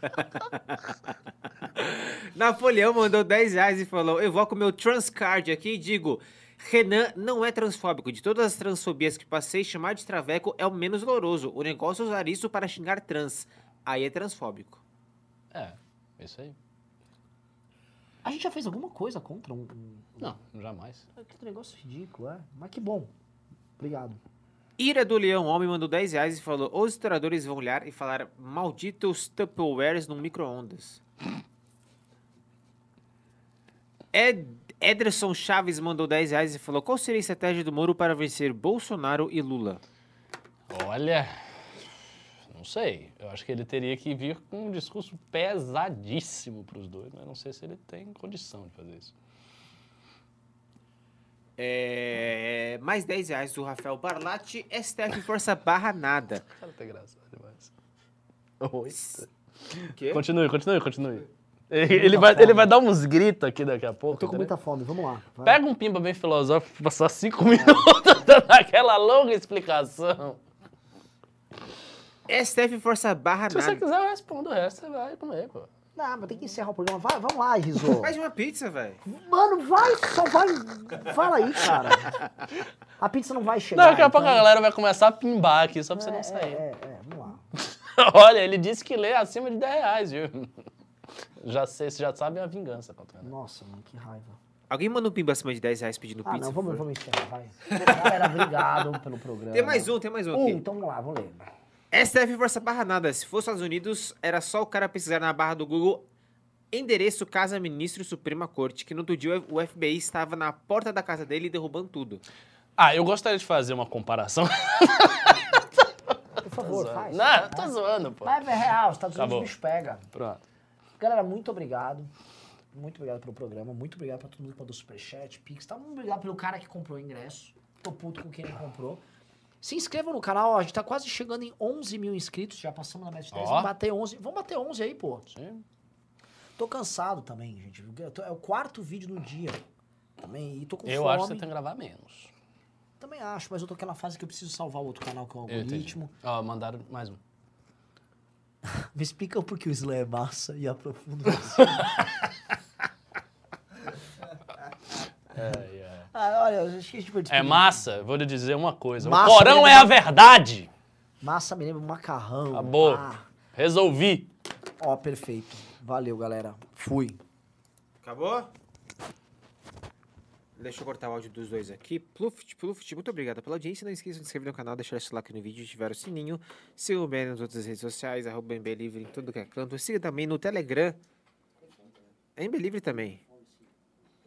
Napoleão mandou 10 reais e falou: Eu vou com meu transcard aqui e digo. Renan não é transfóbico. De todas as transfobias que passei, chamar de traveco é o menos doloroso. O negócio é usar isso para xingar trans. Aí é transfóbico. É, isso aí. A gente já fez alguma coisa contra um. um- Não, jamais. Que negócio ridículo, é? Mas que bom. Obrigado. Ira do Leão Homem mandou 10 reais e falou: Os historiadores vão olhar e falar malditos Tupperwares no micro-ondas. Ed Ederson Chaves mandou 10 reais e falou: Qual seria a estratégia do Moro para vencer Bolsonaro e Lula? Olha, não sei. Eu acho que ele teria que vir com um discurso pesadíssimo para os dois, mas não sei se ele tem condição de fazer isso. É, mais 10 reais do Rafael Barlatti. STF Força Barra Nada. O cara tá engraçado demais. Oi. Quê? Continue, continue, continue. Ele vai, ele vai dar uns gritos aqui daqui a pouco. Eu tô com entendeu? muita fome, vamos lá. vai. Pega um pimba bem filosófico, passar cinco minutos dando aquela longa explicação. STF Força Barra Se você Nada. quiser, eu respondo o resto, você vai comer, pô. Não, mas tem que encerrar o programa. Vai, vamos lá, Rizô. Pede uma pizza, velho. Mano, vai, só vai. Fala aí, cara. A pizza não vai chegar. Não, daqui a pouco a então- galera vai começar a pimbar aqui, só pra você É, não sair. É, é, é, vamos lá. Olha, ele disse que lê acima de 10 reais, viu? Já sei, você já sabe a vingança contra ele. Nossa, mano, que raiva. Alguém manda um pimba acima de 10 reais pedindo Ah, pizza? não, vamos, vamos encerrar, vai. Galera, obrigado pelo programa. Tem mais um, tem mais um Um, aqui. então vamos lá, vamos ler. STF Força Barra Nada. Se fosse Estados Unidos, era só o cara pesquisar na barra do Google endereço Casa Ministro Suprema Corte, que no outro dia o FBI estava na porta da casa dele derrubando tudo. Ah, eu gostaria de fazer uma comparação. Por favor, faz. Não, eu tô zoando, pô. Mas é real, os Estados Unidos Acabou. o bicho pega. Pronto. Galera, muito obrigado. Muito obrigado pelo programa. Muito obrigado pra todo mundo que mandou superchat, pix. Tá? Muito obrigado pelo cara que comprou o ingresso. Tô puto com quem não comprou. Se inscreva no canal, ó, a gente tá quase chegando em 11 mil inscritos. Já passamos na meta de 10. Ó. Vamos bater 11. Vamos bater 11 aí, pô. Sim. Tô cansado também, gente. Eu tô- É o quarto vídeo do dia. Também. E tô com Eu fome. acho que você tem que gravar menos. Também acho, mas eu tô naquela fase que eu preciso salvar o outro canal, que é o Eu entendi. algoritmo. Ó, mandaram mais um. Me explica por que o Slam é massa e aprofunda. É, é. Ah, olha, a gente pode É massa, vou lhe dizer uma coisa. Massa o Corão mesmo. é a verdade. Massa me lembra macarrão. Acabou. Ah, Resolvi. ó, perfeito. Valeu, galera. Fui. Acabou? Deixa eu cortar o áudio dos dois aqui. Pluft, Pluft, muito obrigado pela audiência. Não esqueça de se inscrever no canal, deixar esse like no vídeo, ativar o sininho. Siga o BN nas outras redes sociais, arroba MB Livre em tudo que é canto. Siga também no Telegram. É MB Livre também.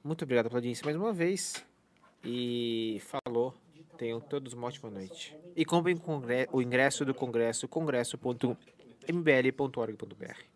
Muito obrigado pela audiência mais uma vez. E falou. Tenham todos uma ótima noite. E comprem o ingresso do congresso, congresso.mbl.org.br.